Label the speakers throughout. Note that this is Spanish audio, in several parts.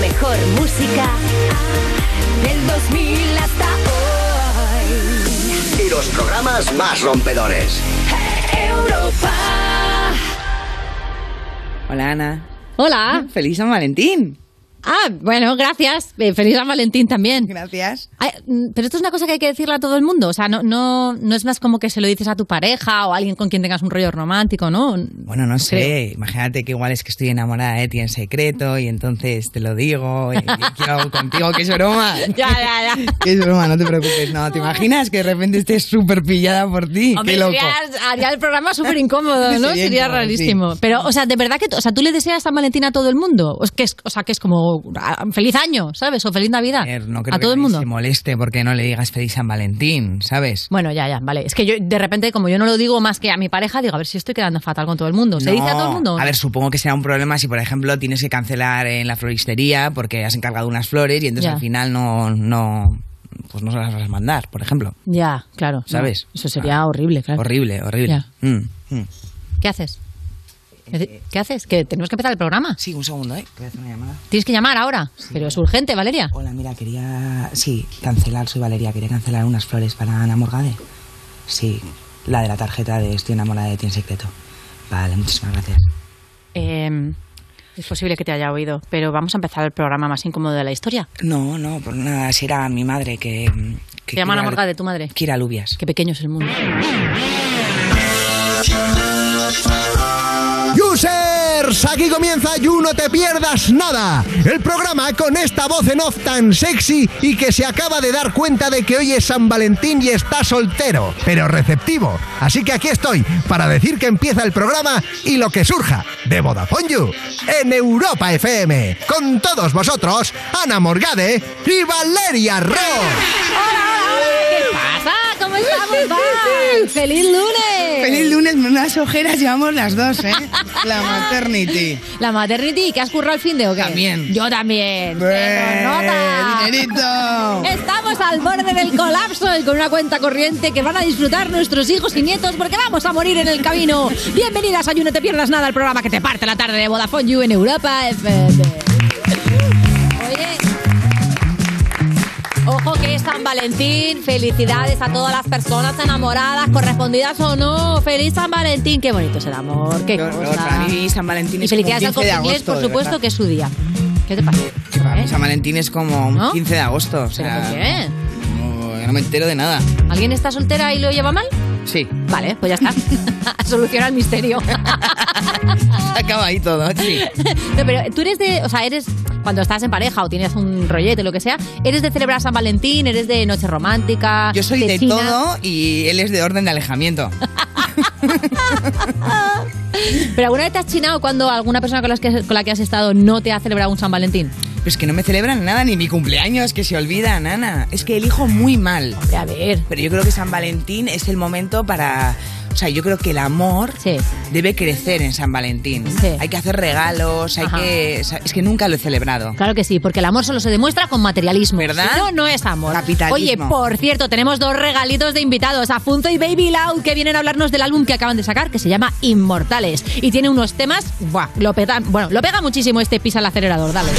Speaker 1: mejor música del 2000 hasta hoy.
Speaker 2: Y los programas más rompedores.
Speaker 1: Europa.
Speaker 3: Hola Ana.
Speaker 4: Hola.
Speaker 3: Feliz San Valentín.
Speaker 4: Ah, bueno, gracias. Eh, Feliz San Valentín también.
Speaker 3: Gracias.
Speaker 4: Ay, mm, pero esto es una cosa que hay que decirle a todo el mundo. O sea, no, no, no es más como que se lo dices a tu pareja o a alguien con quien tengas un rollo romántico, ¿no?
Speaker 3: Bueno, no sé. Imagínate que igual es que estoy enamorada de ti en secreto y entonces te lo digo y, y quiero contigo. Que es broma.
Speaker 4: Ya, ya, ya.
Speaker 3: Que es broma, no te preocupes. No, ¿te imaginas que de repente estés súper pillada por ti?
Speaker 4: Hombre,
Speaker 3: Qué loco.
Speaker 4: sería- haría el programa súper incómodo, ¿no?
Speaker 3: Sería
Speaker 4: rarísimo.
Speaker 3: sí.
Speaker 4: Pero, o sea, de verdad que, o sea, tú le deseas San Valentín a todo el mundo. O, es que es, o sea, que es como feliz año, ¿sabes? O feliz Navidad.
Speaker 3: A ver, no creo
Speaker 4: a todo
Speaker 3: que
Speaker 4: el mundo.
Speaker 3: se moleste porque no le digas feliz San Valentín, ¿sabes?
Speaker 4: Bueno, ya, ya, vale. Es que yo, de repente, como yo no lo digo más que a mi pareja, digo, a ver si estoy quedando fatal con todo el mundo. ¿Se
Speaker 3: No.
Speaker 4: dice a todo el mundo?
Speaker 3: A ver, supongo que será un problema si, por ejemplo, tienes que cancelar en la floristería porque has encargado unas flores y entonces
Speaker 4: Ya.
Speaker 3: al final no, no, pues no se las vas a mandar, por ejemplo.
Speaker 4: Ya, claro. no.
Speaker 3: ¿Sabes?
Speaker 4: Eso sería horrible, claro.
Speaker 3: Horrible, horrible. Mm, mm.
Speaker 4: ¿Qué haces? ¿Qué haces? Que tenemos que empezar el programa.
Speaker 3: Sí, un segundo, ¿eh? Voy a hacer una llamada.
Speaker 4: Tienes que llamar ahora. Pero es urgente, Valeria.
Speaker 3: Hola, mira, quería... Sí, cancelar, soy Valeria. Quería cancelar unas flores para Ana Morgade. Sí, la de la tarjeta de Estoy enamorada de ti en secreto. Vale, muchísimas gracias.
Speaker 4: Eh, es posible que te haya oído, pero vamos a empezar el programa más incómodo de la historia.
Speaker 3: No, no, por nada, si era mi madre que... que
Speaker 4: Te llama Ana
Speaker 3: quiere al-
Speaker 4: Morgade, tu madre.
Speaker 3: Quiere alubias.
Speaker 4: Qué pequeño es el mundo.
Speaker 5: Users, aquí comienza You No Te Pierdas Nada, el programa con esta voz en off tan sexy y que se acaba de dar cuenta de que hoy es San Valentín y está soltero, pero receptivo. Así que aquí estoy para decir que empieza el programa y lo que surja de Vodafone You en Europa FM. Con todos vosotros, Ana Morgade y Valeria Ross.
Speaker 4: ¿Qué pasa? ¿Cómo estamos, Val? ¡Feliz lunes!
Speaker 3: Feliz lunes, unas ojeras llevamos las dos, ¿eh? La maternity.
Speaker 4: La maternity, ¿que has currado el fin de o qué?
Speaker 3: También.
Speaker 4: Yo también. Nota.
Speaker 3: ¡Dinerito!
Speaker 4: Estamos al borde del colapso y con una cuenta corriente que van a disfrutar nuestros hijos y nietos porque vamos a morir en el camino. Bienvenidas a You No Te Pierdas Nada, el programa que te parte la tarde de Vodafone You en Europa FM. Que es San Valentín. Felicidades a todas las personas enamoradas, correspondidas o no. Feliz San Valentín. Qué bonito es el amor. Qué
Speaker 3: para mí San Valentín
Speaker 4: Y
Speaker 3: es
Speaker 4: felicidades al
Speaker 3: como 15 de
Speaker 4: corte inglés, por supuesto, que es su día. ¿Qué te pasa?
Speaker 3: Mí
Speaker 4: ¿Eh?
Speaker 3: San Valentín es como un
Speaker 4: ¿No?
Speaker 3: 15 de agosto. O
Speaker 4: ¿Pero
Speaker 3: sea,
Speaker 4: por qué?
Speaker 3: no, no me entero de nada.
Speaker 4: ¿Alguien está soltera y lo lleva mal?
Speaker 3: Sí,
Speaker 4: Vale, pues ya está. Soluciona el misterio.
Speaker 3: acaba ahí todo, sí.
Speaker 4: No, pero tú eres de, o sea, eres cuando estás en pareja o tienes un rollete, lo que sea, eres de celebrar San Valentín, eres de noche romántica.
Speaker 3: Yo soy de todo y él es de orden de alejamiento.
Speaker 4: Pero alguna vez te has chinado cuando alguna persona con, las que, con la que has estado no te ha celebrado un San Valentín.
Speaker 3: Pero es que no me celebran nada, ni mi cumpleaños, que se olvida, nana. Es que elijo muy mal.
Speaker 4: Hombre, a ver.
Speaker 3: Pero yo creo que San Valentín es el momento para... O sea, yo creo que el amor
Speaker 4: Sí.
Speaker 3: debe crecer en San Valentín.
Speaker 4: Sí.
Speaker 3: Hay que hacer regalos, hay
Speaker 4: Ajá.
Speaker 3: que... Es que nunca lo he celebrado.
Speaker 4: Claro que sí, porque el amor solo se demuestra con materialismo.
Speaker 3: ¿Verdad?
Speaker 4: Si no, no es amor.
Speaker 3: Capitalismo.
Speaker 4: Oye, por cierto, tenemos dos regalitos de invitados, Afunzo y Baby Loud, que vienen a hablarnos del álbum que acaban de sacar, que se llama Inmortales. Y tiene unos temas, ¡buah! Lo peta, bueno, lo pega muchísimo este pisa el acelerador, dale.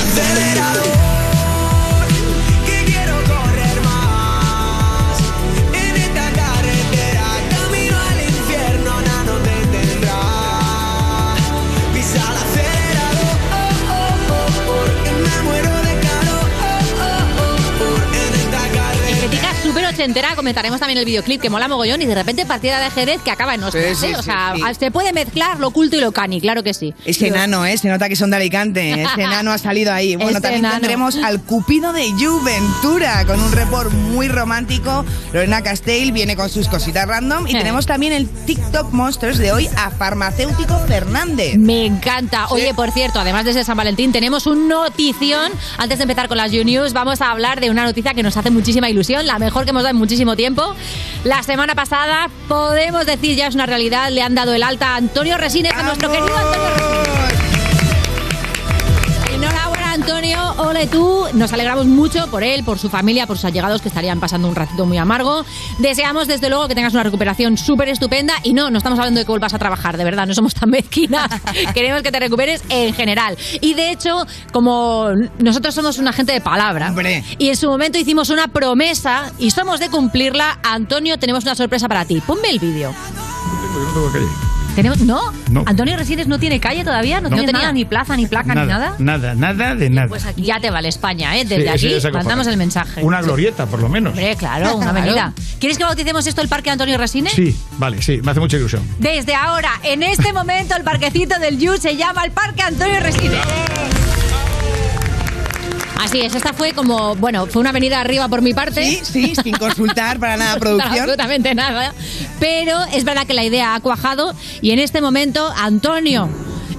Speaker 4: Súper ochentera, comentaremos también el videoclip que mola mogollón y de repente partida de ajedrez que acaba en Ostras,
Speaker 3: Sí, sí,
Speaker 4: ¿eh? O sea,
Speaker 3: sí.
Speaker 4: se puede mezclar lo oculto y lo cani, claro que sí.
Speaker 3: Ese enano, ¿eh? Se nota que son de Alicante. Ese enano ha salido ahí. Bueno, también
Speaker 4: enano.
Speaker 3: tendremos al Cupido de Juventura con un report muy romántico. Lorena Castell viene con sus cositas random. Y
Speaker 4: Eh.
Speaker 3: tenemos también el TikTok Monsters de hoy a Farmacéutico Fernández.
Speaker 4: Me encanta. Oye, por cierto, además de ser San Valentín, tenemos un notición. Antes de empezar con las You News, vamos a hablar de una noticia que nos hace muchísima ilusión, la mejor que hemos dado en muchísimo tiempo. La semana pasada, podemos decir ya es una realidad, le han dado el alta a Antonio Resines, a nuestro querido Antonio Resines. Antonio, ole tú. Nos alegramos mucho por él, por su familia, por sus allegados que estarían pasando un ratito muy amargo. Deseamos desde luego que tengas una recuperación súper estupenda y no, no estamos hablando de que vuelvas a trabajar, de verdad, no somos tan mezquinas. Queremos que te recuperes en general. Y de hecho, como nosotros somos una gente de palabra
Speaker 3: Hombre.
Speaker 4: y en su momento hicimos una promesa y somos de cumplirla, Antonio, tenemos una sorpresa para ti. Ponme el vídeo. ¿Tenemos? ¿No?
Speaker 6: No.
Speaker 4: ¿Antonio Resines no tiene calle todavía? ¿No,
Speaker 6: No.
Speaker 4: tiene nada, ni plaza, ni placa, ni nada?
Speaker 6: Nada, nada de nada.
Speaker 4: Pues aquí ya te vale España, ¿eh? Desde
Speaker 6: Sí,
Speaker 4: aquí mandamos el mensaje.
Speaker 6: Una glorieta, por lo menos.
Speaker 4: Hombre, claro, una avenida. ¿Quieres que bauticemos esto el Parque Antonio Resines?
Speaker 6: Sí, vale, sí, me hace mucha ilusión.
Speaker 4: Desde ahora, en este momento, el parquecito del You se llama el Parque Antonio Resines. Así es, esta fue como, bueno, fue una avenida arriba por mi parte.
Speaker 3: Sí, sí, sin consultar para nada producción.
Speaker 4: Absolutamente nada. Pero es verdad que la idea ha cuajado y en este momento, Antonio.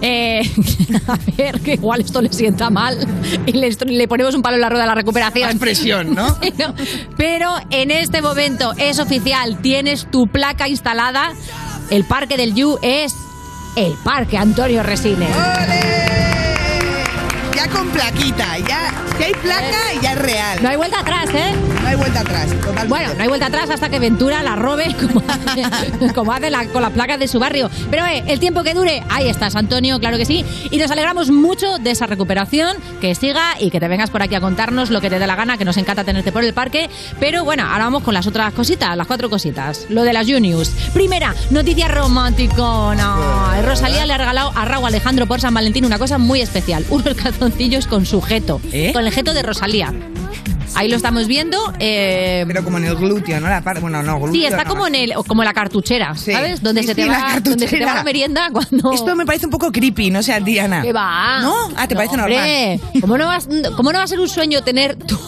Speaker 4: eh, a ver, que igual esto le sienta mal y le, le ponemos un palo en la rueda de la recuperación.
Speaker 3: Presión, ¿no?
Speaker 4: Pero, pero en este momento es oficial, tienes tu placa instalada. El parque del You es el Parque Antonio Resines.
Speaker 3: Ya con plaquita, ya. Si hay placa, ya es real.
Speaker 4: No hay vuelta atrás, ¿eh?
Speaker 3: No hay vuelta atrás. totalmente.
Speaker 4: Bueno, no hay vuelta atrás hasta que Ventura la robe como hace, como hace la- con las placas de su barrio. Pero eh, el tiempo que dure, ahí estás, Antonio, claro que sí. Y nos alegramos mucho de esa recuperación, que siga y que te vengas por aquí a contarnos lo que te dé la gana, que nos encanta tenerte por el parque. Pero bueno, ahora vamos con las otras cositas, las cuatro cositas. Lo de las Juniors. Primera, noticia romanticona. Rosalía le ha regalado a Raúl Alejandro por San Valentín una cosa muy especial. Unos calzoncillos con sujeto.
Speaker 3: ¿Eh?
Speaker 4: Con el jeto de Rosalía. Ahí lo estamos viendo. eh,
Speaker 3: Pero como en el glúteo, ¿no? La parte, bueno, no, glúteo.
Speaker 4: Sí, está
Speaker 3: no.
Speaker 4: como en el, como la cartuchera,
Speaker 3: Sí.
Speaker 4: ¿sabes? Donde
Speaker 3: Sí,
Speaker 4: se te
Speaker 3: sí,
Speaker 4: va,
Speaker 3: la
Speaker 4: donde se te va la merienda cuando.
Speaker 3: Esto me parece un poco creepy, no sé, Diana.
Speaker 4: ¿Qué va?
Speaker 3: ¿No? Ah, ¿te parece
Speaker 4: hombre, ¿Cómo no, vas, ¿Cómo no va a ser un sueño tener tu,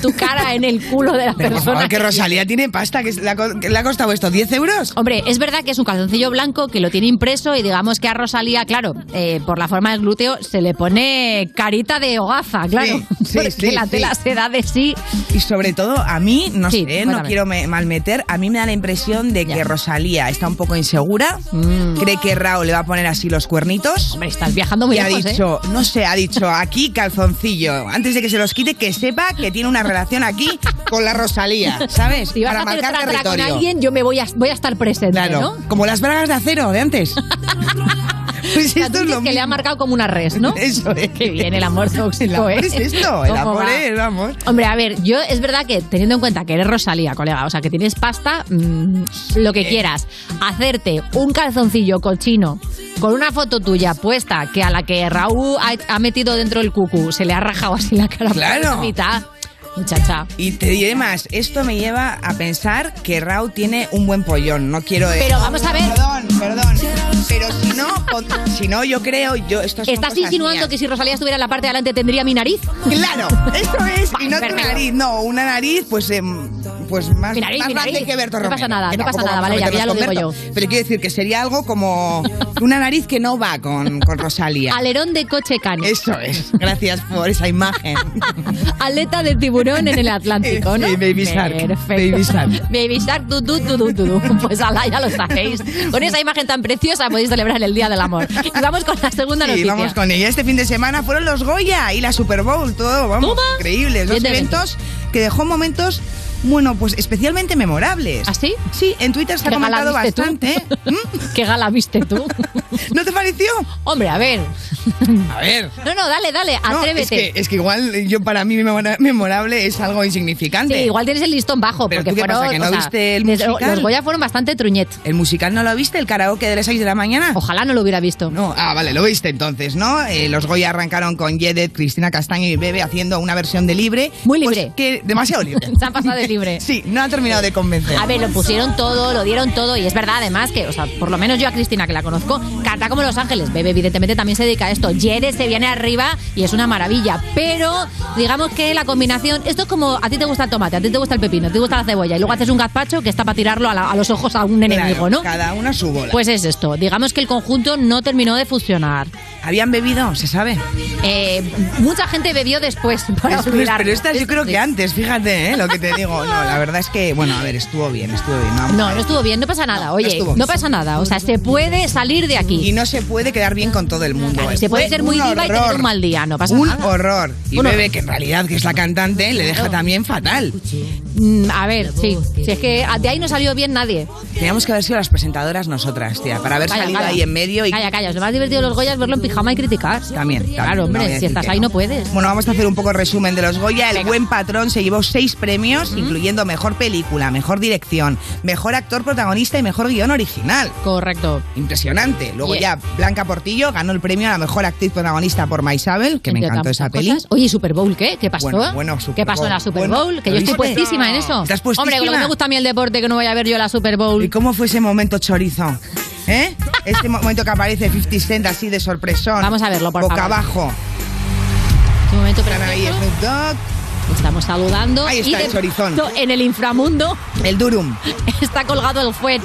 Speaker 4: tu cara en el culo de la
Speaker 3: Pero por
Speaker 4: persona?
Speaker 3: favor, que Rosalía tiene pasta, que le ha, costado esto, ¿10 euros?
Speaker 4: Hombre, es verdad que es un calzoncillo blanco que lo tiene impreso y digamos que a Rosalía, claro, eh, por la forma del glúteo, se le pone carita de hogaza, claro. Porque la tela se da de sí.
Speaker 3: Y sobre todo, a mí, no
Speaker 4: Sí,
Speaker 3: sé, no quiero me- malmeter, a mí me da la impresión de que
Speaker 4: Ya.
Speaker 3: Rosalía está un poco insegura, cree que Raúl le va a poner así los cuernitos.
Speaker 4: Mm. Hombre, estás viajando muy
Speaker 3: y ha
Speaker 4: ¿eh?
Speaker 3: dicho, no sé, ha dicho aquí calzoncillo. Antes de que se los quite, que sepa que tiene una relación aquí con la Rosalía, ¿sabes?
Speaker 4: Si vas
Speaker 3: Para
Speaker 4: a hacer
Speaker 3: marcar
Speaker 4: trátala con
Speaker 3: territorio.
Speaker 4: alguien, yo me voy a, voy a estar presente,
Speaker 3: Claro,
Speaker 4: ¿no?
Speaker 3: como las bragas de acero de antes. pues esto es lo
Speaker 4: que le ha
Speaker 3: mismo.
Speaker 4: marcado como una res, ¿no?
Speaker 3: Eso es.
Speaker 4: Qué bien, el amor tóxico,
Speaker 3: El amor
Speaker 4: ¿eh?
Speaker 3: es esto, el
Speaker 4: ¿Cómo
Speaker 3: amor
Speaker 4: va?
Speaker 3: es el amor.
Speaker 4: Hombre, a ver, yo es verdad que teniendo en cuenta que eres Rosalía, colega, o sea, que tienes pasta, mm, lo que quieras, hacerte un calzoncillo cochino con una foto tuya puesta que a la que Raúl ha, ha metido dentro del cucu se le ha rajado así la cara por la mitad. Muchacha.
Speaker 3: Y te diré más, esto me lleva a pensar que Raúl tiene un buen pollón. No quiero.
Speaker 4: Pero vamos a ver.
Speaker 3: Perdón, perdón. Pero si no, pon- si no, yo creo, yo son
Speaker 4: ¿Estás
Speaker 3: cosas
Speaker 4: insinuando
Speaker 3: mías.
Speaker 4: que si Rosalía estuviera en la parte de adelante tendría mi nariz?
Speaker 3: Claro, eso es, y no tu
Speaker 4: perfecto.
Speaker 3: nariz, no, una nariz, pues, em, pues más,
Speaker 4: Mi nariz,
Speaker 3: más
Speaker 4: mi
Speaker 3: grande
Speaker 4: nariz.
Speaker 3: que Berto
Speaker 4: No pasa nada,
Speaker 3: que
Speaker 4: no pasa
Speaker 3: tampoco
Speaker 4: nada,
Speaker 3: vamos a
Speaker 4: Valeria, que ya lo digo
Speaker 3: con Berto. Pero quiero decir que sería algo como una nariz que no va con, con Rosalía.
Speaker 4: Alerón de coche cani.
Speaker 3: Eso es, gracias por esa imagen.
Speaker 4: Aleta de tiburón en el Atlántico, ¿no?
Speaker 3: Sí, Baby Shark,
Speaker 4: Perfecto.
Speaker 3: Baby Shark.
Speaker 4: Baby Shark, tu, tu, tu, tu, tu. Pues ala, ya lo sabéis. Con esa imagen tan preciosa podéis celebrar el Día del Amor. Y vamos con la segunda
Speaker 3: Sí,
Speaker 4: noticia.
Speaker 3: vamos con ella. Este fin de semana fueron los Goya y la Super Bowl, todo, vamos,
Speaker 4: Toma.
Speaker 3: increíbles. Dos eventos que dejó momentos, bueno, pues especialmente memorables.
Speaker 4: ¿Ah, sí?
Speaker 3: Sí, en Twitter se ha
Speaker 4: ¿Qué gala
Speaker 3: comentado bastante. ¿Mm?
Speaker 4: ¿Qué gala viste tú?
Speaker 3: ¿No te pareció?
Speaker 4: Hombre, a ver.
Speaker 3: A ver.
Speaker 4: No, no, dale, dale,
Speaker 3: No,
Speaker 4: atrévete.
Speaker 3: es, que, es que igual yo para mí memora- memorable es algo insignificante.
Speaker 4: Sí, igual tienes el listón bajo,
Speaker 3: Pero
Speaker 4: porque
Speaker 3: ¿tú qué
Speaker 4: fueron.
Speaker 3: pasa, que no
Speaker 4: sea,
Speaker 3: viste el musical?
Speaker 4: Los Goya fueron bastante truñet.
Speaker 3: ¿El musical no lo viste? ¿El karaoke de las 6 de la mañana?
Speaker 4: Ojalá no lo hubiera visto.
Speaker 3: No, ah, vale, lo viste entonces, ¿no? Eh, los Goya arrancaron con Yedet, Cristina Castaño y Bebe haciendo una versión de libre.
Speaker 4: Muy
Speaker 3: Pues
Speaker 4: libre.
Speaker 3: que demasiado libre.
Speaker 4: Se han pasado de libre.
Speaker 3: Sí, no ha terminado de convencer.
Speaker 4: A ver, lo pusieron todo, lo dieron todo y es verdad además que, o sea, por lo menos yo a Cristina que la conozco, canta como Los Ángeles. Bebe evidentemente también se dedica a esto. Jede se viene arriba y es una maravilla, pero digamos que la combinación, esto es como a ti te gusta el tomate, a ti te gusta el pepino, a ti te gusta la cebolla y luego haces un gazpacho que está para tirarlo a, la- a los ojos a un enemigo,
Speaker 3: Claro,
Speaker 4: ¿no?
Speaker 3: Cada una su bola.
Speaker 4: Pues es esto, digamos que el conjunto no terminó de fusionar.
Speaker 3: ¿Habían bebido? ¿Se sabe?
Speaker 4: Eh, mucha gente bebió después para
Speaker 3: pero esta yo creo que antes, fíjate, ¿eh? lo que te digo. No, la verdad es que, bueno, a ver, estuvo bien, estuvo bien.
Speaker 4: No, no estuvo bien, no pasa nada. Oye, no, pasa nada. O sea, se puede salir de aquí.
Speaker 3: Y no se puede quedar bien con todo el mundo.
Speaker 4: se puede ser muy
Speaker 3: un
Speaker 4: diva y tener un mal día, no pasa
Speaker 3: un
Speaker 4: nada.
Speaker 3: horror. Y
Speaker 4: Un
Speaker 3: Bebe, que en realidad que es la cantante, le deja también fatal.
Speaker 4: Mm, a ver, sí. Si es que de ahí no salió bien nadie.
Speaker 3: Teníamos que haber sido las presentadoras nosotras, tía, para haber
Speaker 4: Calla,
Speaker 3: salido
Speaker 4: calla.
Speaker 3: ahí en medio y
Speaker 4: Calla, calla. Lo más divertido de los Goya es verlo en pijama y criticar.
Speaker 3: También, también,
Speaker 4: Claro,
Speaker 3: no
Speaker 4: hombre,
Speaker 3: a
Speaker 4: si estás ahí
Speaker 3: no.
Speaker 4: no puedes.
Speaker 3: Bueno, vamos a hacer un poco resumen de los Goya. El buen patrón se llevó seis premios, incluyendo mejor película, mejor dirección, mejor actor protagonista y mejor guion original.
Speaker 4: Correcto.
Speaker 3: Impresionante. Luego
Speaker 4: Yeah.
Speaker 3: ya Blanca Portillo ganó el premio a la mejor actriz protagonista por Maisabel, que me encantó esa peli.
Speaker 4: cosas. Oye, ¿y Super Bowl qué? ¿Qué pasó?
Speaker 3: Bueno, bueno, Super
Speaker 4: ¿Qué pasó en la
Speaker 3: Bowl.
Speaker 4: Super
Speaker 3: Bueno,
Speaker 4: Bowl? Que
Speaker 3: ¿lo
Speaker 4: yo estoy
Speaker 3: viste?
Speaker 4: Puestísima en eso.
Speaker 3: ¿Estás
Speaker 4: Hombre, con lo que
Speaker 3: puestísima?
Speaker 4: me gusta a mí el deporte, que no voy a ver yo la Super Bowl.
Speaker 3: ¿Y cómo fue ese momento chorizo? ¿Eh? Este momento que aparece 50 Cent así de sorpresón.
Speaker 4: Vamos a verlo, por
Speaker 3: Boca
Speaker 4: favor.
Speaker 3: abajo.
Speaker 4: Un momento Estamos saludando.
Speaker 3: Ahí está
Speaker 4: y
Speaker 3: el chorizón.
Speaker 4: En el inframundo
Speaker 3: el Durum.
Speaker 4: está colgado el fuet.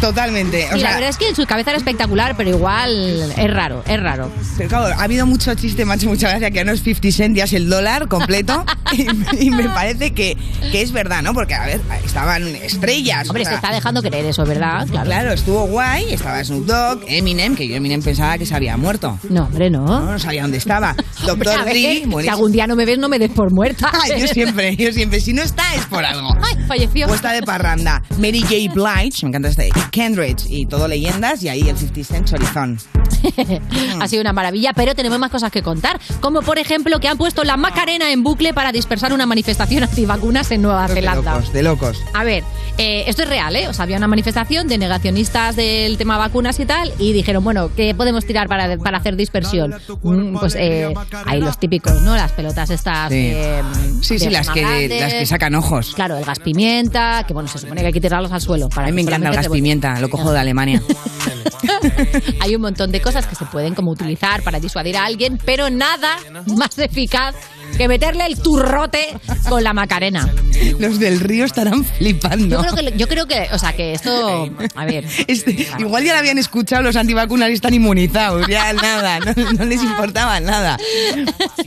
Speaker 3: Totalmente. O
Speaker 4: y la
Speaker 3: sea,
Speaker 4: verdad es que su cabeza era espectacular, pero igual es raro, es raro.
Speaker 3: pero claro, ha habido mucho chiste, macho, mucha gracia, que no es 50 Cent, ya es el dólar completo. y, y me parece que, que es verdad, ¿no? Porque, a ver, estaban estrellas.
Speaker 4: Hombre,
Speaker 3: o
Speaker 4: se
Speaker 3: sea,
Speaker 4: está dejando creer eso, ¿verdad? Claro.
Speaker 3: Claro, estuvo guay. Estaba Snoop Dogg, Eminem, que yo Eminem pensaba que se había muerto.
Speaker 4: No, hombre, no.
Speaker 3: No, no sabía dónde estaba. Doctor Dre,
Speaker 4: si algún día no me ves, no me des por muerta.
Speaker 3: Ay, yo siempre, yo siempre. Si no está, es por algo.
Speaker 4: Ay, falleció.
Speaker 3: O está de parranda. Mary J. Blige, me encanta este. Kendrick y todo leyendas. Y ahí el 50 Cent Chorizón.
Speaker 4: ha sido una maravilla, pero tenemos más cosas que contar. Como por ejemplo que han puesto la Macarena en bucle para dispersar una manifestación antivacunas en Nueva
Speaker 3: De
Speaker 4: Zelanda.
Speaker 3: locos, de locos.
Speaker 4: A ver, eh, esto es real, ¿eh? O sea, había una manifestación de negacionistas del tema vacunas y tal, y dijeron, bueno, ¿qué podemos tirar para, para hacer dispersión? Mm, Pues eh, hay los típicos, ¿no? Las pelotas estas.
Speaker 3: Sí.
Speaker 4: eh,
Speaker 3: Sí,
Speaker 4: de
Speaker 3: sí, las que,
Speaker 4: grandes.
Speaker 3: las que sacan ojos.
Speaker 4: Claro, el gas pimienta, que bueno, se supone que hay que tirarlos al suelo. Para
Speaker 3: A mí me encanta el gas pimienta, lo cojo de Alemania.
Speaker 4: Hay un montón de cosas que se pueden como utilizar para disuadir a alguien, pero nada más eficaz que meterle el turrote con la macarena.
Speaker 3: Los del río estarán flipando.
Speaker 4: Yo creo que, yo creo que, o sea, que esto, a ver,
Speaker 3: Este, igual ya lo habían escuchado los antivacunas y están inmunizados, ya nada, no, no les importaba nada.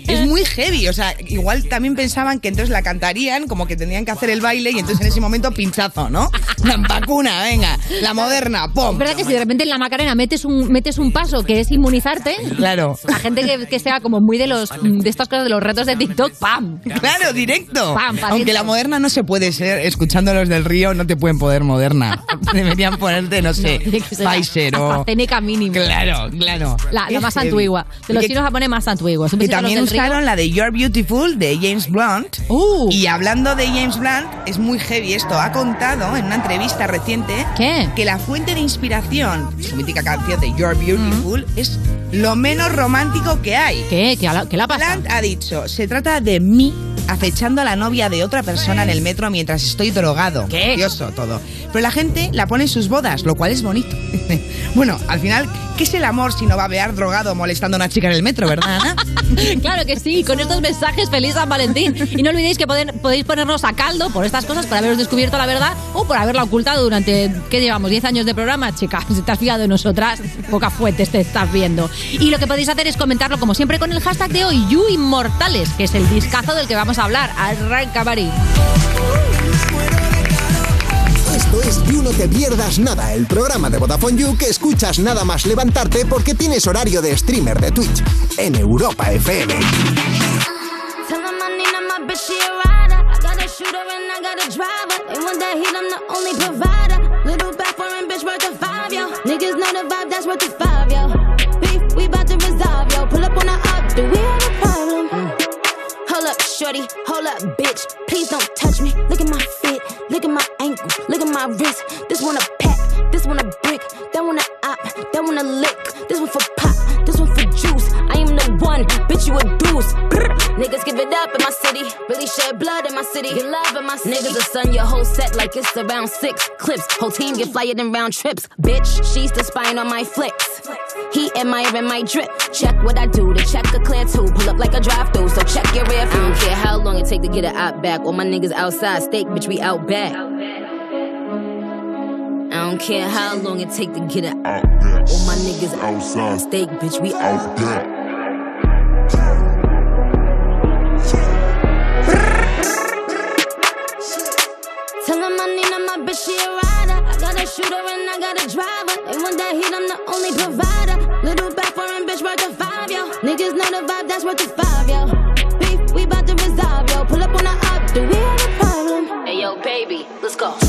Speaker 3: Es muy heavy, o sea, igual también pensaban que entonces la cantarían, como que tendrían que hacer el baile y entonces en ese momento pinchazo, ¿no? La vacuna, venga, la moderna, ¡pum!
Speaker 4: es verdad que si de repente en la macarena metes un, metes un paso que es inmunizarte,
Speaker 3: Claro.
Speaker 4: la gente que, que sea como muy de los de estas cosas de los retos de TikTok, ¡pam!
Speaker 3: Claro, directo.
Speaker 4: Pam, pa'
Speaker 3: Aunque la moderna no se puede ser, escuchando los del río, no te pueden poder moderna. Deberían ponerte, no sé,
Speaker 4: ser
Speaker 3: Pfizer o...
Speaker 4: Mínimo.
Speaker 3: Claro, claro.
Speaker 4: La, la más
Speaker 3: heavy.
Speaker 4: antigua. De los
Speaker 3: Y
Speaker 4: chinos japoneses más antiguos. Un
Speaker 3: Que
Speaker 4: besito a los
Speaker 3: también usaron la de You're Beautiful de James Blunt.
Speaker 4: Uh.
Speaker 3: Y hablando de James Blunt, es muy heavy esto. Ha contado en una entrevista reciente
Speaker 4: ¿Qué?
Speaker 3: que la fuente de inspiración, su mítica canción de You're Beautiful, es lo menos romántico que hay.
Speaker 4: ¿Qué? ¿Qué, la- qué la pasa?
Speaker 3: Blunt ha dicho, se trata de mí acechando a la novia de otra persona en el metro mientras estoy drogado.
Speaker 4: ¿Qué?
Speaker 3: Precioso todo. Pero la gente la pone en sus bodas, lo cual es bonito. bueno, al final, ¿qué es el amor si no va a vear drogado molestando a una chica en el metro, verdad, Ana?
Speaker 4: Claro que sí, con estos mensajes feliz San Valentín. Y no olvidéis que podéis ponernos a caldo por estas cosas, por haberos descubierto la verdad o por haberla ocultado durante, ¿qué llevamos? 10 años de programa, chicas. Si te has fijado en nosotras, poca fuentes te estás viendo. Y lo que podéis hacer es comentarlo como siempre con el hashtag de hoy, You Inmortales, que es el discazo del que vamos a hablar. Arranca, Mari.
Speaker 5: Esto es You No Te Pierdas Nada, el programa de Vodafone You que escuchas nada más levantarte porque tienes horario de streamer de Twitch en Europa FM.
Speaker 7: A a a the a. Niggas know the vibe, that's worth a five, yo. Beef, we bout to resolve, yo. Pull up on the up, do we shorty, hold up, bitch. Please don't touch me. Look at my fit, look at my ankle, look at my wrist. This one a pack, this one a brick, that one a op, that one a lick. This one for pop, this one for juice. I am the one, bitch, you a deuce. Brr. Niggas give it up in my city, really shed blood in my city. Get love in my city. Niggas will sun your whole set like it's around six clips. Whole team get flyer than round trips. Bitch, she's the spine on my flicks. He admiring my drip. Check what I do to check a clear two. Pull up like a drive through, so check your rear view. It take to get it out back. All my niggas outside, steak, bitch, we out back. I don't care how long it take to get it out. Back. All my niggas outside. Steak, bitch, we out back. Tell them I need her, my bitch, she a rider. I got a shooter and I got a driver. They want that heat, I'm the only provider. Little back foreign bitch worth a five, yo. Niggas know the vibe, that's worth a five, we a problem? Hey, yo, baby, let's go.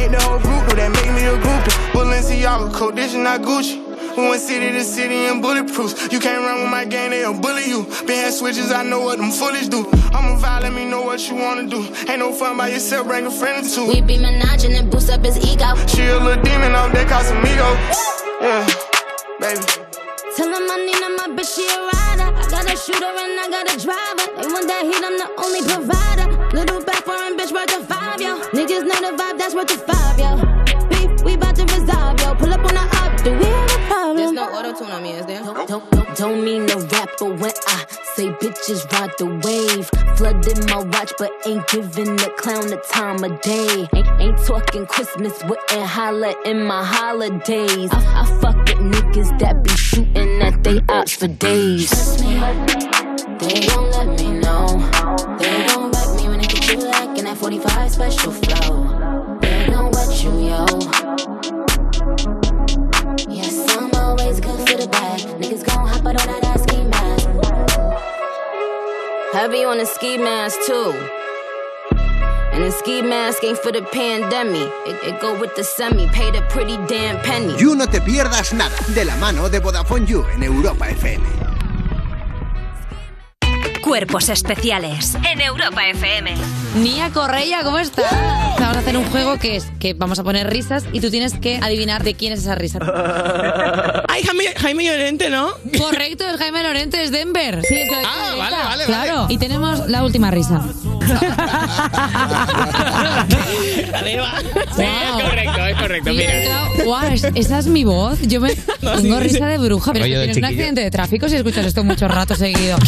Speaker 8: hit the whole group, though that make me a groupie. Balenciaga, is not Gucci. We went city to city and bulletproofs. You can't run with my gang, they'll bully you. Been had switches, I know what them foolish do. I'm a vibe, let me know what you wanna do. Ain't no fun by yourself, bring a friend or two.
Speaker 7: We be menaging and boost up his ego.
Speaker 8: She a little demon off that Casamigo. Yeah, baby.
Speaker 7: Tell them I need her, my bitch, she a rider. I got a shooter and I got a driver. They want that heat, I'm the only provider. Little back foreign bitch worth a five, yo. Niggas know the vibe, that's worth a five, yo. Beef, we bout to resolve, yo. Pull up on the up, do we have a problem?
Speaker 9: There's no auto tune on me, is there?
Speaker 7: Don't, don't, don't, don't mean to rap, but when I say bitches ride the wave, flooding my watch, but ain't giving the clown the time of day. Ain't, ain't talking Christmas, wouldn't holla in my holidays. I, I fuck with niggas that be shooting at they ops for days. Trust me, they gon' let me know. They gon' 45 special flow. They gon' wet you, yo. Yes, I'm always good for the bad. Niggas gon' hop out on that ass ski mask. Heavy on the ski mask too. And the ski mask ain't for the pandemic. It, it go with the semi. Paid a pretty damn penny.
Speaker 5: You no te pierdas nada de la mano de Vodafone You en Europa FM.
Speaker 10: Cuerpos especiales en Europa FM.
Speaker 11: Nia Correia, ¿cómo estás? Vamos a hacer un juego que es que vamos a poner risas y tú tienes que adivinar de quién es esa risa.
Speaker 12: Ay, Jaime, Jaime Llorente, ¿no?
Speaker 11: Correcto, es Jaime Lorente, es Denver. Sí, es de-
Speaker 12: Ah, vale, vale,
Speaker 11: Claro.
Speaker 12: vale.
Speaker 11: Y tenemos la última risa.
Speaker 13: Sí, es correcto, es correcto. Mira.
Speaker 11: Guau, es- esa es mi voz. Yo me tengo
Speaker 13: sí,
Speaker 11: risa
Speaker 13: sí.
Speaker 11: de bruja, pero
Speaker 13: Rollo de
Speaker 11: tienes un
Speaker 13: chiquillo.
Speaker 11: accidente de tráfico si escuchas esto mucho rato seguido.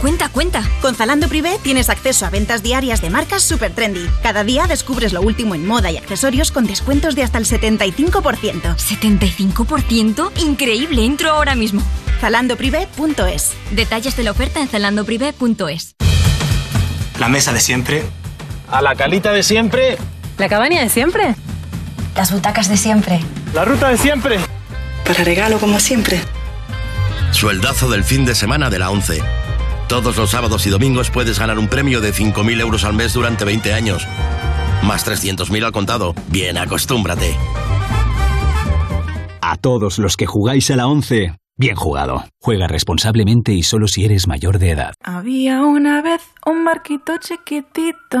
Speaker 14: cuenta, cuenta. Con Zalando Privé tienes acceso a ventas diarias de marcas super trendy. Cada día descubres lo último en moda y accesorios con descuentos de hasta el 75%. ¿75%? Increíble, entro ahora mismo. Zalandoprivé.es. Detalles de la oferta en zalandoprivé.es.
Speaker 15: La mesa de siempre. A la calita de siempre.
Speaker 16: ¿La cabaña de siempre?
Speaker 14: Las butacas de siempre.
Speaker 15: La ruta de siempre.
Speaker 17: Para regalo como siempre.
Speaker 18: Sueldazo del fin de semana de la 11. Todos los sábados y domingos puedes ganar un premio de 5.000 euros al mes durante 20 años. Más 300.000 al contado. Bien, acostúmbrate.
Speaker 19: A todos los que jugáis a la 11, bien jugado. Juega responsablemente y solo si eres mayor de edad.
Speaker 20: Había una vez un barquito chiquitito.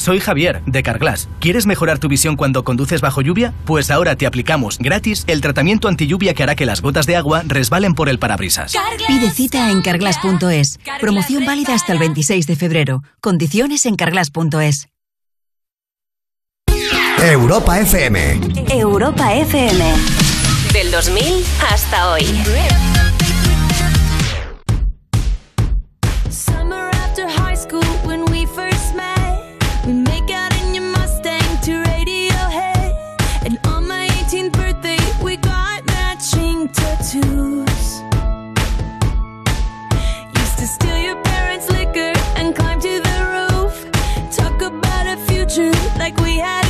Speaker 21: Soy Javier, de Carglass. ¿Quieres mejorar tu visión cuando conduces bajo lluvia? Pues ahora te aplicamos gratis el tratamiento anti lluvia que hará que las gotas de agua resbalen por el parabrisas.
Speaker 1: Pide cita en carglass.es. Promoción válida hasta el 26 de febrero. Condiciones en carglass.es.
Speaker 5: Europa FM.
Speaker 22: Europa FM. Del 2000 hasta hoy.
Speaker 7: About a future like we had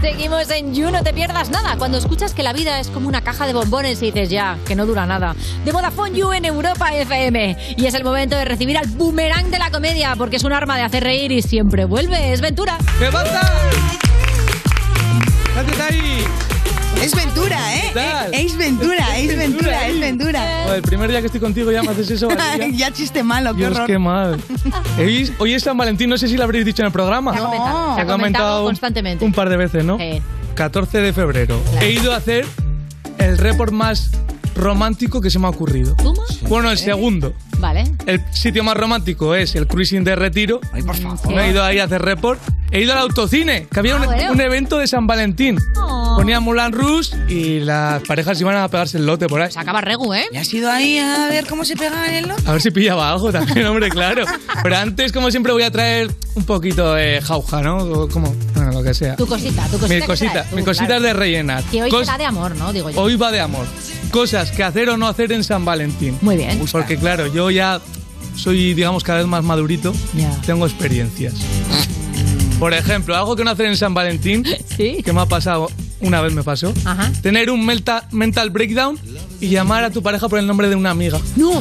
Speaker 4: Seguimos en You, no te pierdas nada. Cuando escuchas que la vida es como una caja de bombones y dices ya, que no dura nada. De Vodafone You en Europa FM. Y es el momento de recibir al boomerang de la comedia, porque es un arma de hacer reír y siempre vuelve. Es Ventura.
Speaker 23: ¡Me! ¡Quédate ahí!
Speaker 3: Es Ventura, ¿eh? Es Ventura, es Ventura, es Ventura.
Speaker 23: Joder, el primer día que estoy contigo ya me haces eso, Valeria.
Speaker 3: ya chiste malo, qué
Speaker 23: Dios,
Speaker 3: horror.
Speaker 23: qué mal. Hoy, hoy es San Valentín, no sé si lo habréis dicho en el programa.
Speaker 4: Se ha comentado, se ha comentado constantemente.
Speaker 23: un par de veces, ¿no?
Speaker 4: Sí.
Speaker 23: 14 de febrero. He ido a hacer el report más romántico que se me ha ocurrido. Bueno, el segundo.
Speaker 4: Vale.
Speaker 23: El sitio más romántico es el cruising de retiro. Ay, por
Speaker 4: favor.
Speaker 23: Me he ido ahí a hacer report. He ido al autocine, que había un,
Speaker 4: Ah, bueno.
Speaker 23: un evento de San Valentín.
Speaker 4: Oh.
Speaker 23: Ponía Mulan Rouge y las parejas iban a pegarse el lote por ahí.
Speaker 4: Se acaba Regu, ¿eh?
Speaker 3: ¿Y has ido ahí a ver cómo se pegaban el lote?
Speaker 23: A ver si pillaba algo también, hombre, claro. Pero antes, como siempre, voy a traer un poquito de jauja, ¿no? Como, bueno, lo que sea.
Speaker 4: Tu cosita, tu cosita.
Speaker 23: Mi cosita, mi
Speaker 4: claro.
Speaker 23: de rellenar.
Speaker 4: Que hoy
Speaker 23: Cos-
Speaker 4: será de amor, ¿no? Digo yo.
Speaker 23: Hoy va de amor. Cosas que hacer o no hacer en San Valentín.
Speaker 4: Muy bien.
Speaker 23: Porque claro, yo ya soy, digamos, cada vez más madurito.
Speaker 4: Ya.
Speaker 23: Tengo experiencias. Por ejemplo, algo que no hacer en San Valentín, que me ha pasado, una vez me pasó,
Speaker 4: Ajá.
Speaker 23: tener un melta- mental breakdown y llamar a tu pareja por el nombre de una amiga.
Speaker 4: No.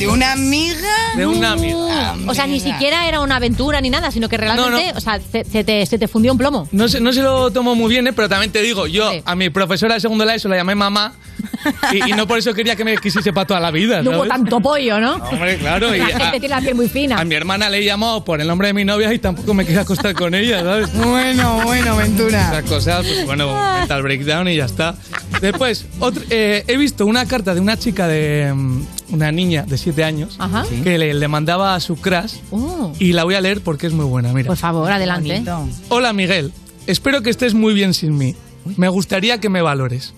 Speaker 3: ¿De una amiga?
Speaker 23: De una amiga.
Speaker 4: O sea, ni siquiera era una aventura ni nada, sino que realmente, o sea, se, se te, se te fundió un plomo.
Speaker 23: No se, no se lo tomo muy bien, ¿eh? pero también te digo, yo a mi profesora de segundo la ESO la llamé mamá y, y no por eso quería que me quisiese para toda la vida.
Speaker 4: No hubo tanto pollo, ¿no?
Speaker 23: Hombre, claro. y
Speaker 4: La
Speaker 23: a-
Speaker 4: gente tiene la piel muy fina.
Speaker 23: A mi hermana le he llamado por el nombre de mi novia y tampoco me quería acostar con ella, ¿sabes?
Speaker 3: Bueno, bueno, Ventura.
Speaker 23: Esas cosas, pues bueno, mental breakdown y ya está. Después, otro- eh, he visto una carta de una chica de. Una niña de 7 años
Speaker 4: Ajá.
Speaker 23: que le, le mandaba a su crush
Speaker 4: Oh.
Speaker 23: y la voy a leer porque es muy buena, mira.
Speaker 4: Por favor, adelante.
Speaker 23: Hola Miguel, espero que estés muy bien sin mí. Me gustaría que me valores.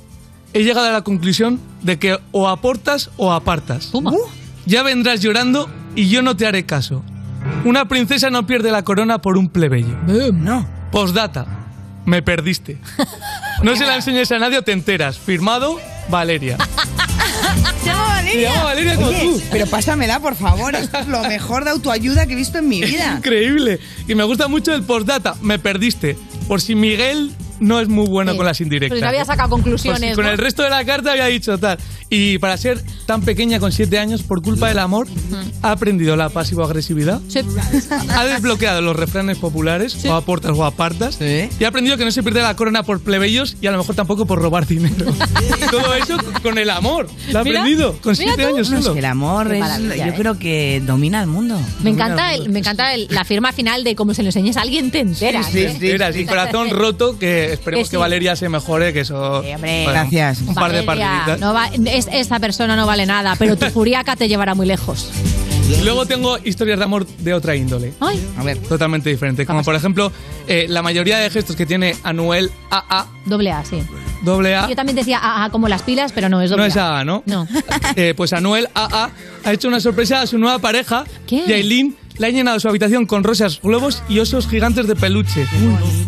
Speaker 23: He llegado a la conclusión de que o aportas o apartas. Ya vendrás llorando y yo no te haré caso. Una princesa no pierde la corona por un plebeyo.
Speaker 3: No.
Speaker 23: Postdata. Me perdiste. No se la enseñes a nadie o te enteras. Firmado, Valeria.
Speaker 3: ¿Se llama Valeria?
Speaker 23: Se llama Valeria como
Speaker 3: Oye,
Speaker 23: tú.
Speaker 3: Pero pásamela, por favor. Esto es lo mejor de autoayuda que he visto en mi vida.
Speaker 23: Increíble. Y me gusta mucho el postdata. Me perdiste. Por si Miguel no es muy bueno con las indirectas.
Speaker 4: Pues no había sacado
Speaker 23: Por si
Speaker 4: conclusiones.
Speaker 23: con
Speaker 4: ¿no?
Speaker 23: el resto de la carta había dicho tal. Y para ser tan pequeña con 7 años, por culpa del amor, ha aprendido la pasivo-agresividad. Ha desbloqueado los refranes populares, o aportas o apartas. Y ha aprendido que no se pierde la corona por plebeyos y a lo mejor tampoco por robar dinero. Todo eso con el amor. Lo ha
Speaker 3: Mira,
Speaker 23: aprendido con
Speaker 3: mira
Speaker 23: 7
Speaker 3: tú.
Speaker 23: años
Speaker 3: No, es
Speaker 23: solo.
Speaker 3: que el amor es- yo
Speaker 4: ¿eh?
Speaker 3: creo que domina el mundo.
Speaker 4: Me encanta, el, me encanta el- la firma final de como se lo enseñes a alguien te enteras. ¿eh?
Speaker 23: Era así, corazón roto, que esperemos
Speaker 4: Que
Speaker 23: que
Speaker 4: sí.
Speaker 23: Valeria se mejore, que eso...
Speaker 4: hombre.
Speaker 23: bueno,
Speaker 3: Gracias.
Speaker 23: Un par de
Speaker 4: Valeria,
Speaker 23: partiditas.
Speaker 4: no va- es- esa persona no vale nada, pero tu furiaca te llevará muy lejos.
Speaker 23: Luego tengo historias de amor de otra índole.
Speaker 4: Ay.
Speaker 3: A ver.
Speaker 23: Totalmente diferente. Como por ejemplo, eh, la mayoría de gestos que tiene Anuel AA,
Speaker 4: Doble A, sí.
Speaker 23: doble A,
Speaker 4: Yo también decía AA como las pilas, pero no es doble
Speaker 23: no es AA, ¿no?
Speaker 4: No.
Speaker 23: Eh, pues Anuel AA ha hecho una sorpresa a su nueva pareja,
Speaker 4: ¿Qué?
Speaker 23: Yailin le ha llenado su habitación con rosas, globos y osos gigantes de peluche.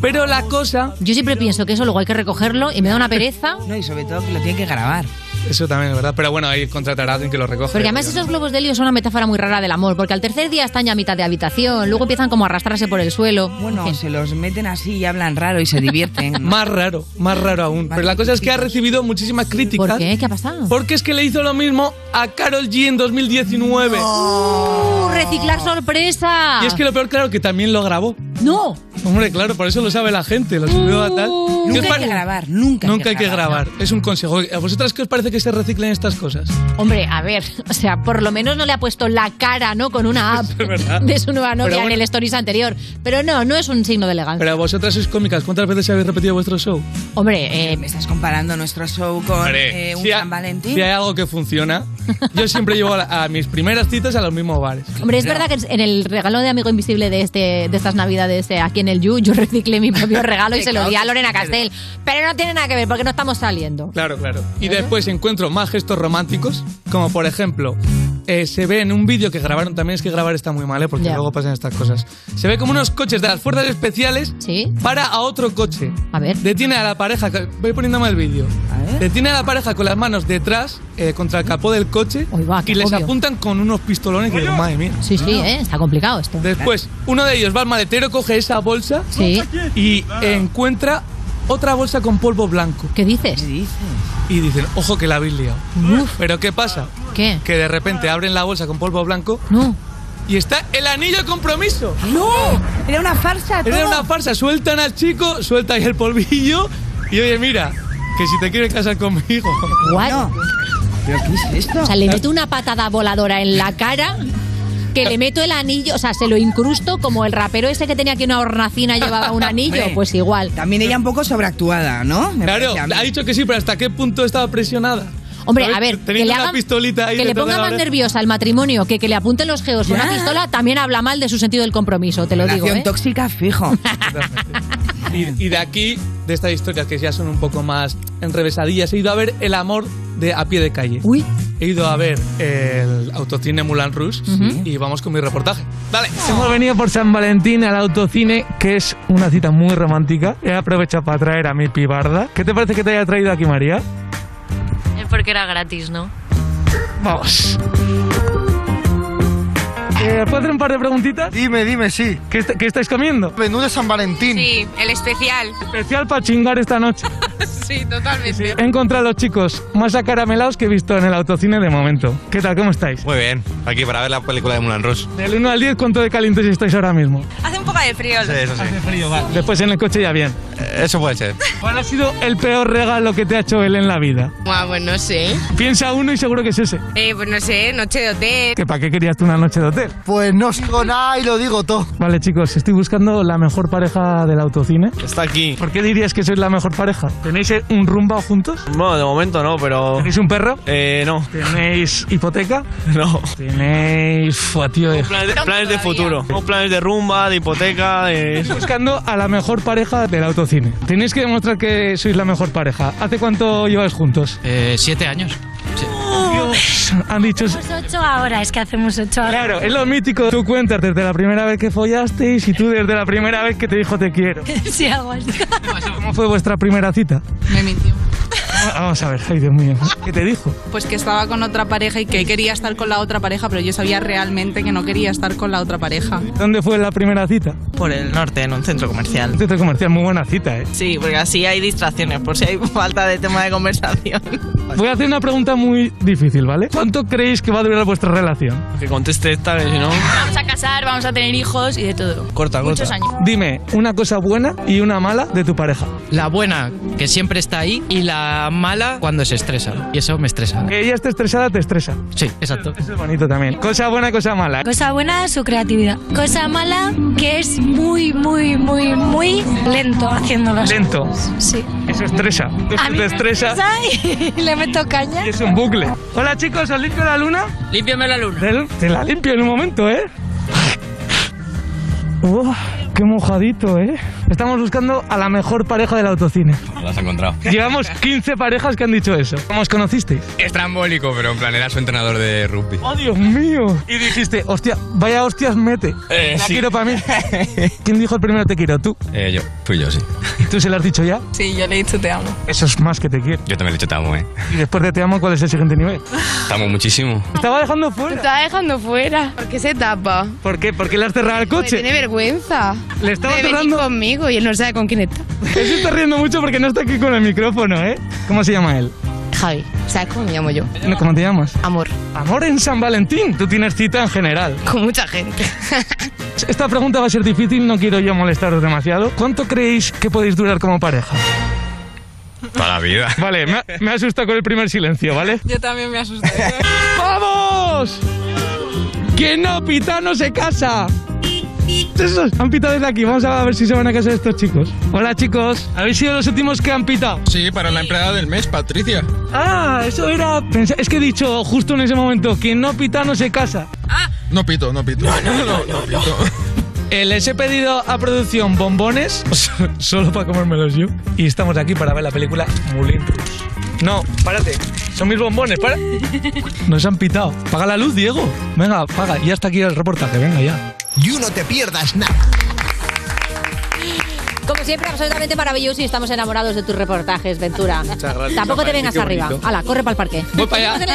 Speaker 23: Pero la cosa...
Speaker 4: Yo siempre pienso que eso luego hay que recogerlo y me da una pereza.
Speaker 3: No, y sobre todo que lo tiene que grabar.
Speaker 23: Eso también es verdad, pero bueno, ahí contratará a alguien que lo recoge.
Speaker 4: Porque además esos globos de helio son una metáfora muy rara del amor, porque al tercer día están ya a mitad de habitación, luego empiezan como a arrastrarse por el suelo.
Speaker 3: Bueno, se los meten así y hablan raro y se divierten.
Speaker 23: más raro, más raro aún. Pero la cosa es que ha recibido muchísimas críticas.
Speaker 4: ¿Por qué? ¿Qué ha pasado?
Speaker 23: Porque es que le hizo lo mismo a Carol G en 2019.
Speaker 4: ¡Uh, reciclar sorpresa!
Speaker 23: Y es que lo peor, claro, que también lo grabó.
Speaker 4: ¡No!
Speaker 23: Hombre, claro, por eso lo sabe la gente, lo subió a tal.
Speaker 3: Uh, Nunca hay que grabar, nunca.
Speaker 23: Nunca hay que grabar. Es un consejo. ¿A vosotras qué os parece que se reciclen estas cosas?
Speaker 4: Hombre, a ver, o sea, por lo menos no le ha puesto la cara, ¿no? Con una app de su nueva novia en el stories anterior. Pero no, no es un signo de elegancia.
Speaker 23: Pero vosotras sois cómicas, ¿cuántas veces habéis repetido vuestro show?
Speaker 4: Hombre, eh,
Speaker 3: me estás comparando nuestro show con eh, un
Speaker 23: si
Speaker 3: San Valentín.
Speaker 23: Si hay algo que funciona, yo siempre llevo a, a, mis primeras citas a los mismos bares.
Speaker 4: Hombre, es verdad que en el regalo de amigo invisible de este de estas navidades eh, aquí en el You, yo reciclé mi propio regalo y se lo di a Lorena Castel. Pero no tiene nada que ver porque no estamos saliendo.
Speaker 23: Claro, claro. Y después encuentro más gestos románticos, como por ejemplo, eh, se ve en un vídeo que grabaron, también es que grabar está muy mal, ¿eh? porque
Speaker 4: Ya.
Speaker 23: luego pasan estas cosas. Se ve como unos coches de las fuerzas especiales para a otro coche.
Speaker 4: A ver.
Speaker 23: Detiene a la pareja, voy poniéndome el vídeo. Detiene a la pareja con las manos detrás eh, contra el capó del coche y les
Speaker 4: obvio.
Speaker 23: apuntan con unos pistolones que digo, madre mía.
Speaker 4: Sí, sí, eh, está complicado esto.
Speaker 23: Después, uno de ellos va al maletero, coge esa bolsa
Speaker 4: Sí.
Speaker 23: y encuentra otra bolsa con polvo blanco.
Speaker 4: ¿Qué dices?
Speaker 23: Y dicen, ojo que la habéis liado. Pero ¿qué pasa?
Speaker 4: ¿Qué?
Speaker 23: Que de repente abren la bolsa con polvo blanco.
Speaker 4: No.
Speaker 23: Y está el anillo de compromiso.
Speaker 3: ¡No! Era una farsa.
Speaker 23: Era
Speaker 3: todo.
Speaker 23: una farsa. Sueltan al chico, sueltan el polvillo. Y oye, mira, que si te quieres casar conmigo.
Speaker 4: What?
Speaker 3: ¿Pero qué es esto?
Speaker 4: O sea, le meto una patada voladora en la cara. Que le meto el anillo, o sea, se lo incrusto como el rapero ese que tenía aquí una hornacina llevaba un anillo, pues igual.
Speaker 3: También ella un poco sobreactuada, ¿no? Me
Speaker 23: Claro, ha dicho que sí, pero ¿hasta qué punto estaba presionada?
Speaker 4: Hombre, a ver, que le,
Speaker 23: una
Speaker 4: hagan-
Speaker 23: pistolita ahí
Speaker 4: que le ponga más nerviosa el matrimonio que que le apunten los geos con una pistola también habla mal de su sentido del compromiso, te lo digo.
Speaker 3: Relación
Speaker 4: ¿eh?
Speaker 3: tóxica, fijo.
Speaker 23: Y, y de aquí, de estas historias que ya son un poco más enrevesadillas, he ido a ver El amor de a pie de calle.
Speaker 4: Uy.
Speaker 23: He ido a ver el autocine Moulin Rouge y vamos con mi reportaje. Vale. Hemos venido por San Valentín al autocine, que es una cita muy romántica. He aprovechado para traer a mi pibarda. ¿Qué te parece que te haya traído aquí, María?
Speaker 24: Es porque era gratis, ¿no?
Speaker 23: Vamos. Eh, ¿Puedo hacer un par de preguntitas? Dime, dime, sí. ¿Qué, est- qué estáis comiendo? Menú de San Valentín.
Speaker 25: Sí, el especial.
Speaker 23: Especial para chingar esta noche.
Speaker 25: Sí, totalmente.
Speaker 23: He encontrado chicos más acaramelados que he visto en el autocine de momento. ¿Qué tal? ¿Cómo estáis?
Speaker 26: Muy bien, aquí para ver la película de Mulan Rouge.
Speaker 23: Del 1 al 10, ¿cuánto de calientes estáis ahora mismo?
Speaker 25: Hace un poco de frío.
Speaker 26: Sí, eso sí.
Speaker 23: frío, va. Después en el coche ya bien.
Speaker 26: Eso puede ser.
Speaker 23: ¿Cuál ha sido el peor regalo que te ha hecho él en la vida?
Speaker 25: Buah, pues no sé.
Speaker 23: Piensa uno y seguro que es ese.
Speaker 25: Eh, pues no sé, noche de hotel.
Speaker 23: ¿Que ¿Para qué querías tú una noche de hotel?
Speaker 26: Pues no digo nada y lo digo todo.
Speaker 23: Vale, chicos, estoy buscando la mejor pareja del autocine.
Speaker 26: Está aquí.
Speaker 23: ¿Por qué dirías que sois la mejor pareja? ¿Tenéis eh, un rumba juntos?
Speaker 26: Bueno, de momento no, pero...
Speaker 23: ¿Tenéis un perro?
Speaker 26: Eh, no.
Speaker 23: ¿Tenéis hipoteca?
Speaker 26: No.
Speaker 23: ¿Tenéis... Fua, tío, de-
Speaker 26: Planes de, planes de futuro. Tenemos planes de rumba, de hipoteca, de...
Speaker 23: Estoy buscando a la mejor pareja del autocine. Tenéis que demostrar que sois la mejor pareja. ¿Hace cuánto lleváis juntos?
Speaker 27: Eh, siete años.
Speaker 23: Han dicho...
Speaker 24: ocho ahora, es que hacemos ocho ahora.
Speaker 23: Claro, es lo mítico. Tú cuentas desde la primera vez que follasteis y tú desde la primera vez que te dijo te quiero.
Speaker 24: sí, algo así.
Speaker 23: ¿Cómo fue vuestra primera cita?
Speaker 28: Me mintió.
Speaker 23: Vamos a ver, ay Dios mío. ¿Qué te dijo?
Speaker 28: Pues que estaba con otra pareja y que quería estar con la otra pareja, pero yo sabía realmente que no quería estar con la otra pareja.
Speaker 23: ¿Dónde fue la primera cita?
Speaker 29: Por el norte, en un centro comercial.
Speaker 23: Un centro comercial, muy buena cita, ¿eh?
Speaker 29: Sí, porque así hay distracciones, por si hay falta de tema de conversación.
Speaker 23: Voy a hacer una pregunta muy difícil, ¿vale? ¿Cuánto creéis que va a durar vuestra relación?
Speaker 26: Que conteste esta, si no...
Speaker 24: Vamos a casar, vamos a tener hijos y de todo.
Speaker 26: Corta,
Speaker 24: Muchos
Speaker 26: corta.
Speaker 24: años.
Speaker 23: Dime una cosa buena y una mala de tu pareja.
Speaker 27: La buena, que siempre está ahí, y la mala, cuando se estresa. Y eso me estresa.
Speaker 23: Que ella esté estresada, te estresa.
Speaker 27: Sí, exacto.
Speaker 23: Eso es bonito también. Cosa buena, cosa mala.
Speaker 24: Cosa buena, su creatividad. Cosa mala, que es muy, muy, muy, muy lento haciendo las
Speaker 23: Lento.
Speaker 24: Sí.
Speaker 23: Eso estresa. Eso
Speaker 24: A mí
Speaker 23: te estresa.
Speaker 24: estresa y le meto caña.
Speaker 23: Y es un bucle. Hola chicos, ¿os limpio la luna?
Speaker 27: Límpiame la luna.
Speaker 23: Te, te la limpio en un momento, ¿eh? Uf, qué mojadito, ¿eh? Estamos buscando a la mejor pareja del autocine.
Speaker 30: Lo has encontrado.
Speaker 23: Llevamos 15 parejas que han dicho eso. ¿Cómo os conocisteis?
Speaker 30: Estrambólico, pero en plan era su entrenador de rugby.
Speaker 23: ¡Oh, Dios mío! Y dijiste, hostia, vaya hostias mete.
Speaker 30: Eh,
Speaker 23: la
Speaker 30: sí.
Speaker 23: quiero para mí. ¿Quién dijo el primero te quiero? ¿Tú?
Speaker 30: Eh, yo, fui yo, sí.
Speaker 23: ¿Tú se lo has dicho ya?
Speaker 28: Sí, yo le he dicho te amo.
Speaker 23: Eso es más que te quiero.
Speaker 30: Yo también le he dicho te amo, eh.
Speaker 23: Y después de te amo, ¿cuál es el siguiente nivel?
Speaker 30: Te amo muchísimo.
Speaker 23: Estaba dejando fuera.
Speaker 25: Te está dejando fuera. ¿Por qué se tapa?
Speaker 23: ¿Por qué? ¿Por qué le has cerrado el
Speaker 25: Porque
Speaker 23: coche?
Speaker 25: tiene vergüenza.
Speaker 23: Le estaba cerrando-
Speaker 25: conmigo y él no sabe con quién está.
Speaker 23: Él se está riendo mucho porque no está aquí con el micrófono, ¿eh? ¿Cómo se llama él?
Speaker 25: Javi, ¿sabes cómo me llamo yo?
Speaker 23: ¿Cómo te llamas?
Speaker 25: Amor.
Speaker 23: Amor en San Valentín. Tú tienes cita en general.
Speaker 25: Con mucha gente.
Speaker 23: Esta pregunta va a ser difícil, no quiero yo molestaros demasiado. ¿Cuánto creéis que podéis durar como pareja?
Speaker 30: Toda la vida.
Speaker 23: Vale, me, me ha asustado con el primer silencio, ¿vale?
Speaker 28: Yo también me asusté.
Speaker 23: ¡Vamos! ¡Quien no pita no se casa! Esos han pitado desde aquí. Vamos a ver si se van a casar estos chicos. Hola, chicos. ¿Habéis sido los últimos que han pitado?
Speaker 31: Sí, para la empleada del mes, Patricia.
Speaker 23: Ah, eso era... Es que he dicho justo en ese momento, quien no pita no se casa.
Speaker 31: No pito, no pito. No, no, no, no, pito.
Speaker 23: Eh, les he pedido a producción bombones, solo para comérmelos yo. Y estamos aquí para ver la película Moulin Rouge. No, párate. Son mis bombones, para. Nos han pitado. Paga la luz, Diego. Venga, paga. Ya está aquí el reportaje, venga ya.
Speaker 5: You no te pierdas nada.
Speaker 4: Como siempre, absolutamente maravilloso y estamos enamorados de tus reportajes, Ventura.
Speaker 23: Muchas gracias.
Speaker 4: Tampoco te vengas arriba. Hala, corre para el parque.
Speaker 23: Voy para allá.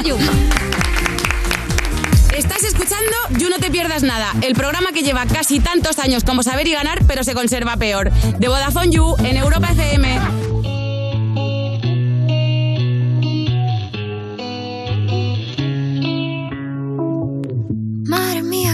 Speaker 32: Estás escuchando You No Te Pierdas Nada, el programa que lleva casi tantos años como saber y ganar, pero se conserva peor. De Vodafone You en Europa FM.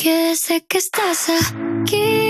Speaker 33: Porque sé que estás aquí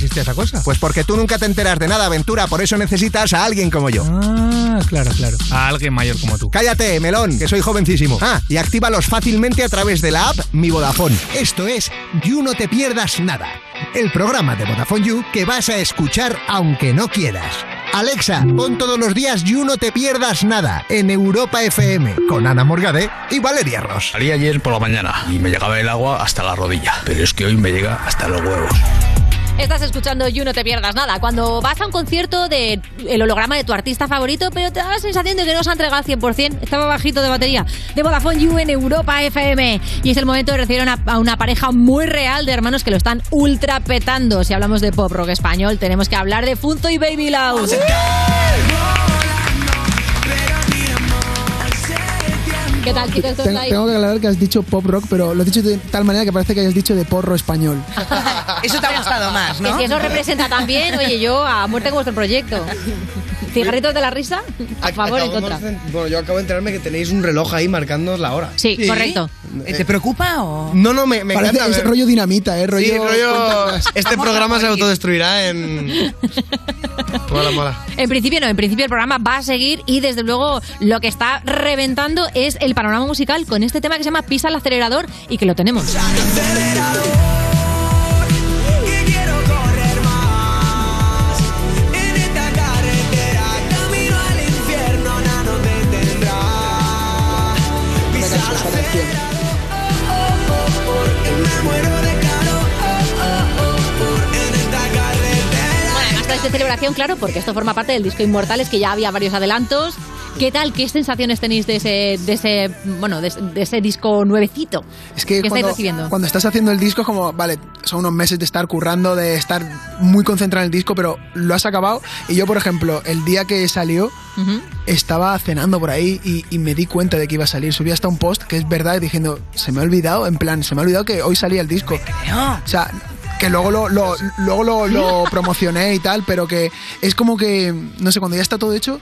Speaker 23: existía esa cosa?
Speaker 5: Pues porque tú nunca te enteras de nada, aventura, por eso necesitas a alguien como yo.
Speaker 23: Ah, claro, claro. A alguien mayor como tú.
Speaker 5: Cállate, melón, que soy jovencísimo. Ah, y actívalos fácilmente a través de la app Mi Vodafone. Esto es You No Te Pierdas Nada, el programa de Vodafone You que vas a escuchar aunque no quieras. Alexa, pon todos los días You No Te Pierdas Nada en Europa FM con Ana Morgade y Valeria Ross.
Speaker 34: Salí ayer por la mañana y me llegaba el agua hasta la rodilla, pero es que hoy me llega hasta los huevos.
Speaker 4: Estás escuchando You, no te pierdas nada. Cuando vas a un concierto de el holograma de tu artista favorito, pero te da la sensación de que no se ha entregado al 100%, estaba bajito de batería, de Vodafone You en Europa FM. Y es el momento de recibir a una, pareja muy real de hermanos que lo están ultra petando. Si hablamos de pop rock español, tenemos que hablar de Funzo y Baby Louse. ¿Qué tal, chicos?
Speaker 35: Tengo que aclarar que has dicho pop rock, pero lo has dicho de tal manera que parece que hayas dicho de porro español.
Speaker 3: Eso te ha gustado más,
Speaker 4: Que
Speaker 3: ¿no?
Speaker 4: si eso representa también, oye, yo a muerte con vuestro proyecto. ¿Cigarritos de la risa? A favor, en
Speaker 36: Acabamos
Speaker 4: contra.
Speaker 36: de- Bueno, yo acabo de enterarme que tenéis un reloj ahí marcándoos la hora.
Speaker 4: Sí, correcto.
Speaker 36: Eh,
Speaker 3: ¿Te preocupa o...?
Speaker 36: No, no, me, me
Speaker 35: Parece
Speaker 36: encanta.
Speaker 35: es
Speaker 36: ver-
Speaker 35: rollo dinamita, ¿eh? Rollo,
Speaker 36: Sí, rollo.
Speaker 35: cuenta-
Speaker 36: Este programa se autodestruirá en. Mola, mola.
Speaker 4: En principio no, en principio el programa va a seguir y desde luego lo que está reventando es el panorama musical con este tema que se llama Pisa el acelerador y que lo tenemos. Estáis de celebración, claro, porque esto forma parte del disco Inmortales, que ya había varios adelantos. ¿Qué tal? ¿Qué sensaciones tenéis de ese, de ese, bueno, de, de ese disco nuevecito?
Speaker 35: Es que
Speaker 4: ¿Qué estáis
Speaker 35: cuando,
Speaker 4: recibiendo?
Speaker 35: cuando estás haciendo el disco es como, vale, son unos meses de estar currando, de estar muy concentrado en el disco, pero lo has acabado. Y yo, por ejemplo, el día que salió,
Speaker 4: Ujú.
Speaker 35: estaba cenando por ahí y, y me di cuenta de que iba a salir. Subí hasta un post que es verdad diciendo, se me ha olvidado, en plan, se me ha olvidado que hoy salía el disco. O sea, que luego lo, lo- luego lo, lo promocioné y tal, pero que es como que, no sé, cuando ya está todo hecho,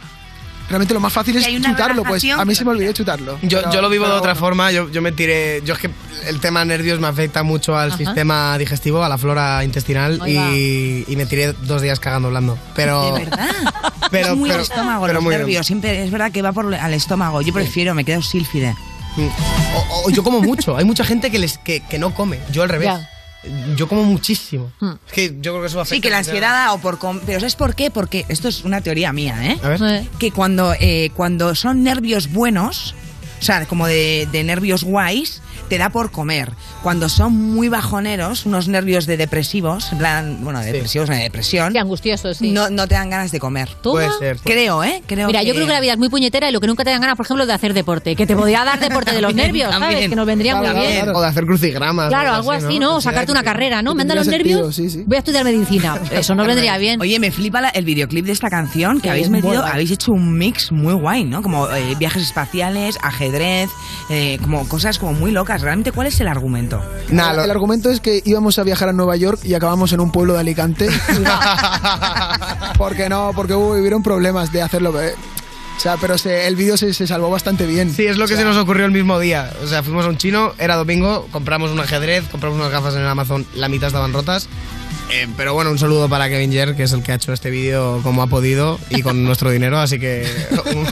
Speaker 35: realmente lo más fácil es chutarlo. Pues a mí se me olvidó chutarlo.
Speaker 36: Yo,
Speaker 35: Pero-
Speaker 36: yo lo vivo de otra
Speaker 35: bueno.
Speaker 36: forma, yo, yo me tiré. Yo es que el tema nervios me afecta mucho al
Speaker 35: Ajá.
Speaker 36: sistema digestivo, a la flora intestinal y, y me tiré dos días cagando hablando. Pero.
Speaker 3: ¿De verdad?
Speaker 36: Pero,
Speaker 3: es muy
Speaker 36: pero-
Speaker 3: el estómago,
Speaker 36: pero
Speaker 3: los
Speaker 36: muy bien.
Speaker 3: nervios. Siempre es verdad que va por al estómago. Yo prefiero, me quedo sílfide.
Speaker 36: O, o yo como mucho. Hay mucha gente que, les, que, que no come. Yo al revés. Yo como muchísimo. Es que yo creo que eso afecta.
Speaker 3: Sí, que la ansiedad o por... com- Pero ¿sabes por qué? Porque esto es una teoría mía, ¿eh?
Speaker 36: A ver.
Speaker 3: Que cuando, eh, cuando son nervios buenos, o sea, como de, de nervios guays, te da por comer. Cuando son muy bajoneros, unos nervios de depresivos, en plan, bueno, de depresivos, de depresión.
Speaker 4: Sí, angustiosos, sí.
Speaker 3: No, no te dan ganas de comer.
Speaker 4: Puede ser,
Speaker 3: Creo, ¿eh? Creo
Speaker 4: Mira, yo creo que la vida es muy puñetera y lo que nunca te dan ganas, por ejemplo, de hacer deporte. Que te podría dar deporte de los nervios, ¿sabes?
Speaker 36: también.
Speaker 4: Que nos vendría muy
Speaker 36: Claro,
Speaker 4: bien.
Speaker 36: O de hacer crucigramas.
Speaker 4: Claro, algo así, ¿no? O sacarte una carrera, ¿no? Me andan los nervios. Voy a estudiar medicina. Eso nos vendría bien.
Speaker 3: Oye, me flipa la- el videoclip de esta canción que habéis metido, habéis hecho un mix muy guay, ¿no? Como eh, viajes espaciales, ajedrez, eh, como cosas como muy locas. Realmente, ¿cuál es el argumento?
Speaker 35: el, el argumento es que íbamos a viajar a Nueva York y acabamos en un pueblo de Alicante. porque no, porque hubo, hubieron problemas de hacerlo. eh. O sea, pero se- el vídeo se, se salvó bastante bien.
Speaker 36: Sí, es lo que se nos ocurrió el mismo día. O sea, fuimos a un chino, era domingo, compramos un ajedrez, compramos unas gafas en el Amazon, la mitad estaban rotas. Eh, pero bueno, un saludo para Kevin Jer, que es el que ha hecho este vídeo como ha podido y con nuestro dinero, así que un,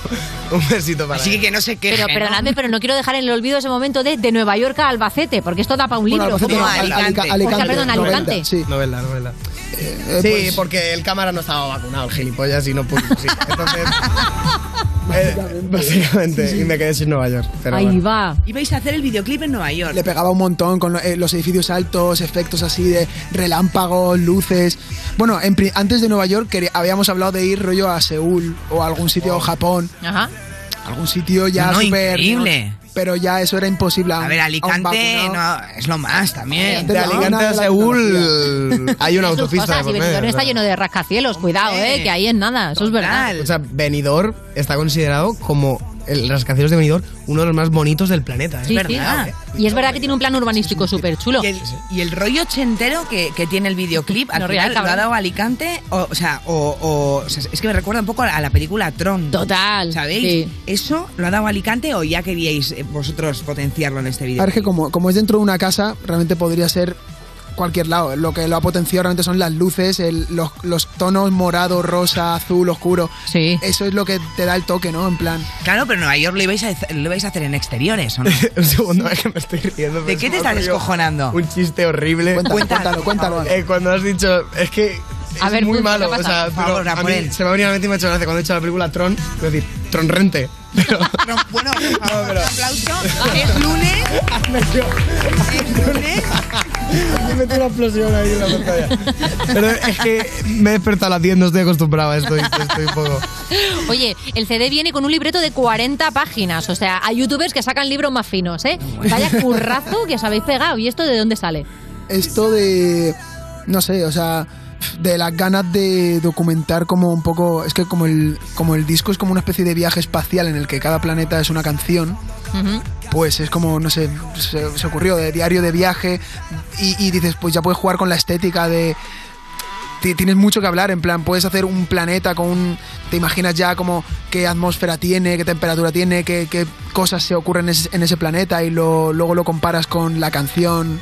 Speaker 36: un besito para
Speaker 3: Así
Speaker 36: él.
Speaker 3: que no sé qué.
Speaker 4: Pero perdonadme, pero no quiero dejar en el olvido ese momento de de Nueva York a Albacete, porque esto da para un
Speaker 36: Bueno,
Speaker 4: libro.
Speaker 36: Albacete
Speaker 4: ¿Cómo?
Speaker 36: no, Al- Alicante.
Speaker 4: O sea,
Speaker 36: Alicante,
Speaker 4: perdón,
Speaker 36: novela,
Speaker 4: Alicante.
Speaker 35: Sí.
Speaker 36: Novela, novela.
Speaker 35: Eh,
Speaker 36: sí,
Speaker 35: pues-
Speaker 36: porque el cámara no estaba vacunado, el gilipollas, y no pudo. sí. Entonces, eh, básicamente, y me quedé sin Nueva York. Pero
Speaker 4: Ahí
Speaker 36: bueno.
Speaker 4: va.
Speaker 3: Ibais a hacer el videoclip en Nueva York.
Speaker 35: Le pegaba un montón con lo- eh, los edificios altos, efectos así de relámpagos, luces. Bueno, en antes de Nueva York quería- habíamos hablado de ir rollo a Seúl o a algún sitio, Japón.
Speaker 4: Ajá.
Speaker 35: Algún sitio ya
Speaker 3: No, no,
Speaker 35: súper.
Speaker 3: increíble.
Speaker 35: Pero ya eso era imposible.
Speaker 3: A ver, Alicante no, es lo más también.
Speaker 35: De. Alicante a
Speaker 36: Seúl hay una autopista
Speaker 4: cosas,
Speaker 36: de por
Speaker 4: y
Speaker 36: medio,
Speaker 4: Benidorm está lleno de rascacielos, cuidado, eh, que ahí es nada, eso es verdad.
Speaker 36: O sea, Benidorm está considerado como el rascacielos de Benidorm uno de los más bonitos del planeta. ¿eh?
Speaker 4: Sí, sí. Y es verdad que tiene un plan urbanístico súper chulo.
Speaker 3: Y el, y el rollo ochentero que, que tiene el videoclip, al
Speaker 4: No
Speaker 3: final lo ha dado Alicante, o, o sea, o, o- o sea, es que me recuerda un poco a la película Tron.
Speaker 4: Total.
Speaker 3: ¿Sabéis?
Speaker 4: sí.
Speaker 3: ¿Eso lo ha dado Alicante o ya queríais eh, vosotros potenciarlo en este vídeo?
Speaker 35: Ahora es que como, como es dentro de una casa, realmente podría ser cualquier lado. Lo que lo ha potenciado realmente son las luces, el- los, los tonos morado, rosa, azul, oscuro.
Speaker 4: Sí.
Speaker 35: Eso es lo que te da el toque, ¿no? En plan.
Speaker 3: Claro, pero Nueva York lo ibais a, hacer- lo ibais a hacer en exteriores, ¿o no?
Speaker 36: Un segundo, es que me estoy riendo.
Speaker 3: ¿De qué te estás descojonando?
Speaker 36: Un chiste horrible.
Speaker 35: Cuéntalo, cuéntalo, cuéntalo.
Speaker 36: Eh, cuando has dicho, es que
Speaker 4: A
Speaker 36: es
Speaker 4: ver,
Speaker 36: muy malo.
Speaker 4: ¿qué
Speaker 36: O sea,
Speaker 3: favor,
Speaker 36: a mí se me ha venido a la mente y me ha hecho gracia cuando he dicho la película Tron, es decir, Tronrente. Pero,
Speaker 3: bueno, por favor, un aplauso. Es lunes. Es lunes.
Speaker 36: Me metí una explosión ahí en la pantalla. Pero es que me he despertado a las 10, no estoy acostumbrado a esto estoy un poco...
Speaker 4: Oye, el CD viene con un libreto de 40 páginas. O sea, hay youtubers que sacan libros más finos, ¿eh? Vaya currazo que os habéis pegado. ¿Y esto de dónde sale?
Speaker 35: Esto de. No sé, o sea. De las ganas de documentar como un poco. Es que como el, como el disco es como una especie de viaje espacial en el que cada planeta es una canción. Pues es como, no sé, se, se ocurrió de diario de viaje y, y dices, pues ya puedes jugar con la estética de... ti- Tienes mucho que hablar, en plan, puedes hacer un planeta con un... Te imaginas ya como qué atmósfera tiene, qué temperatura tiene, qué, qué cosas se ocurren en ese, en ese planeta y lo, luego lo comparas con la canción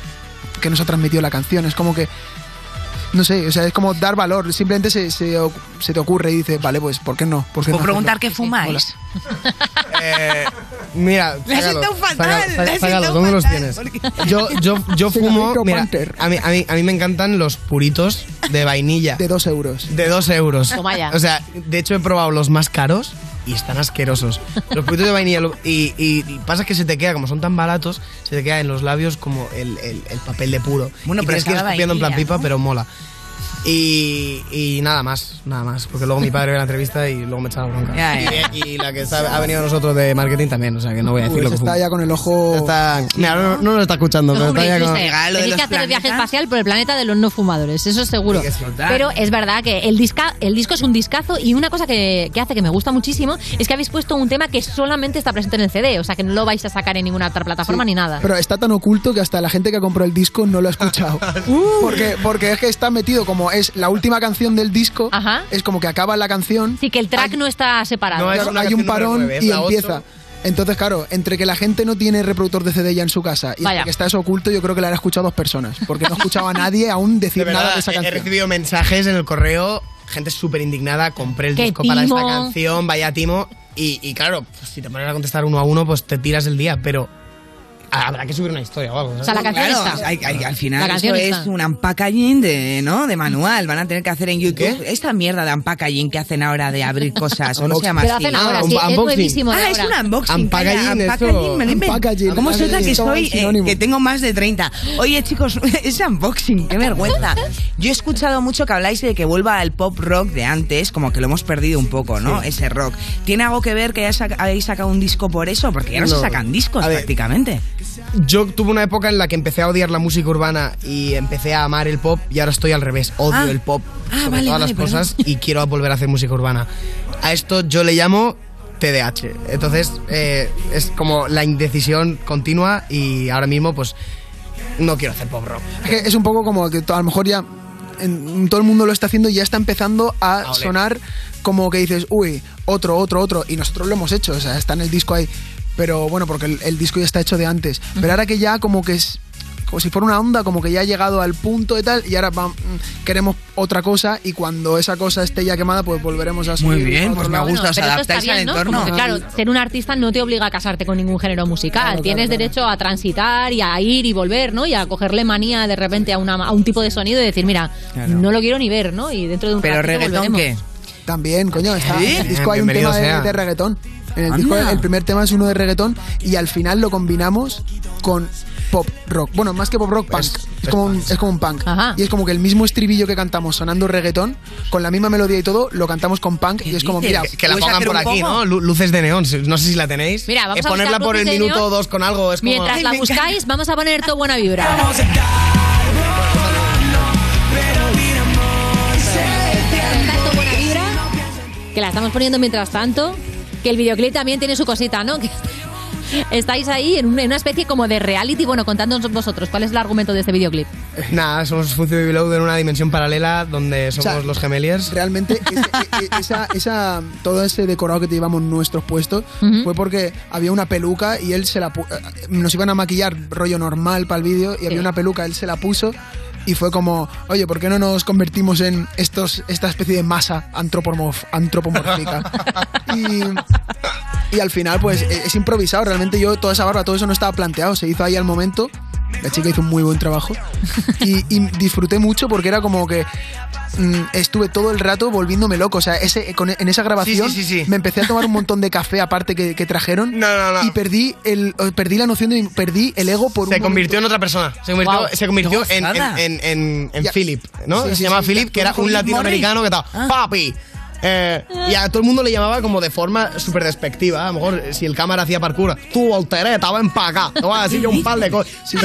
Speaker 35: que nos ha transmitido la canción. Es como que... No sé, o sea, es como dar valor. Simplemente se, se, te ocurre y dices, vale, pues ¿por qué no? ¿Por qué
Speaker 3: ¿Puedo
Speaker 35: no
Speaker 3: preguntar qué fumáis?
Speaker 36: Eh, mira, sácalo,
Speaker 3: fatal,
Speaker 36: sácalo, sácalo, ¿dónde los tienes? Yo, yo, yo fumo, mira, a mí, a, mí, a mí me encantan los puritos de vainilla.
Speaker 35: De dos euros.
Speaker 36: De dos euros.
Speaker 4: Toma ya.
Speaker 36: O sea, de hecho he probado los más caros y están asquerosos. Los puritos de vainilla. lo- Y, y- y pasa que se te queda, como son tan baratos, se te queda en los labios como el, el- el papel de puro.
Speaker 3: Bueno,
Speaker 36: y
Speaker 3: pero
Speaker 36: tienes
Speaker 3: es
Speaker 36: que ir escupiendo en plan pipa,
Speaker 3: ¿no?
Speaker 36: pero mola. Y, y nada más, nada más. Porque luego mi padre ve la entrevista y luego me echa la bronca. Y, y la que está- ha venido a nosotros de marketing también, o sea que no voy a decir
Speaker 35: Pues
Speaker 36: lo que
Speaker 35: está ya con el ojo...
Speaker 36: Está, mira, no, no lo está escuchando, pero
Speaker 4: Hombre,
Speaker 36: está ya con...
Speaker 4: Tenéis que hacer el viaje espacial por el planeta de los no fumadores, eso seguro.
Speaker 3: Que soltar.
Speaker 4: Pero es verdad que el, disca, el disco es un discazo y una cosa que, que hace que me gusta muchísimo es que habéis puesto un tema que solamente está presente en el CD, o sea que no lo vais a sacar en ninguna otra plataforma ni nada.
Speaker 35: Pero está tan oculto que hasta la gente que compró el disco no lo ha escuchado. porque, porque es que está metido como es la última canción del disco,
Speaker 4: Ajá.
Speaker 35: es como que acaba la canción,
Speaker 4: Sí, que el track no está separado.
Speaker 36: No, es
Speaker 35: claro,
Speaker 36: una
Speaker 35: hay
Speaker 36: canción
Speaker 35: un parón y empieza. Entonces, claro, entre que la gente no tiene reproductor de CD ya en su casa y
Speaker 4: Vaya.
Speaker 35: que está eso oculto, yo creo que la han escuchado dos personas. Porque no he escuchado a nadie aún decir
Speaker 36: De
Speaker 35: nada de esa
Speaker 36: he- he
Speaker 35: canción.
Speaker 36: recibido mensajes en el correo, gente súper indignada, compré el
Speaker 4: ¡Qué
Speaker 36: disco para esta canción, vaya timo. Y, y claro, pues, si te pones a contestar uno a uno, pues te tiras el día, pero habrá que subir una historia o algo. ¿sabes?
Speaker 4: O sea, la canción
Speaker 3: Claro,
Speaker 4: está.
Speaker 3: hay- hay- al
Speaker 4: La
Speaker 3: final
Speaker 4: está.
Speaker 3: es un unpackaging de, ¿no? de manual. Van a tener que hacer en YouTube esta mierda de unpackaging que hacen ahora de abrir cosas. o no se llama
Speaker 4: Pero
Speaker 3: así.
Speaker 4: hacen ahora,
Speaker 36: Ah,
Speaker 4: sí,
Speaker 36: un-
Speaker 4: es de
Speaker 3: Ah, es un unboxing.
Speaker 36: Unpackaging, esto-
Speaker 3: unpackaging.
Speaker 35: Unpackaging,
Speaker 3: ¿Cómo se que soy, eh, que tengo más de 30? Oye, chicos, es unboxing, qué vergüenza. Yo he escuchado mucho que habláis de que vuelva el pop rock de antes, como que lo hemos perdido un poco, ¿no? Ese rock. ¿Tiene algo que ver que hayáis sacado un disco por eso? Porque ya no, se sacan discos
Speaker 36: A ver. Yo tuve una época en la que empecé a odiar la música urbana y empecé a amar el pop y ahora estoy al revés. Odio
Speaker 3: Ah.
Speaker 36: el pop
Speaker 3: Ah,
Speaker 36: sobre
Speaker 3: vale,
Speaker 36: todas
Speaker 3: vale,
Speaker 36: las cosas y quiero volver a hacer música urbana. A esto yo le llamo TDAH. Entonces eh, es como la indecisión continua y ahora mismo pues no quiero hacer pop rock.
Speaker 35: Es que es un poco como que a lo mejor ya en- todo el mundo lo está haciendo y ya está empezando a sonar como que dices, uy, otro, otro, otro. Y nosotros lo hemos hecho, o sea, está en el disco ahí. Pero bueno, porque el, el disco ya está hecho de antes. Pero ahora que ya como que es como si fuera una onda, como que ya ha llegado al punto y tal, y ahora vam- mm, queremos otra cosa y cuando esa cosa esté ya quemada, pues volveremos a subir.
Speaker 3: Muy bien, pues me gusta, os
Speaker 4: esto está
Speaker 3: adaptáis al entorno.
Speaker 4: Que, claro, ser un artista no te obliga a casarte con ningún género musical.
Speaker 35: Claro,
Speaker 4: Tienes
Speaker 35: claro.
Speaker 4: derecho a transitar y a ir y volver, ¿no? Y a cogerle manía de repente a, una, a un tipo de sonido y decir, mira,
Speaker 3: Claro.
Speaker 4: no lo quiero ni ver, ¿no? Y dentro de un
Speaker 3: Pero reggaetón,
Speaker 4: volveremos.
Speaker 3: ¿qué?
Speaker 35: También, coño, está.
Speaker 3: ¿Sí?
Speaker 35: El disco hay un tema de, de reggaetón. En el
Speaker 3: Anda.
Speaker 35: disco el primer tema es uno de reggaetón y al final lo combinamos con pop rock. Bueno, más que pop rock, punk. Es, como, un, es como un punk. Y es como que el mismo estribillo que cantamos sonando reggaetón, con la misma melodía y todo, lo cantamos con punk y es como, mira,
Speaker 36: que, que la pongan por aquí, ¿no? Lu- Luces de neón, no sé si la tenéis.
Speaker 4: Mira, vamos
Speaker 36: Eh,
Speaker 4: a
Speaker 36: ponerla por el minuto o dos con algo es como...
Speaker 4: Mientras la buscáis, vamos a poner todo buena vibra. Buena vibra, que la estamos poniendo mientras tanto, que el videoclip también tiene su cosita, ¿no? Que estáis ahí en un- en una especie como de reality. Bueno, contándonos vosotros, ¿cuál es el argumento de este videoclip?
Speaker 36: Nada, somos Fucio y Below en una dimensión paralela donde somos
Speaker 35: sea,
Speaker 36: los gemeliers.
Speaker 35: Realmente ese- e- e- esa, esa, todo ese decorado que te llevamos nuestros puestos
Speaker 36: Ujú.
Speaker 35: fue porque había una peluca y él se la eh, nos iban a maquillar rollo normal para el vídeo y había una peluca, él se la puso y fue como, oye, ¿por qué no nos convertimos en estos esta especie de masa antropomorf- antropomórfica? y, y al final, pues e- es improvisado. Realmente yo, toda esa barba, todo eso no estaba planteado, se hizo ahí al momento. La chica hizo un muy buen trabajo y, y disfruté mucho porque era como que mm, estuve todo el rato volviéndome loco. O sea, ese, con- en esa grabación
Speaker 36: Sí, sí, sí, sí.
Speaker 35: me empecé a tomar un montón de café aparte que, que trajeron y perdí el perdí la noción de perdí el ego por
Speaker 36: Se
Speaker 35: un
Speaker 36: convirtió en otra persona. Se convirtió,
Speaker 35: Wow.
Speaker 36: se convirtió en, en, en, en-. Philip, ¿no?
Speaker 35: Sí,
Speaker 36: se
Speaker 35: sí,
Speaker 36: llama
Speaker 35: sí,
Speaker 36: Philip, que era un latinoamericano que estaba, ¡papi! Eh, y a todo el mundo le llamaba como de forma súper despectiva. A lo mejor si el cámara hacía parkour, tú voltereta, ven para acá. No vas a decir yo un par de cosas.
Speaker 35: Sí,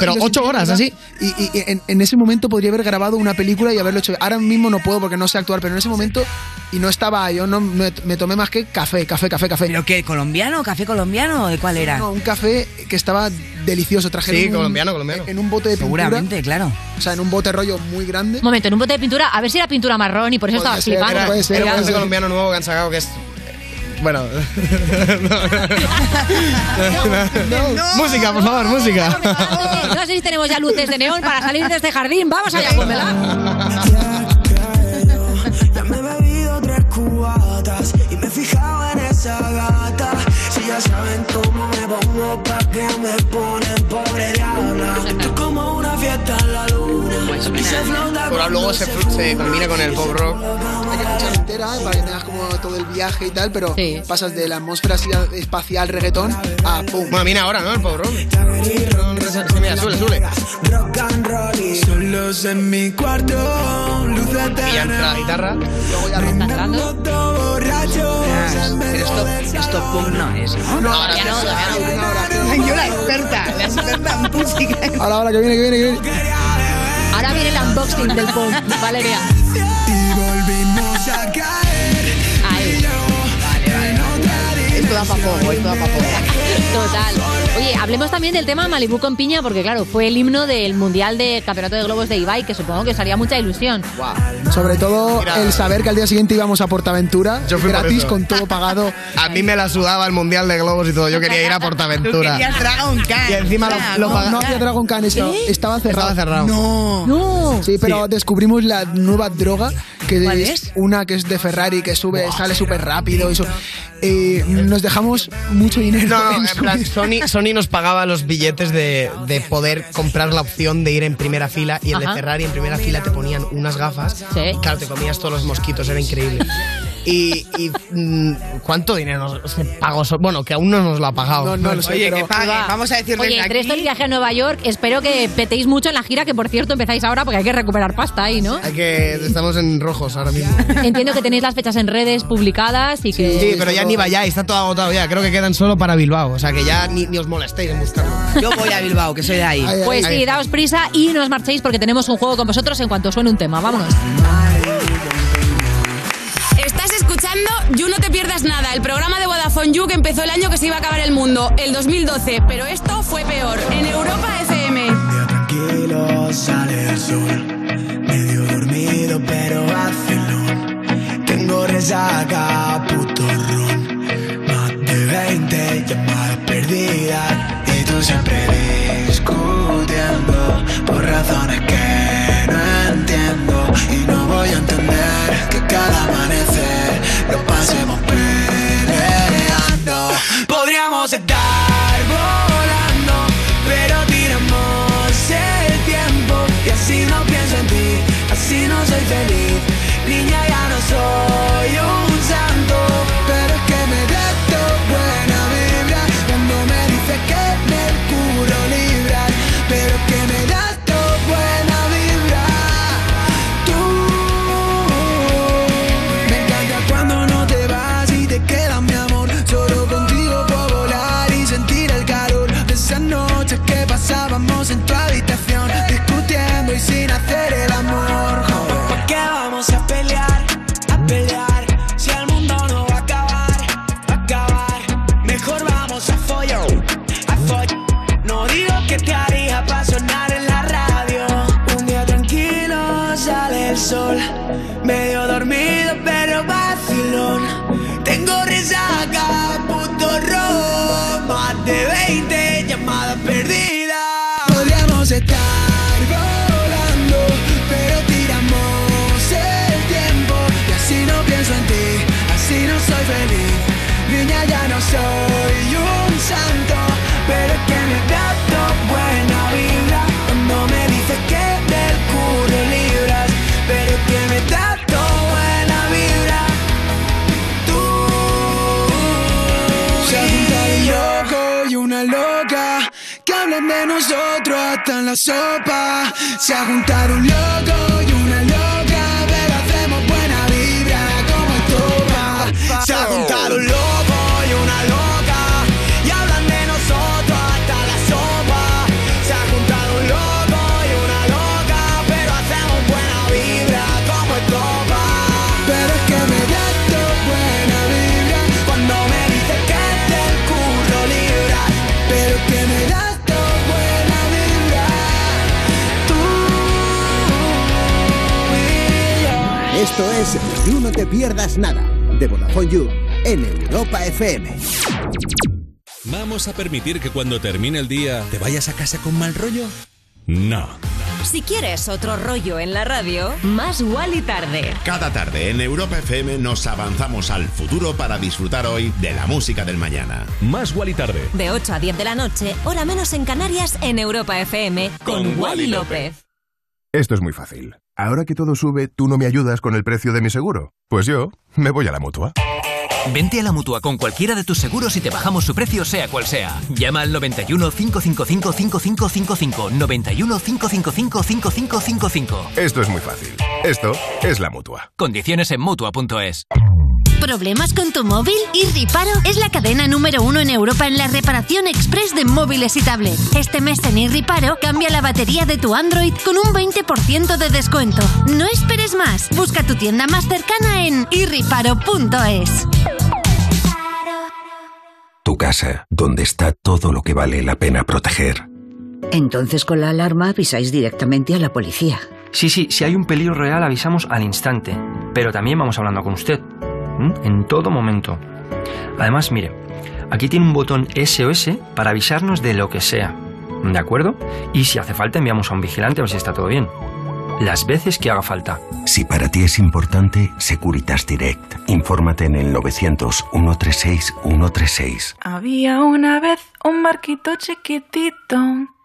Speaker 36: pero, ocho horas así.
Speaker 35: Y, y- y en, en ese momento podría haber grabado una película y haberlo hecho. Ahora mismo no puedo porque no sé actuar, pero en ese momento y no estaba, yo no me, me tomé más que café, café, café, café.
Speaker 3: ¿Pero qué? ¿Colombiano? ¿Café colombiano? ¿O de cuál era?
Speaker 35: No, un café que estaba delicioso. Trajeron
Speaker 36: Sí,
Speaker 35: un-
Speaker 36: colombiano, colombiano.
Speaker 35: En un bote de pintura.
Speaker 3: Seguramente, claro.
Speaker 35: O sea, en un bote rollo muy grande.
Speaker 4: Un momento, en un bote de pintura, a ver si era pintura marrón y por eso estabas flipando.
Speaker 36: Era,
Speaker 35: puede ser,
Speaker 36: era un
Speaker 35: ser.
Speaker 36: colombiano nuevo que han sacado que es. Bueno. Música, por favor, música.
Speaker 4: No sé si tenemos ya luces de neón para salir de este jardín. Vamos allá, pónmela.
Speaker 37: Ya me he bebido tres cubatas y me he fijado en esa gata. Si ya saben cómo me pongo, pa' que me ponen pobre diabla. Esto es como una fiesta en la luna.
Speaker 36: Pero luego se, se combina con el pop rock.
Speaker 35: Hay que escuchar entera eh, para que tengas como todo el viaje y tal, pero pasas de la atmósfera espacial reggaetón a pum.
Speaker 36: Bueno, viene ahora, ¿no? El pop rock. Sí, mira, sube, sube.
Speaker 37: rock and roll. Solos en mi cuarto, de
Speaker 36: Y ya entra la guitarra.
Speaker 35: Luego ya.
Speaker 3: Pero esto, esto punk no es, ¿no?
Speaker 35: No,
Speaker 3: ahora
Speaker 35: ya no, todavía
Speaker 3: Yo la experta, la experta en música.
Speaker 35: Ahora, ahora, que viene, que viene, que viene.
Speaker 4: Ahora viene el unboxing del punk, Valeria.
Speaker 37: Y volvimos a caer.
Speaker 4: Ahí.
Speaker 3: Esto da pa' poco, esto da pa' poco.
Speaker 4: Total. Oye, hablemos también del tema Malibu con piña, porque claro, fue el himno del Mundial de Campeonato de Globos de Ibai, que supongo que os haría mucha ilusión.
Speaker 35: Sobre todo el saber que al día siguiente íbamos a Portaventura,
Speaker 36: Yo fui
Speaker 35: gratis, con todo pagado.
Speaker 36: A mí me la sudaba el mundial de globos y todo. Yo quería ir a Portaventura.
Speaker 3: Tú querías Dragon Khan.
Speaker 36: Y encima lo, lo
Speaker 35: No,
Speaker 36: pagaba.
Speaker 35: no había Dragon Khan, eso, estaba cerrado.
Speaker 36: Estaba cerrado.
Speaker 3: No.
Speaker 4: No.
Speaker 35: Sí, pero descubrimos la nueva droga que
Speaker 3: ¿Cuál
Speaker 35: es,
Speaker 3: es?
Speaker 35: una que es de Ferrari que sube, sale súper rápido. Eso. Eh, nos dejamos mucho dinero.
Speaker 36: No, no,
Speaker 35: en
Speaker 36: en plan,
Speaker 35: subir.
Speaker 36: Sony, Sony nos pagaba los billetes de, de poder comprar la opción de ir en primera fila y el
Speaker 4: Ajá.
Speaker 36: de Ferrari en primera fila te ponían unas gafas y claro, te comías todos los mosquitos, era increíble. Y, y, mm, ¿cuánto dinero se pagó? Bueno, que aún no nos lo ha pagado.
Speaker 35: No, no lo sé,
Speaker 3: Oye,
Speaker 35: pero-
Speaker 3: que pague. Vamos a decirle
Speaker 4: Oye, entre esto el viaje a Nueva York, espero que petéis mucho en la gira, que por cierto empezáis ahora porque hay que recuperar pasta ahí, ¿no?
Speaker 36: Hay que, estamos en rojos ahora mismo.
Speaker 4: Entiendo que tenéis las fechas en redes publicadas y que...
Speaker 36: Sí, pero ya ni vayáis, está todo agotado ya. Creo que quedan solo para Bilbao. O sea que ya ni, ni os molestéis en buscarlo.
Speaker 3: Yo voy a Bilbao, que soy de ahí.
Speaker 4: Pues sí, daos prisa y no os marchéis porque tenemos un juego con vosotros en cuanto suene un tema. Vámonos.
Speaker 32: Escuchando You No Te Pierdas Nada, el programa de Vodafone You que empezó el año que se iba a acabar el mundo, el 2012, pero esto fue peor, en Europa FM.
Speaker 37: Tranquilo, sale el sol. Medio dormido, pero vacilón. Tengo resaca, puto ron. Más de 20 llamadas perdidas. Y tú siempre discutiendo por razones que no entiendo. Y no voy a entender que cada amanecer lo pasemos peleando. Podríamos estar volando, pero tiramos el tiempo. Y así no pienso en ti, así no soy feliz. Niña, ya no soy un De nosotros hasta en la sopa. Se ha juntado un loco y una loca Pero hacemos buena vibra como estopa Se ha juntado un loco
Speaker 5: Esto es You No Te Pierdas Nada, de Vodafone You, en Europa FM.
Speaker 38: ¿Vamos a permitir que cuando termine el día te vayas a casa con mal rollo? No.
Speaker 10: Si quieres otro rollo en la radio, más y tarde.
Speaker 39: Cada tarde en Europa FM nos avanzamos al futuro para disfrutar hoy de la música del mañana.
Speaker 38: Más y tarde.
Speaker 10: De 8 a 10 de la noche, hora menos en Canarias, en Europa FM, con, Wally López.
Speaker 40: Esto es muy fácil. Ahora que todo sube, ¿tú no me ayudas con el precio de mi seguro? Pues yo me voy a la mutua.
Speaker 41: Vente a la mutua con cualquiera de tus seguros y te bajamos su precio, sea cual sea. Llama al 91 555 5555. 91 555 5555.
Speaker 40: Esto es muy fácil. Esto es la mutua.
Speaker 41: Condiciones en mutua.es.
Speaker 42: ¿Problemas con tu móvil? Irriparo es la cadena número uno en Europa en la reparación express de móviles y tablets. Este mes en Irriparo cambia la batería de tu Android con un 20% de descuento. No esperes más. Busca tu tienda más cercana en irriparo.es.
Speaker 43: Tu casa, donde está todo lo que vale la pena proteger.
Speaker 44: Entonces con la alarma avisáis directamente a la policía.
Speaker 45: Sí, sí, si hay un peligro real avisamos al instante, pero también vamos hablando con usted, ¿m? en todo momento. Además, mire, aquí tiene un botón SOS para avisarnos de lo que sea, ¿de acuerdo? Y si hace falta enviamos a un vigilante a ver si está todo bien. Las veces que haga falta.
Speaker 43: Si para ti es importante, Securitas Direct. Infórmate en el 900-136-136.
Speaker 20: Había una vez un barquito chiquitito.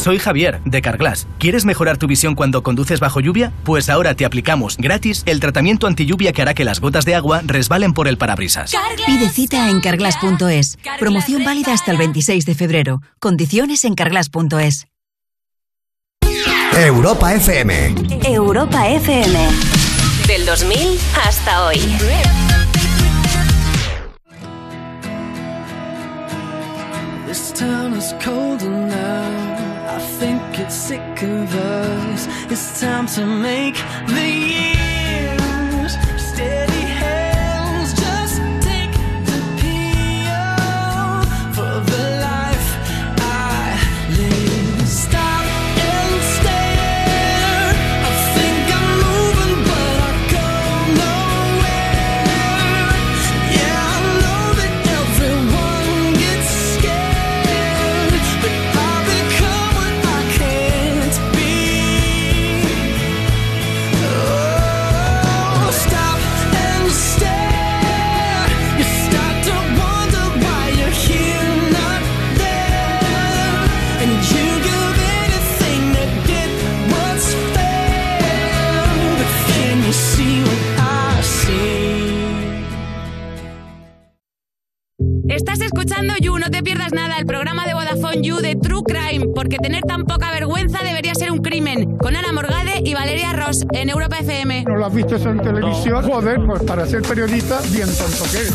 Speaker 21: Soy Javier, de Carglass. ¿Quieres mejorar tu visión cuando conduces bajo lluvia? Pues ahora te aplicamos gratis el tratamiento anti lluvia que hará que las gotas de agua resbalen por el parabrisas.
Speaker 16: Pide cita en carglass.es. Promoción válida hasta el 26 de febrero. Condiciones en carglass.es.
Speaker 5: Europa FM.
Speaker 10: Europa FM. Del 2000 hasta hoy.
Speaker 37: This town is cold now. Think it's sick of us. It's time to make the years
Speaker 32: en Europa FM.
Speaker 46: ¿No lo has visto eso en televisión? Joder, pues para ser periodista, bien tonto que es.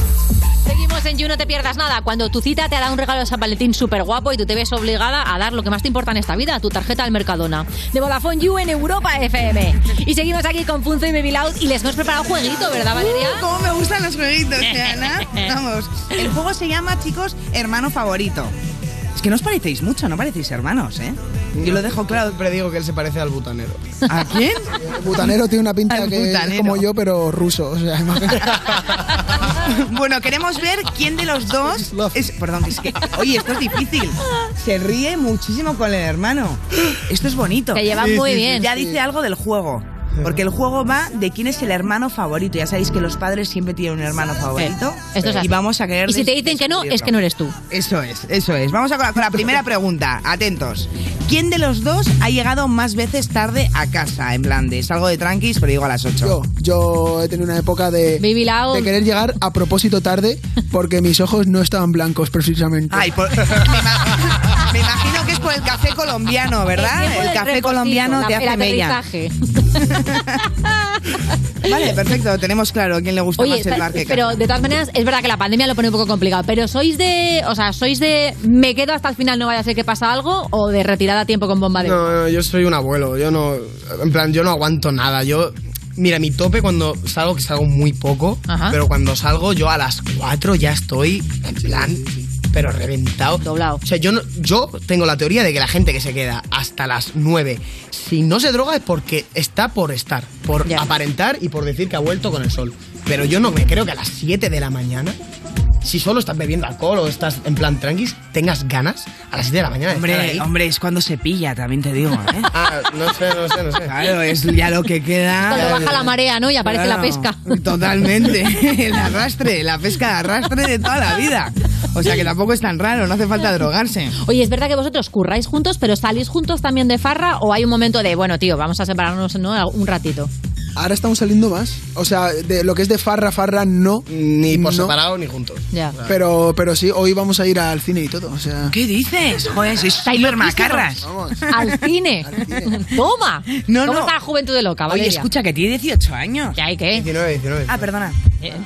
Speaker 4: Seguimos en You, no te pierdas nada. Cuando tu cita te ha dado un regalo de San Valentín súper guapo y tú te ves obligada a dar lo que más te importa en esta vida, tu tarjeta del Mercadona. De Vodafone You en Europa FM. Y seguimos aquí con Punzo y Baby Loud y les hemos preparado un jueguito, ¿verdad, Valeria?
Speaker 3: Uh, ¿Cómo me gustan los jueguitos, Ana? Vamos. El juego se llama, chicos, Hermano Favorito. Es que no os parecéis mucho, no parecéis hermanos, ¿eh? Yo lo dejo claro.
Speaker 36: Siempre digo que él se parece al butanero.
Speaker 3: ¿A quién?
Speaker 35: El butanero tiene una pinta
Speaker 3: Al
Speaker 35: que es como yo, pero ruso. O sea, imagínate.
Speaker 3: Bueno, queremos ver quién de los dos es. Perdón, es que. Oye, esto es difícil. Se ríe muchísimo con el hermano. Esto es bonito.
Speaker 4: Se llevan Sí, muy sí, bien.
Speaker 3: Ya
Speaker 4: sí.
Speaker 3: dice algo del juego. Porque el juego va de quién es el hermano favorito. Ya sabéis que los padres siempre tienen un hermano favorito.
Speaker 4: Esto es así.
Speaker 3: y vamos a querer.
Speaker 4: Y si te dicen que no, es que no eres tú.
Speaker 3: Eso es, eso es. Vamos a con la, con la primera pregunta. Atentos. ¿Quién de los dos ha llegado más veces tarde a casa? En plan de salgo de tranquis, pero llego a las 8.
Speaker 35: Yo, yo he tenido una época de, de querer llegar a propósito tarde porque mis ojos no estaban blancos precisamente.
Speaker 3: Ay, por- me, ima- me imagino que es por el café colombiano, ¿verdad? El
Speaker 4: del
Speaker 3: café colombiano
Speaker 4: la-
Speaker 3: te
Speaker 4: el
Speaker 3: hace mella.
Speaker 4: aterrizaje.
Speaker 3: Vale, perfecto. Tenemos claro a quién le gusta
Speaker 4: Oye,
Speaker 3: más el bar que
Speaker 4: pero de todas maneras es verdad que la pandemia lo pone un poco complicado. Pero sois de, o sea, sois de me quedo hasta el final no vaya a ser que pasa algo o de retirada a tiempo con bomba de.
Speaker 36: No, no, yo soy un abuelo. Yo no. En plan, yo no aguanto nada. Yo. Mira, mi tope cuando salgo, que salgo muy poco,
Speaker 4: Ajá.
Speaker 36: pero cuando salgo yo a las 4 ya estoy en plan, pero reventado.
Speaker 4: Doblado.
Speaker 36: O sea, yo, no, yo tengo la teoría de que la gente que se queda hasta las 9, si no se droga es porque está por estar, por aparentar y por decir que ha vuelto con el sol. Pero yo no me creo que a las 7 de la mañana, si solo estás bebiendo alcohol o estás en plan tranquis, tengas ganas a las 7 de la mañana de estar
Speaker 3: Hombre,
Speaker 36: ahí.
Speaker 3: hombre, es cuando se pilla, también te digo, ¿eh?
Speaker 36: Ah, no sé, no sé, no sé.
Speaker 3: Claro, es ya lo que queda.
Speaker 4: Cuando baja la marea, ¿no? Y aparece la pesca.
Speaker 3: Totalmente. El arrastre, la pesca de arrastre de toda la vida. O sea que tampoco es tan raro, no hace falta drogarse.
Speaker 4: Oye, es verdad que vosotros curráis juntos, pero salís juntos también de farra o hay un momento de, bueno, tío, vamos a separarnos ¿no? un ratito.
Speaker 35: Ahora estamos saliendo más. O sea, de lo que es de farra, farra, no.
Speaker 36: Ni por
Speaker 35: No.
Speaker 36: separado ni juntos.
Speaker 4: Ya.
Speaker 35: Pero, pero sí, hoy vamos a ir al cine y todo. O sea.
Speaker 3: ¿Qué dices? Joder, sois súper macarras.
Speaker 4: Al cine. Toma.
Speaker 3: No,
Speaker 4: ¿Cómo
Speaker 3: no.
Speaker 4: está la juventud de loca,
Speaker 3: Oye,
Speaker 4: Valeria?
Speaker 3: escucha, que tiene 18 años.
Speaker 4: ¿Qué hay qué?
Speaker 36: 19, 19.
Speaker 3: Ah, perdona.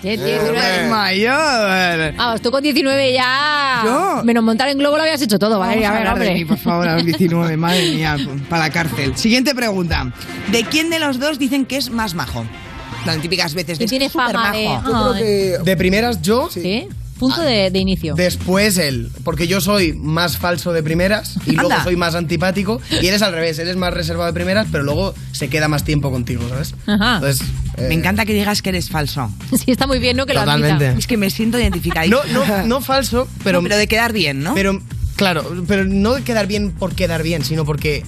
Speaker 4: Tiene-
Speaker 3: mayor.
Speaker 4: Vamos, tú con 19 ya.
Speaker 3: Yo.
Speaker 4: Menos montar en globo lo habías hecho todo, Valeria. A ver,
Speaker 3: de
Speaker 4: hombre.
Speaker 3: mí, por favor, a los 19, madre mía, para la cárcel. Siguiente pregunta. ¿De quién de los dos dicen que es más majo? Las típicas veces de
Speaker 4: Que tiene
Speaker 3: "Es súper
Speaker 4: fama de-
Speaker 3: majo".
Speaker 4: Yo creo Ay. que-
Speaker 36: De primeras yo.
Speaker 4: ¿Sí? Punto de, de inicio.
Speaker 36: Después él, porque yo soy más falso de primeras y luego
Speaker 3: Anda.
Speaker 36: soy más antipático y él es al revés, él es más reservado de primeras, pero luego se queda más tiempo contigo, ¿sabes?
Speaker 4: Ajá.
Speaker 36: Entonces, eh,
Speaker 3: Me encanta que digas que eres falso.
Speaker 4: Sí, está muy bien, ¿no? Que lo
Speaker 36: Totalmente.
Speaker 4: admita.
Speaker 3: Es que me siento identificada.
Speaker 36: no, no, no falso, pero,
Speaker 3: No, pero de quedar bien, ¿no?
Speaker 36: Pero, claro, pero no de quedar bien por quedar bien, sino porque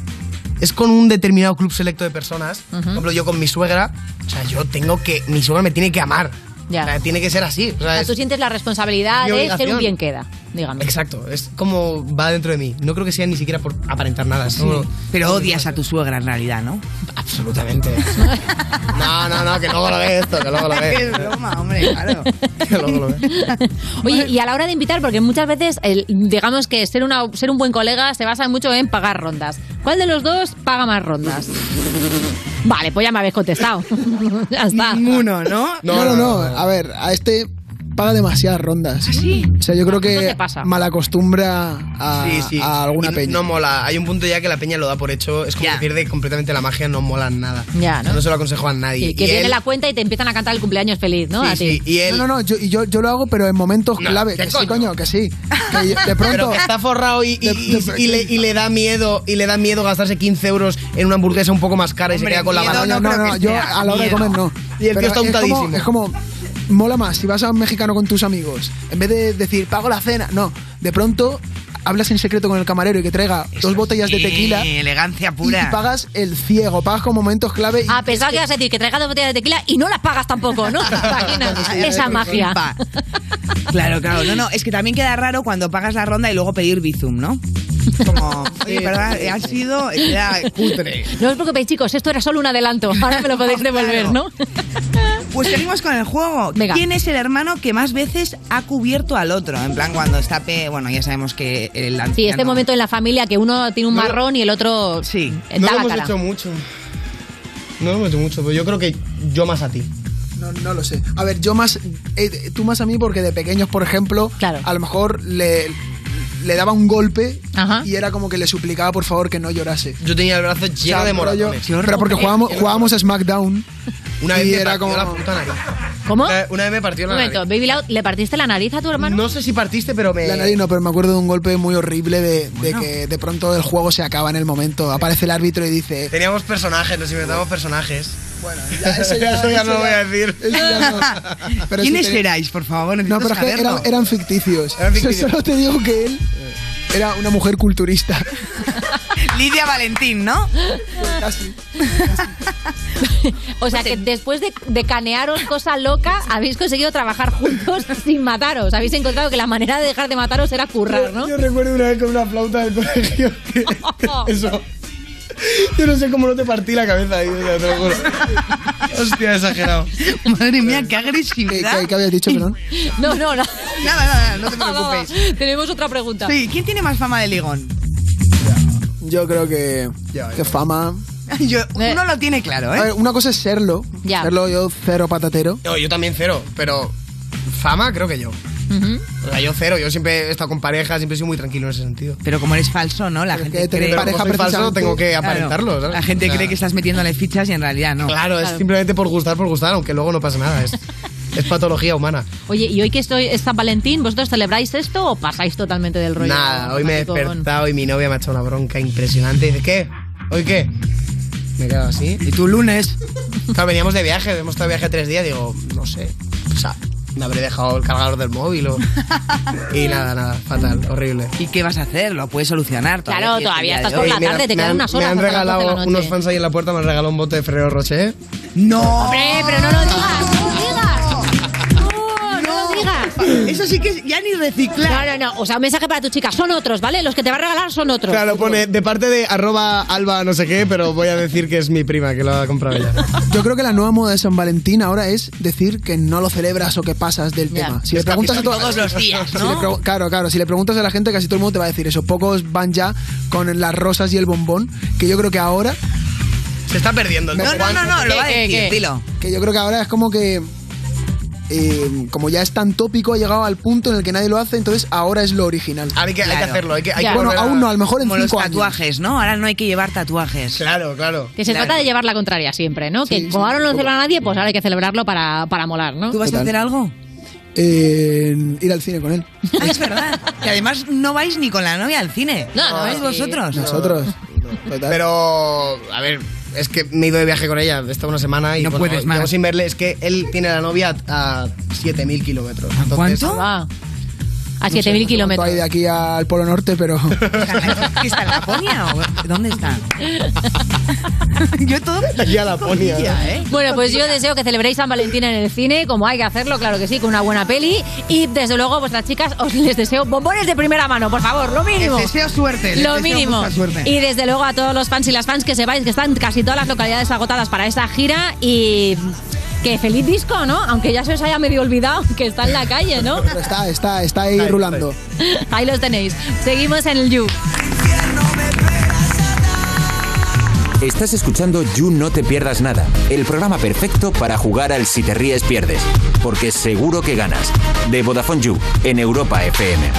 Speaker 36: es con un determinado club selecto de personas. Por ejemplo, yo con mi suegra, o sea, yo tengo que, mi suegra me tiene que amar.
Speaker 4: Ya.
Speaker 36: O sea, tiene que ser así. o sea,
Speaker 4: O sea,
Speaker 36: es-
Speaker 4: tú sientes la responsabilidad de ser un bien queda, digamos.
Speaker 36: Exacto, es como va dentro de mí. No creo que sea ni siquiera por aparentar nada.
Speaker 3: Sí.
Speaker 36: como-
Speaker 3: Pero odias a tu suegra en realidad, ¿no?
Speaker 36: Absolutamente. No, no, no, que luego lo ve esto, que luego lo ve.
Speaker 3: Es broma, hombre, claro.
Speaker 36: Que luego lo ve.
Speaker 4: Oye, y a la hora de invitar, porque muchas veces, el- digamos que ser, una, ser un buen colega se basa mucho en pagar rondas. ¿Cuál de los dos paga más rondas? Vale, pues ya me habéis contestado. ya está.
Speaker 3: Ninguno, ¿no?
Speaker 35: No, no, no. A ver, a este paga demasiadas rondas.
Speaker 3: sí?
Speaker 35: O sea, yo creo
Speaker 4: ¿Qué
Speaker 35: que
Speaker 4: pasa?
Speaker 35: malacostumbra a,
Speaker 36: Sí, sí.
Speaker 35: a alguna
Speaker 36: Y
Speaker 35: peña.
Speaker 36: No mola. Hay un punto ya que la peña lo da por hecho. Es como
Speaker 3: Ya.
Speaker 36: que pierde completamente la magia, no mola nada.
Speaker 4: Ya,
Speaker 36: O sea,
Speaker 4: ¿no?
Speaker 36: se lo aconsejo a nadie.
Speaker 4: Sí, que
Speaker 36: Y
Speaker 4: viene
Speaker 36: él-
Speaker 4: la cuenta y te empiezan a cantar el cumpleaños feliz, ¿no?
Speaker 36: Sí,
Speaker 4: a ti.
Speaker 36: sí, Y él.
Speaker 35: No, no, no, yo, yo, yo lo hago, pero en momentos
Speaker 36: No,
Speaker 35: clave.
Speaker 36: ¿qué
Speaker 35: Que sí,
Speaker 36: coño?
Speaker 35: que sí. Que de pronto.
Speaker 36: Pero que está forrado y, y-
Speaker 35: De-
Speaker 36: y-
Speaker 35: de-
Speaker 36: y le, y le da miedo y le da miedo gastarse 15 euros en una hamburguesa un poco más cara y
Speaker 3: Hombre,
Speaker 36: se queda con la mano.
Speaker 35: No,
Speaker 3: no
Speaker 35: no, no, yo a la hora de comer no.
Speaker 36: Y el tío está untadísimo.
Speaker 35: es como, mola más si vas a un mexicano con tus amigos, en vez de decir, pago la cena, no, de pronto hablas en secreto con el camarero y que traiga dos botellas de tequila
Speaker 3: elegancia pura.
Speaker 35: y pagas el ciego, pagas con momentos clave. y-
Speaker 4: A pesar que vas a decir que traigas dos botellas de tequila y no las pagas tampoco, ¿no? Esa magia.
Speaker 3: Pa. Claro, claro. No, no, es que también queda raro cuando pagas la ronda y luego pedir bizum, ¿no? Como, oye, ¿verdad? Ha sido, queda cutre.
Speaker 4: No os preocupéis, chicos, esto era solo un adelanto. Ahora me lo podéis devolver, ¿no?
Speaker 3: Pues seguimos con el juego. ¿Quién es el hermano que más veces ha cubierto al otro? En plan, cuando está pe... Bueno, ya sabemos que el anciano...
Speaker 4: Sí, este momento en la familia que uno tiene un marrón y el otro sí. da
Speaker 36: No lo
Speaker 4: la
Speaker 36: hemos
Speaker 4: cara.
Speaker 36: hecho mucho. No lo hemos hecho mucho, pero yo creo que yo más a ti.
Speaker 35: No, no lo sé. A ver, yo más. eh, tú más a mí porque de pequeños, por ejemplo, a lo mejor le, le daba un golpe y era como que le suplicaba por favor que no llorase.
Speaker 36: Yo tenía el brazo lleno de
Speaker 35: rollo-
Speaker 36: moratones.
Speaker 35: Pero porque jugábamos, jugábamos a SmackDown.
Speaker 36: Una vez
Speaker 35: y
Speaker 36: me
Speaker 35: era
Speaker 36: partió
Speaker 35: como.
Speaker 36: la puta nariz.
Speaker 4: ¿Cómo?
Speaker 36: Una, una vez me partió
Speaker 4: Un
Speaker 36: la
Speaker 4: momento,
Speaker 36: nariz.
Speaker 4: Baby Loud, ¿le partiste la nariz a tu hermano?
Speaker 36: No sé si partiste, pero me...
Speaker 35: La nariz no, pero me acuerdo de un golpe muy horrible de, de que de pronto el juego se acaba en el momento. Aparece el árbitro y dice.
Speaker 36: Teníamos personajes, nos inventábamos personajes.
Speaker 35: Bueno, eso ya,
Speaker 36: Eso ya
Speaker 35: eso
Speaker 36: no lo voy
Speaker 35: ya-
Speaker 36: a decir.
Speaker 35: ya no. Pero
Speaker 3: ¿Quiénes
Speaker 35: sí te-
Speaker 3: erais, por favor?
Speaker 35: No, pero es que eran, eran ficticios.
Speaker 36: Eran ficticios.
Speaker 35: Solo te digo que él era una mujer culturista.
Speaker 3: Lidia Valentín, ¿no?
Speaker 35: Casi.
Speaker 4: O sea que después de, de canearos cosa loca, habéis conseguido trabajar juntos sin mataros. Habéis encontrado que la manera de dejar de mataros era currar, ¿no?
Speaker 36: Yo recuerdo una vez con una flauta del colegio que eso. Yo no sé cómo no te partí la cabeza ahí, o sea, te lo juro. Hostia, exagerado.
Speaker 3: Madre mía, qué agresividad.
Speaker 35: ¿Qué, qué habías dicho, perdón?
Speaker 4: No, no, no.
Speaker 3: Nada, nada, no te preocupes.
Speaker 4: Tenemos otra pregunta.
Speaker 3: Sí, ¿quién tiene más fama de ligón?
Speaker 35: Yo creo que, que fama.
Speaker 3: Yo, uno lo tiene claro,
Speaker 35: A
Speaker 3: ¿eh?
Speaker 35: ver, una cosa es serlo.
Speaker 4: Ya.
Speaker 35: Serlo yo cero patatero.
Speaker 36: No, yo también cero, pero fama creo que yo. O sea, yo cero, yo siempre he estado con pareja, siempre he sido muy tranquilo en ese sentido.
Speaker 3: Pero como eres falso, ¿no? La gente
Speaker 35: que
Speaker 3: cree...
Speaker 35: pareja
Speaker 36: como soy falso, tengo que
Speaker 3: Claro,
Speaker 36: aparentarlo, ¿sabes?
Speaker 3: La gente
Speaker 36: O sea,
Speaker 3: cree que estás metiéndole fichas y en realidad no.
Speaker 36: Claro, es simplemente por gustar, por gustar, aunque luego no pasa nada. Es, es patología humana.
Speaker 4: Oye, ¿y hoy que estoy, es San Valentín, vosotros celebráis esto o pasáis totalmente del rollo?
Speaker 36: Nada, hoy me he despertado y mi novia me ha echado una bronca impresionante. Dice, ¿qué? ¿Hoy qué? Me he quedado así.
Speaker 3: ¿Y tú lunes?
Speaker 36: Claro, veníamos de viaje, hemos estado de viaje tres días. Digo, no sé. O sea, me habré dejado el cargador del móvil o... Y nada, nada, fatal, horrible.
Speaker 3: ¿Y qué vas a hacer? Lo puedes solucionar.
Speaker 4: Claro, todavía estás por la
Speaker 36: Mira,
Speaker 4: tarde, te
Speaker 36: me
Speaker 4: quedan
Speaker 36: han-
Speaker 4: unas
Speaker 36: Me
Speaker 4: horas
Speaker 36: han
Speaker 4: hasta las 12 de la
Speaker 36: regalado unos fans ahí en la puerta, me han regalado un bote de Ferrero Rocher.
Speaker 3: ¡No!
Speaker 4: ¡Hombre, pero! ¡No lo digas!
Speaker 3: Eso sí que es ya ni reciclar.
Speaker 4: No, no, no. O sea, un mensaje para tu chica. Son otros, ¿vale? Los que te va a regalar son otros.
Speaker 36: Claro, pone de parte de arroba alba no sé qué, pero voy a decir que es mi prima que lo ha comprado ella.
Speaker 35: Yo creo que la nueva moda de San Valentín ahora es decir que no lo celebras o que pasas del
Speaker 4: Ya.
Speaker 35: tema. Si le preguntas a to-
Speaker 3: todos los días,
Speaker 35: claro, claro. Si le preguntas a la gente, casi todo el mundo te va a decir eso. Pocos van ya con las rosas y el bombón. Que yo creo que ahora,
Speaker 36: Se está perdiendo el
Speaker 3: No, no, no, no, lo va a
Speaker 4: ¿Qué, qué,
Speaker 3: decir,
Speaker 4: qué?
Speaker 3: dilo.
Speaker 35: que yo creo que ahora es como que eh, como ya es tan tópico, ha llegado al punto en el que nadie lo hace, entonces ahora es lo original.
Speaker 36: Ahora hay que, hay que
Speaker 3: Claro.
Speaker 36: hacerlo, hay que, hay
Speaker 4: Ya.
Speaker 36: que
Speaker 35: Bueno, aún no, a lo mejor en
Speaker 3: Como los
Speaker 35: cinco años.
Speaker 3: tatuajes, ¿no? Ahora no hay que llevar tatuajes.
Speaker 36: Claro, claro.
Speaker 4: Que se
Speaker 3: Claro.
Speaker 4: trata de llevar la contraria siempre, ¿no?
Speaker 35: Sí,
Speaker 4: que
Speaker 35: sí,
Speaker 4: como ahora no lo celebra nadie, pues ahora hay que celebrarlo para, para molar, ¿no?
Speaker 3: ¿Tú vas a hacer algo?
Speaker 35: Eh, ir al cine con él.
Speaker 3: Ah, es verdad. Que además no vais ni con la novia al cine.
Speaker 4: No, no,
Speaker 3: vais
Speaker 4: sí.
Speaker 3: vosotros.
Speaker 35: Nosotros. Total.
Speaker 36: Pero, a ver, es que me he ido de viaje con ella, he estado una semana y
Speaker 3: No
Speaker 36: bueno,
Speaker 3: puedes más.
Speaker 36: sin verle. Es que él tiene a la novia a 7.000 kilómetros.
Speaker 3: Cuánto?
Speaker 4: Va. A
Speaker 35: No sé,
Speaker 4: 7.000
Speaker 35: no sé
Speaker 4: kilómetros.
Speaker 35: hay de aquí al Polo Norte, pero.
Speaker 3: ¿Qué está en Laponia o dónde está? Yo todo
Speaker 36: Aquí a Laponia.
Speaker 3: ¿eh?
Speaker 4: Bueno, pues yo deseo que celebréis San Valentín en el cine, como hay que hacerlo, claro que sí, con una buena peli. Y desde luego, vuestras chicas, os les deseo bombones de primera mano, por favor, lo mínimo.
Speaker 3: Les deseo suerte. les
Speaker 4: Lo
Speaker 3: deseo
Speaker 4: mínimo.
Speaker 3: mucha suerte.
Speaker 4: Y desde luego a todos los fans y las fans que sepáis que están casi todas las localidades agotadas para esta gira y que feliz disco, ¿no? Aunque ya se os haya medio olvidado que está en la calle, ¿no?
Speaker 35: Pero está, está, está ahí rulando.
Speaker 4: Ahí los tenéis. Seguimos en el You.
Speaker 1: Estás escuchando You No Te Pierdas Nada, el programa perfecto para jugar al Si Te Ríes Pierdes, porque seguro que ganas. De Vodafone You, en Europa FM.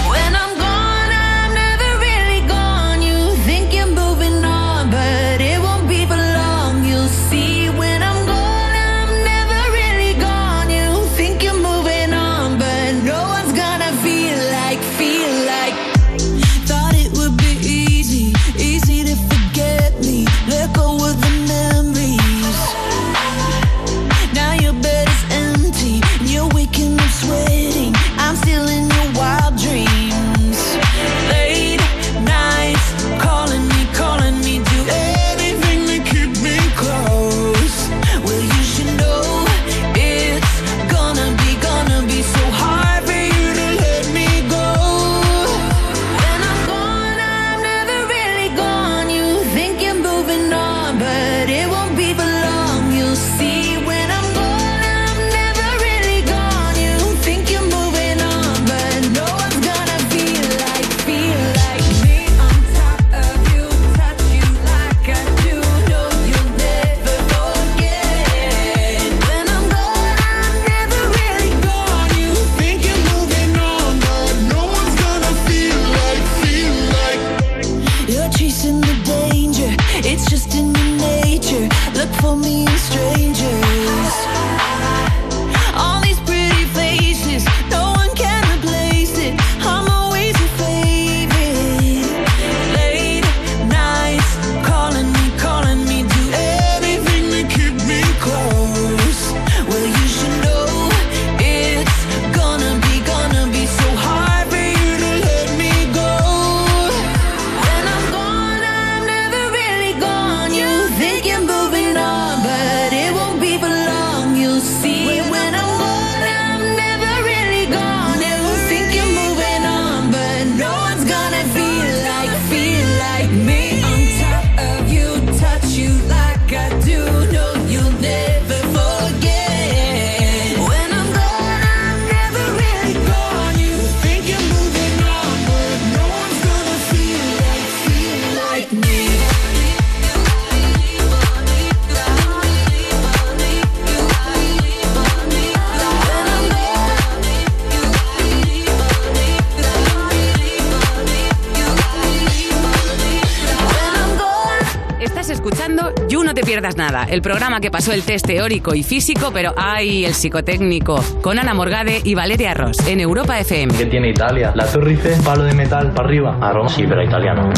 Speaker 32: Pierdas Nada, el programa que pasó el test teórico y físico, pero ¡ay! el psicotécnico, con Ana Morgade y Valeria Ross, en Europa FM.
Speaker 47: ¿Qué tiene Italia? La Torre Eiffel, palo de metal para arriba. A Roma sí, pero italiano.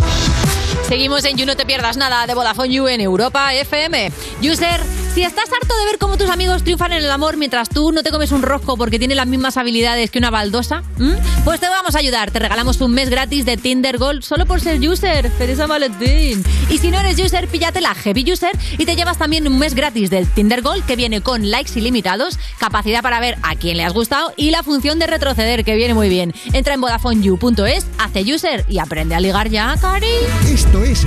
Speaker 4: Seguimos en You No Te Pierdas Nada de Vodafone You en Europa FM. User, si estás harto de ver cómo tus amigos triunfan en el amor mientras tú no te comes un rosco porque tiene las mismas habilidades que una baldosa, pues te vamos a ayudar. Te regalamos un mes gratis de Tinder Gold solo por ser user. ¡Feliz Valentín! Y si no eres user, píllate la Heavy User y te llevas también un mes gratis del Tinder Gold que viene con likes ilimitados, capacidad para ver a quién le has gustado y la función de retroceder que viene muy bien. Entra en VodafoneYou.es, hace user y aprende a ligar ya, Cari.
Speaker 5: Esto es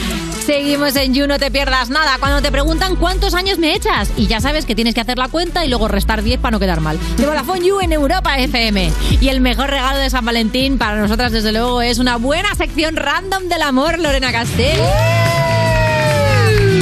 Speaker 4: Seguimos en You, no te pierdas nada. Cuando te preguntan cuántos años me echas, y ya sabes que tienes que hacer la cuenta y luego restar 10 para no quedar mal. De Vodafone You en Europa FM. Y el mejor regalo de San Valentín para nosotras, desde luego, es una buena sección random del amor, Lorena Castell.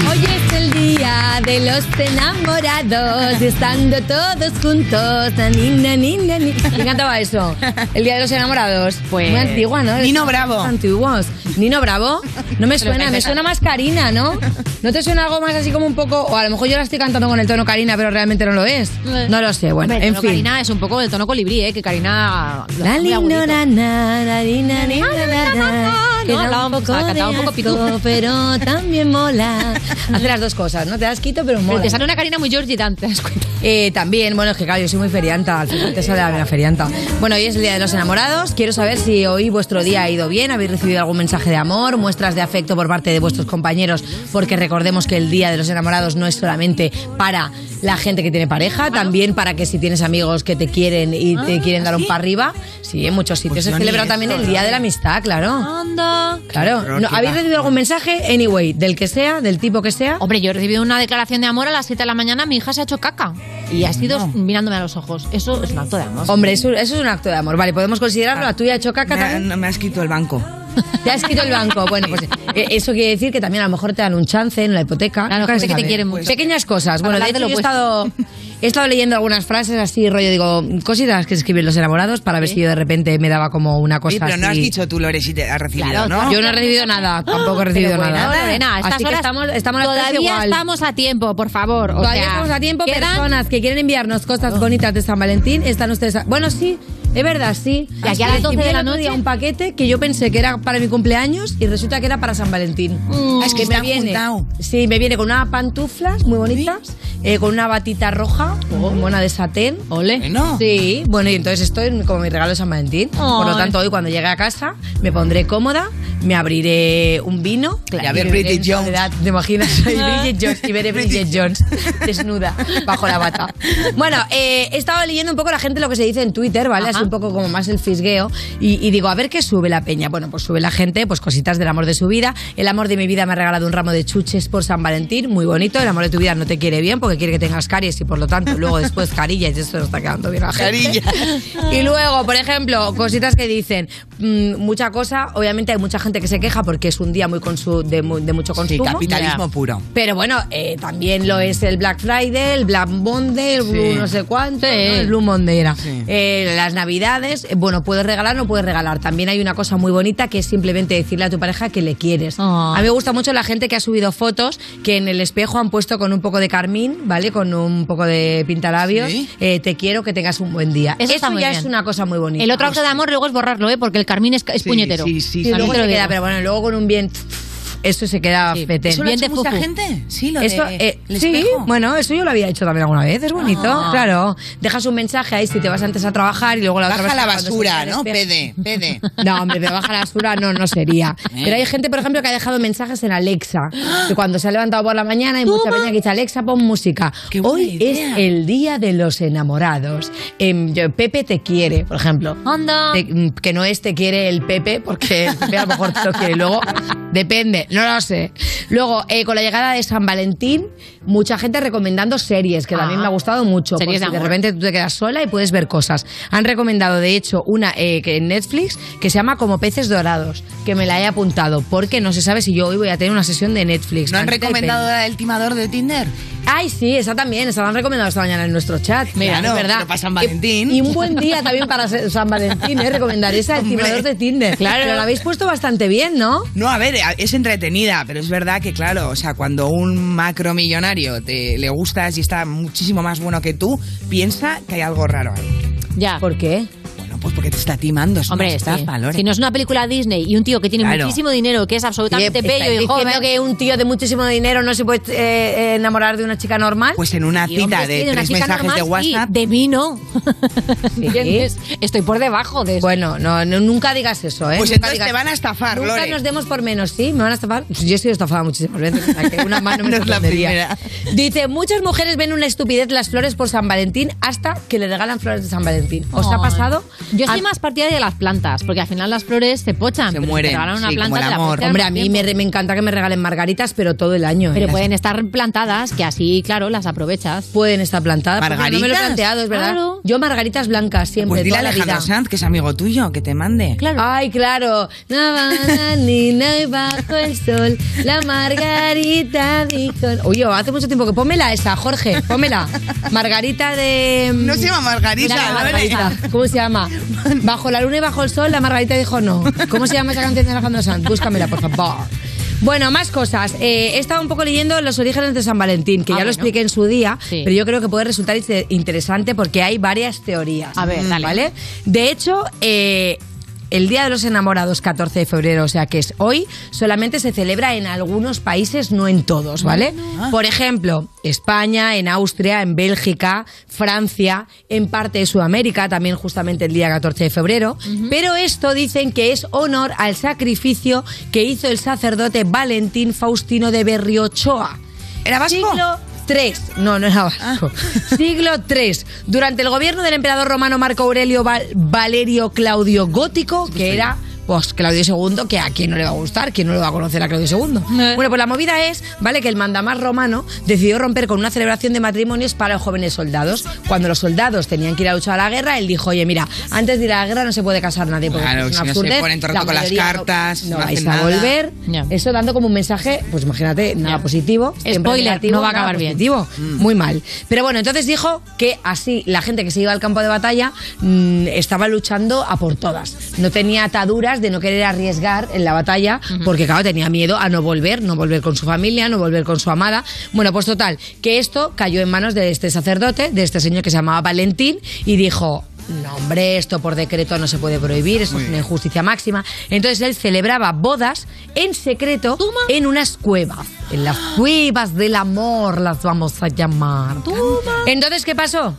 Speaker 48: Hoy es el día de los enamorados, estando todos juntos. Na, ni, na, ni, na, ni. ¿Quién cantaba eso? El día de los enamorados.
Speaker 4: Pues-
Speaker 48: Muy antigua, ¿no?
Speaker 3: Nino Bravo.
Speaker 48: Antiguos. Nino Bravo. No me suena, me suena más Karina, ¿no? ¿No te suena algo más así como un poco.? O a lo mejor yo la estoy cantando con el tono Karina, pero realmente no lo es. No lo sé, bueno,
Speaker 4: Hombre,
Speaker 48: en fin.
Speaker 4: Karina es un poco del tono colibrí, ¿eh? Que Karina...
Speaker 48: La na, na, la na,
Speaker 4: No, hablaba
Speaker 48: un poco
Speaker 4: poco- cantaba un
Speaker 48: de
Speaker 4: poco pitú.
Speaker 48: asco, pero también mola. Hace las dos cosas, ¿no? Te das quito, pero mola.
Speaker 4: Pero te sale una Karina muy Georgie Dan, ¿te das cuenta?
Speaker 48: Eh, también, bueno, es que claro, yo soy muy ferianta, al final te sale la mera ferianta. Bueno, hoy es el Día de los Enamorados. Quiero saber si hoy vuestro día ha ido bien, habéis recibido algún mensaje de amor, muestras de afecto por parte de vuestros compañeros, porque recordemos que el Día de los Enamorados no es solamente para la gente que tiene pareja, también para que si tienes amigos que te quieren y te quieren dar un para arriba. Sí, en muchos sitios
Speaker 3: Pues
Speaker 48: se celebra también el. Día de la Amistad, claro. Claro, No, ¿habéis recibido algún mensaje? Anyway, del que sea, del tipo que sea.
Speaker 4: Hombre, yo he recibido una declaración de amor a las 7 de la mañana, mi hija se ha hecho caca. Y ha sido mirándome a los ojos. Eso es un acto de amor.
Speaker 48: Hombre, eso, eso es un acto de amor. Vale, podemos considerarlo. La tuya ha hecho caca
Speaker 3: Me, ha-
Speaker 48: también.
Speaker 3: no me ha escrito el banco.
Speaker 48: Te ha escrito el banco. Bueno, pues eh, eso quiere decir que también a lo mejor te dan un chance en la hipoteca.
Speaker 4: Claro, gente
Speaker 48: se
Speaker 4: que te
Speaker 48: sabe.
Speaker 4: quiere mucho.
Speaker 48: Pequeñas cosas. Bueno, de hecho, yo he estado, he estado leyendo algunas frases así, rollo, digo, cositas que escriben los enamorados para ver si yo de repente me daba como una cosa
Speaker 3: Oye, pero no has
Speaker 48: así.
Speaker 3: dicho tú, Lore, si te has recibido,
Speaker 4: Claro,
Speaker 3: ¿no?
Speaker 48: Yo no he recibido nada, tampoco he recibido
Speaker 4: Pero bueno,
Speaker 48: nada.
Speaker 4: Lorena, a estas
Speaker 48: Así que estamos, estamos
Speaker 4: todavía
Speaker 48: igual.
Speaker 4: estamos a tiempo, por favor. O
Speaker 48: Todavía
Speaker 4: sea,
Speaker 48: estamos a tiempo,
Speaker 4: quedan-
Speaker 48: personas que quieren enviarnos cosas bonitas de San Valentín, están ustedes... a- Bueno, sí, es verdad, sí.
Speaker 4: De aquí a las 12 de la noche.
Speaker 48: un paquete que yo pensé que era para mi cumpleaños y resulta que era para San Valentín.
Speaker 3: Ah, es que
Speaker 48: me viene,
Speaker 3: juntado.
Speaker 48: Sí, me viene con unas pantuflas muy bonitas, eh, con una batita roja, buena de satén.
Speaker 4: Ole.
Speaker 3: Bueno.
Speaker 48: Sí, bueno, y entonces esto es como mi regalo de San Valentín. Por lo tanto, hoy cuando llegue a casa me pondré cómoda, me abriré un vino.
Speaker 3: Y a ver
Speaker 48: beberé
Speaker 3: Bridget Jones.
Speaker 48: soledad. ¿Te imaginas? Bridget Jones y veré Bridget Jones desnuda bajo la bata. Bueno, eh, he estado leyendo un poco la gente lo que se dice en Twitter, ¿vale? Un poco como más el fisgueo. Y, y digo, a ver qué sube la peña. Bueno, pues sube la gente, pues cositas del amor de su vida. El amor de mi vida me ha regalado un ramo de chuches por San Valentín, muy bonito. El amor de tu vida no te quiere bien porque quiere que tengas caries y por lo tanto luego después carillas y esto no está quedando bien a la gente.
Speaker 3: Carilla.
Speaker 48: Y luego, por ejemplo, cositas que dicen, mm, mucha cosa, obviamente hay mucha gente que se queja porque es un día muy consu- de, mu- de mucho
Speaker 3: Sí,
Speaker 48: consumo.
Speaker 3: capitalismo puro.
Speaker 48: Pero bueno, eh, también lo es el Black Friday, el Black Monday, el Blue
Speaker 3: Sí.
Speaker 48: no sé cuánto,
Speaker 4: Sí.
Speaker 48: ¿no? el Blue Monday era.
Speaker 3: Sí.
Speaker 48: Eh, las Navidades, eh, bueno, puedes regalar, no puedes regalar. También hay una cosa muy bonita que es simplemente decirle a tu pareja que le quieres.
Speaker 4: Ah.
Speaker 48: A mí me gusta mucho la gente que ha subido fotos que en el espejo han puesto con un poco de carmín, ¿vale? Con un poco de pintalabios.
Speaker 3: Sí.
Speaker 48: eh, te quiero, que tengas un buen día.
Speaker 4: Eso muy
Speaker 48: ya
Speaker 4: bien.
Speaker 48: es una cosa muy bonita.
Speaker 4: El otro acto de amor luego es borrarlo, ¿eh? Porque el carmín es, puñetero.
Speaker 3: sí, sí, sí.
Speaker 4: También te
Speaker 48: se
Speaker 4: lo
Speaker 48: queda, pero bueno, luego con un bien... Eso se queda
Speaker 4: Sí.
Speaker 48: fetén.
Speaker 3: ¿Eso lo ha
Speaker 4: Bien
Speaker 3: hecho
Speaker 4: de
Speaker 3: mucha
Speaker 4: fufu.
Speaker 3: gente? Sí, lo de
Speaker 48: eh,
Speaker 3: el
Speaker 48: sí,
Speaker 3: espejo.
Speaker 48: bueno, eso yo lo había hecho también alguna vez, es bonito,
Speaker 4: Ah.
Speaker 48: claro. Dejas un mensaje ahí si te vas antes a trabajar y luego la otra
Speaker 3: Baja la
Speaker 48: persona cuando se
Speaker 3: basura, ¿no? Pede, pede.
Speaker 48: No, hombre, pero baja la basura no, no sería.
Speaker 3: Eh.
Speaker 48: Pero hay gente, por ejemplo, que ha dejado mensajes en Alexa. Que cuando se ha levantado por la mañana hay mucha peña que dice, Alexa, pon música.
Speaker 3: Qué buena
Speaker 48: Hoy
Speaker 3: idea.
Speaker 48: es el día de los enamorados. Em, yo- Pepe te quiere, por ejemplo. Te- mm, que no es te quiere el Pepe, porque el Pepe a lo mejor te lo quiere. Luego Depende, no lo sé. Luego, eh, con la llegada de San Valentín, mucha gente recomendando series, que también
Speaker 4: Ah.
Speaker 48: me ha gustado mucho.
Speaker 4: Series
Speaker 48: porque
Speaker 4: de
Speaker 48: repente tú te quedas sola y puedes ver cosas. Han recomendado, de hecho, una eh, que en Netflix que se llama Como peces dorados, que me la he apuntado, porque no se sabe si yo hoy voy a tener una sesión de Netflix.
Speaker 3: ¿No han
Speaker 48: de
Speaker 3: recomendado la del timador de Tinder?
Speaker 48: Ay, sí, esa también, esa la han recomendado esta mañana en nuestro chat.
Speaker 3: Mira,
Speaker 48: es verdad.
Speaker 3: para San Valentín.
Speaker 48: Y, y un buen día también para San Valentín, ¿eh? Recomendar esa, el timador de Tinder.
Speaker 3: Claro.
Speaker 48: Pero lo habéis puesto bastante bien, ¿no?
Speaker 3: No, a ver, es entretenida, pero es verdad que, claro, o sea, cuando un macromillonario te le gustas y está muchísimo más bueno que tú, piensa que hay algo raro ahí.
Speaker 4: Ya.
Speaker 48: ¿Por qué?
Speaker 3: Pues porque te está timando, es
Speaker 4: Hombre,
Speaker 3: estafa,
Speaker 4: sí.
Speaker 3: Lore.
Speaker 4: si no es una película Disney y un tío que tiene
Speaker 3: Claro.
Speaker 4: muchísimo dinero, que es absolutamente bello
Speaker 48: ¿estáis
Speaker 4: y joven.
Speaker 48: que un tío de muchísimo dinero no se puede eh, enamorar de una chica normal?
Speaker 3: Pues en una cita
Speaker 4: hombre,
Speaker 3: de
Speaker 4: sí,
Speaker 3: tres mensajes de
Speaker 4: normal,
Speaker 3: WhatsApp.
Speaker 4: de mí no. ¿Entiendes? Estoy por debajo de eso.
Speaker 48: Bueno, no, no, nunca digas eso, ¿eh?
Speaker 3: Pues
Speaker 48: Nunca
Speaker 3: entonces
Speaker 48: digas-
Speaker 3: te van a estafar,
Speaker 48: Nunca
Speaker 3: Lore.
Speaker 48: nos demos por menos, ¿sí? ¿Me van a estafar? Pues Yo he sido estafada muchísimas veces, o sea que una mano me
Speaker 3: No es la
Speaker 48: sorprendería. Dice, muchas mujeres ven una estupidez las flores por San Valentín hasta que le regalan flores de San Valentín. ¿Os ha pasado?
Speaker 4: Yo soy más partidaria de las plantas, porque al final las flores se pochan. pero si
Speaker 3: mueren,
Speaker 4: te regalan una
Speaker 3: sí, como
Speaker 4: planta,
Speaker 3: el
Speaker 4: te la
Speaker 3: amor.
Speaker 48: Hombre, a mí me, me encanta que me regalen margaritas, pero todo el año. ¿eh?
Speaker 4: Pero
Speaker 48: Las-
Speaker 4: pueden estar plantadas, que así, claro, las aprovechas.
Speaker 48: pueden estar plantadas. porque No me lo he
Speaker 3: ¿Margaritas?
Speaker 48: planteado, es verdad.
Speaker 4: Claro.
Speaker 48: Yo margaritas blancas siempre,
Speaker 3: Pues dile a
Speaker 48: toda la
Speaker 3: Alejandro
Speaker 48: vida.
Speaker 3: Sanz, que es amigo tuyo, que te mande.
Speaker 4: Claro.
Speaker 48: Ay, claro. Navana, ni no y bajo el sol, la margarita dijo... Oye, hace mucho tiempo que pómela esa, Jorge, pómela. Margarita de...
Speaker 3: No se llama Margarita,
Speaker 48: La
Speaker 3: Lore.
Speaker 48: Margarita. ¿Cómo se llama? Bajo la luna y bajo el sol, la Margarita dijo no. ¿Cómo se llama esa canción de Alejandro Sanz? Búscamela, por favor. Bueno, más cosas. Eh, he estado un poco leyendo los orígenes de San Valentín, que
Speaker 4: Ah,
Speaker 48: ya lo expliqué en su día,
Speaker 4: Sí.
Speaker 48: pero yo creo que puede resultar inter- interesante porque hay varias teorías.
Speaker 4: A ver, dale.
Speaker 48: ¿Vale? De hecho, eh, el Día de los Enamorados, 14 de febrero, o sea que es hoy, solamente se celebra en algunos países, no en todos, ¿vale? Por ejemplo, España, en Austria, en Bélgica, Francia, en parte de Sudamérica, también justamente el día 14 de febrero. Pero esto dicen que es honor al sacrificio que hizo el sacerdote Valentín Faustino de Berriochoa.
Speaker 3: ¿Era vasco?
Speaker 48: Siglo 3. No, no era vasco. Siglo 3. Durante el gobierno del emperador romano Marco Aurelio Val- Valerio Claudio Gótico, que era pues Claudio II, que a quién no le va a gustar, quién no le va a conocer a Claudio II.
Speaker 4: Eh.
Speaker 48: Bueno, pues la movida es, ¿vale? Que el mandamás romano decidió romper con una celebración de matrimonios para los jóvenes soldados. Cuando los soldados tenían que ir a luchar a la guerra, él dijo, oye, mira, antes de ir a la guerra no se puede casar nadie porque
Speaker 3: Claro,
Speaker 48: es
Speaker 3: si
Speaker 48: una
Speaker 3: no se ponen
Speaker 48: La
Speaker 3: con las cartas,
Speaker 48: no,
Speaker 3: no
Speaker 48: vais a volver. Eso dando como un mensaje, pues imagínate, nada positivo.
Speaker 4: Spoiler,
Speaker 48: negativo,
Speaker 4: no va a
Speaker 48: nada
Speaker 4: acabar bien.
Speaker 48: positivo. Muy mal. Pero bueno, entonces dijo que así la gente que se iba al campo de batalla mm, estaba luchando a por todas. No tenía ataduras de no querer arriesgar en la batalla porque, claro, tenía miedo a no volver, no volver con su familia, no volver con su amada. Bueno, pues total, que esto cayó en manos de este sacerdote, de este señor que se llamaba Valentín, y dijo. No, hombre, esto por decreto no se puede prohibir, eso es una injusticia máxima. Entonces él celebraba bodas en secreto en unas cuevas. En las cuevas del amor las vamos a llamar. Entonces, ¿qué pasó?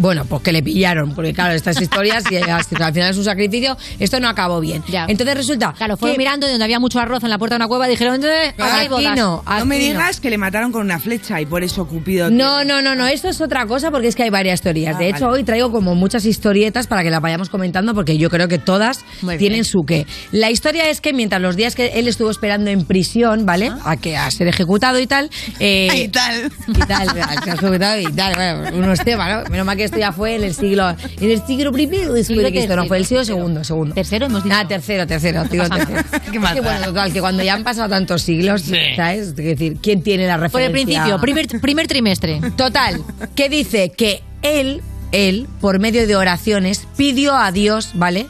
Speaker 48: Bueno, pues que le pillaron, porque claro, estas historias, y al final es un sacrificio, esto no acabó bien. Entonces resulta
Speaker 4: Claro, fueron
Speaker 48: que-
Speaker 4: mirando y donde había mucho arroz en la puerta de una cueva dijeron, eh,
Speaker 48: aquí
Speaker 4: bodas.
Speaker 48: no,
Speaker 3: No me
Speaker 48: no.
Speaker 3: digas que le mataron con una flecha y por eso Cupido...
Speaker 48: No, no, no, no, esto es otra cosa porque es que hay varias teorías.
Speaker 3: Ah,
Speaker 48: de hecho,
Speaker 3: vale.
Speaker 48: hoy traigo como muchas historietas para que las vayamos comentando porque yo creo que todas
Speaker 4: Muy bien.
Speaker 48: tienen su qué. La historia es que mientras los días que él estuvo esperando en prisión, ¿vale? A que a ser ejecutado y tal. eh,
Speaker 3: Y tal.
Speaker 48: y tal, a ser ejecutado y tal. Bueno, unos temas, ¿no? Menos mal que esto ya fue en el siglo. En el siglo primero después de Cristo, no, fue el siglo segundo, segundo.
Speaker 4: Tercero hemos dicho.
Speaker 48: Ah, tercero, tercero, digo tercero.
Speaker 3: Qué
Speaker 48: Es que bueno, total, que cuando ya han pasado tantos siglos, ¿sabes? Es decir, ¿quién tiene la referencia?
Speaker 4: Por el principio, primer, primer trimestre.
Speaker 48: Total, que dice que él, él, por medio de oraciones, pidió a Dios, ¿vale?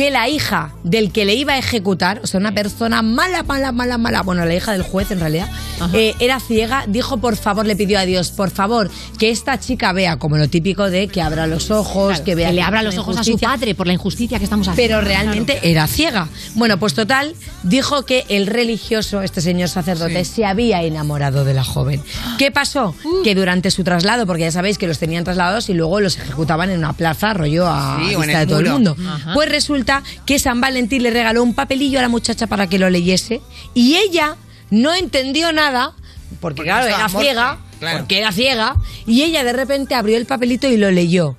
Speaker 48: Que la hija del que le iba a ejecutar, o sea, una persona mala, mala, mala, mala, bueno, la hija del juez en realidad, eh, era ciega, dijo por favor, le pidió a Dios, por favor, que esta chica vea, como lo típico de que abra los ojos,
Speaker 4: Claro,
Speaker 48: que vea
Speaker 4: que le abra los ojos a su padre por la injusticia que estamos haciendo.
Speaker 48: Pero realmente era ciega. Bueno, pues total, dijo que el religioso, este señor sacerdote, se había enamorado de la joven. ¿Qué pasó? Que durante su traslado, porque ya sabéis que los tenían trasladados y luego los ejecutaban en una plaza, rollo a
Speaker 3: Sí,
Speaker 48: vista de todo el mundo.
Speaker 3: Ajá.
Speaker 48: Pues resulta que San Valentín le regaló un papelillo a la muchacha para que lo leyese y ella no entendió nada, porque, claro, era ciega,
Speaker 3: Claro.
Speaker 48: porque era ciega, y ella de repente abrió el papelito y lo leyó.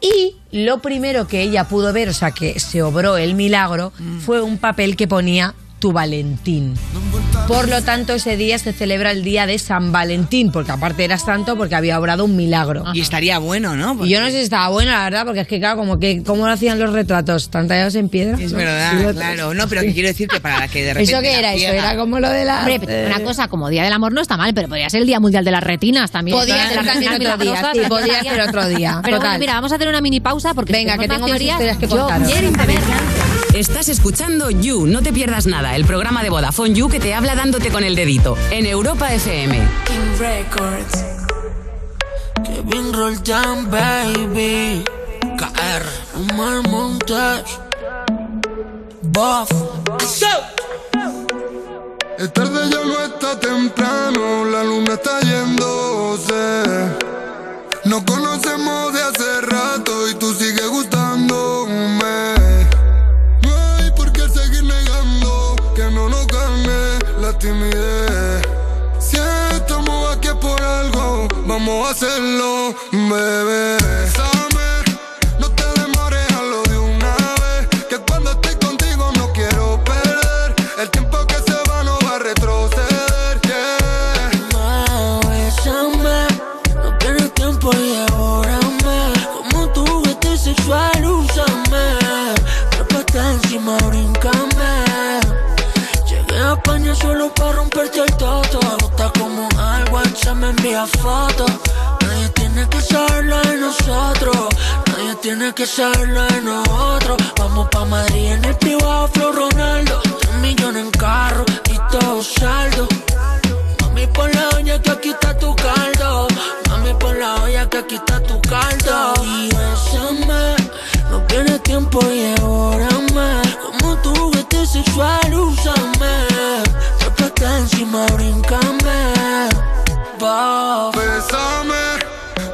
Speaker 48: Y lo primero que ella pudo ver, o sea, que se obró el milagro,
Speaker 3: Mm.
Speaker 48: fue un papel que ponía tu Valentín. Por lo tanto, ese día se celebra el día de San Valentín, porque aparte era santo porque había obrado un milagro.
Speaker 3: Y estaría bueno, ¿no?
Speaker 48: Y yo no sé si estaba bueno, la verdad, porque es que, claro, como que, ¿cómo lo hacían los retratos? ¿Tan tallados en piedra?
Speaker 3: Es
Speaker 48: ¿no?
Speaker 3: verdad, claro. No, pero que quiero decir que para que de repente.
Speaker 48: ¿Eso qué
Speaker 3: la
Speaker 48: era? Eso era como lo de la...
Speaker 4: Hombre, pero una cosa, como Día del Amor no está mal, pero podría ser el Día Mundial de las Retinas también.
Speaker 48: Podía
Speaker 4: Todas
Speaker 48: ser también otro día, sí, ser otro día,
Speaker 4: Pero bueno, mira, vamos a hacer una mini pausa porque
Speaker 48: Venga, que tengo historias que
Speaker 4: yo
Speaker 48: contaros.
Speaker 4: quiero saber.
Speaker 32: Estás escuchando You, no te pierdas nada, el programa de Vodafone You que te habla dándote con el dedito en Europa FM.
Speaker 49: King Records. Kevin Roll Jam, baby. KR. Omar Montage. Buff.
Speaker 50: Es tarde ya no está temprano, la luna está yéndose. Nos conocemos de timidez. Si estamos aquí por algo, vamos a hacerlo, bebé.
Speaker 49: Solo para romperte el toto. Me gusta como al WhatsApp me envía fotos. Nadie tiene que saberlo de nosotros. Nadie tiene que saberlo de nosotros. Vamos pa' Madrid en el privado, Flow Ronaldo. Tres millones en carro y todo saldo. Mami, pon la olla que aquí está tu caldo. Mami, pon la olla que aquí está tu caldo. Y bésame, no pierdes tiempo y devórame. Como tu juguete sexual, úsame. Trépate encima, brincame.
Speaker 50: Bésame,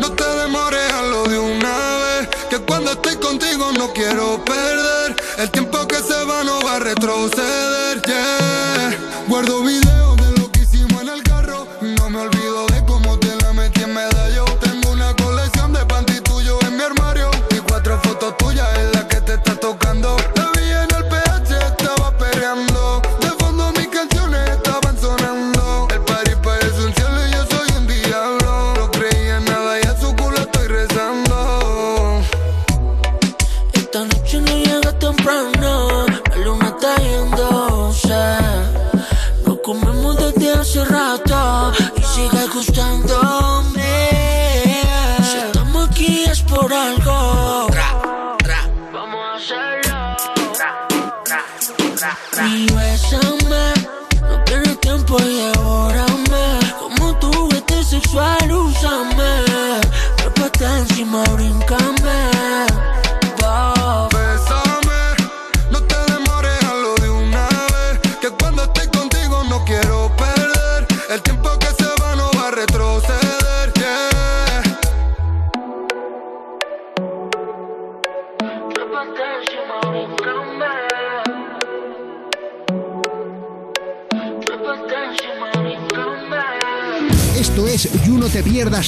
Speaker 50: no te demores, hazlo de una vez. Que cuando estoy contigo no quiero perder. El tiempo que se va no va a retroceder. Yeah. Guardo videos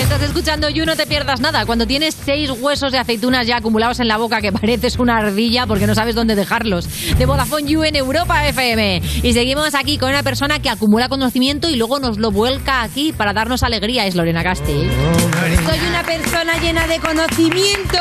Speaker 4: Estás escuchando You, no te pierdas nada. Cuando tienes seis huesos de aceitunas ya acumulados en la boca que pareces una ardilla porque no sabes dónde dejarlos. De Vodafone You en Europa FM. Y seguimos aquí con una persona que acumula conocimiento y luego nos lo vuelca aquí para darnos alegría. Es Lorena Castell.
Speaker 48: Soy una persona llena de conocimiento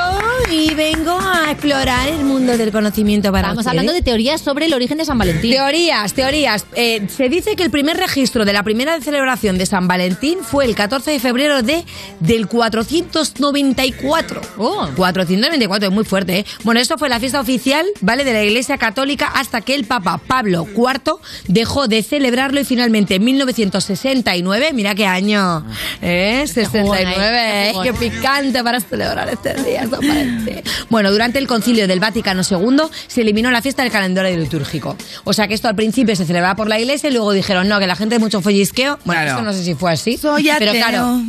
Speaker 48: y vengo a explorar el mundo del conocimiento para
Speaker 4: Estamos
Speaker 48: ustedes.
Speaker 4: hablando de teorías sobre el origen de San Valentín.
Speaker 48: Teorías, teorías. Eh, se dice que el primer registro de la primera celebración de San Valentín fue el 14 de febrero de del 494.
Speaker 4: Oh.
Speaker 48: 494, es muy fuerte, ¿eh? Bueno, esto fue la fiesta oficial, ¿vale? De la Iglesia Católica hasta que el Papa Pablo IV dejó de celebrarlo y finalmente en 1969, mira qué año, ¿eh? 69,
Speaker 4: jugón ahí,
Speaker 48: ¿eh?
Speaker 4: qué
Speaker 48: picante para celebrar este día, San Valentín. Bueno, durante el concilio del Vaticano II se eliminó la fiesta del calendario litúrgico. O sea que esto al principio se celebraba por la iglesia y luego dijeron, no, que la gente de mucho follisqueo. Bueno,
Speaker 3: Claro.
Speaker 48: esto no sé si fue así.
Speaker 3: Soy
Speaker 48: pero
Speaker 3: ateo,
Speaker 48: claro.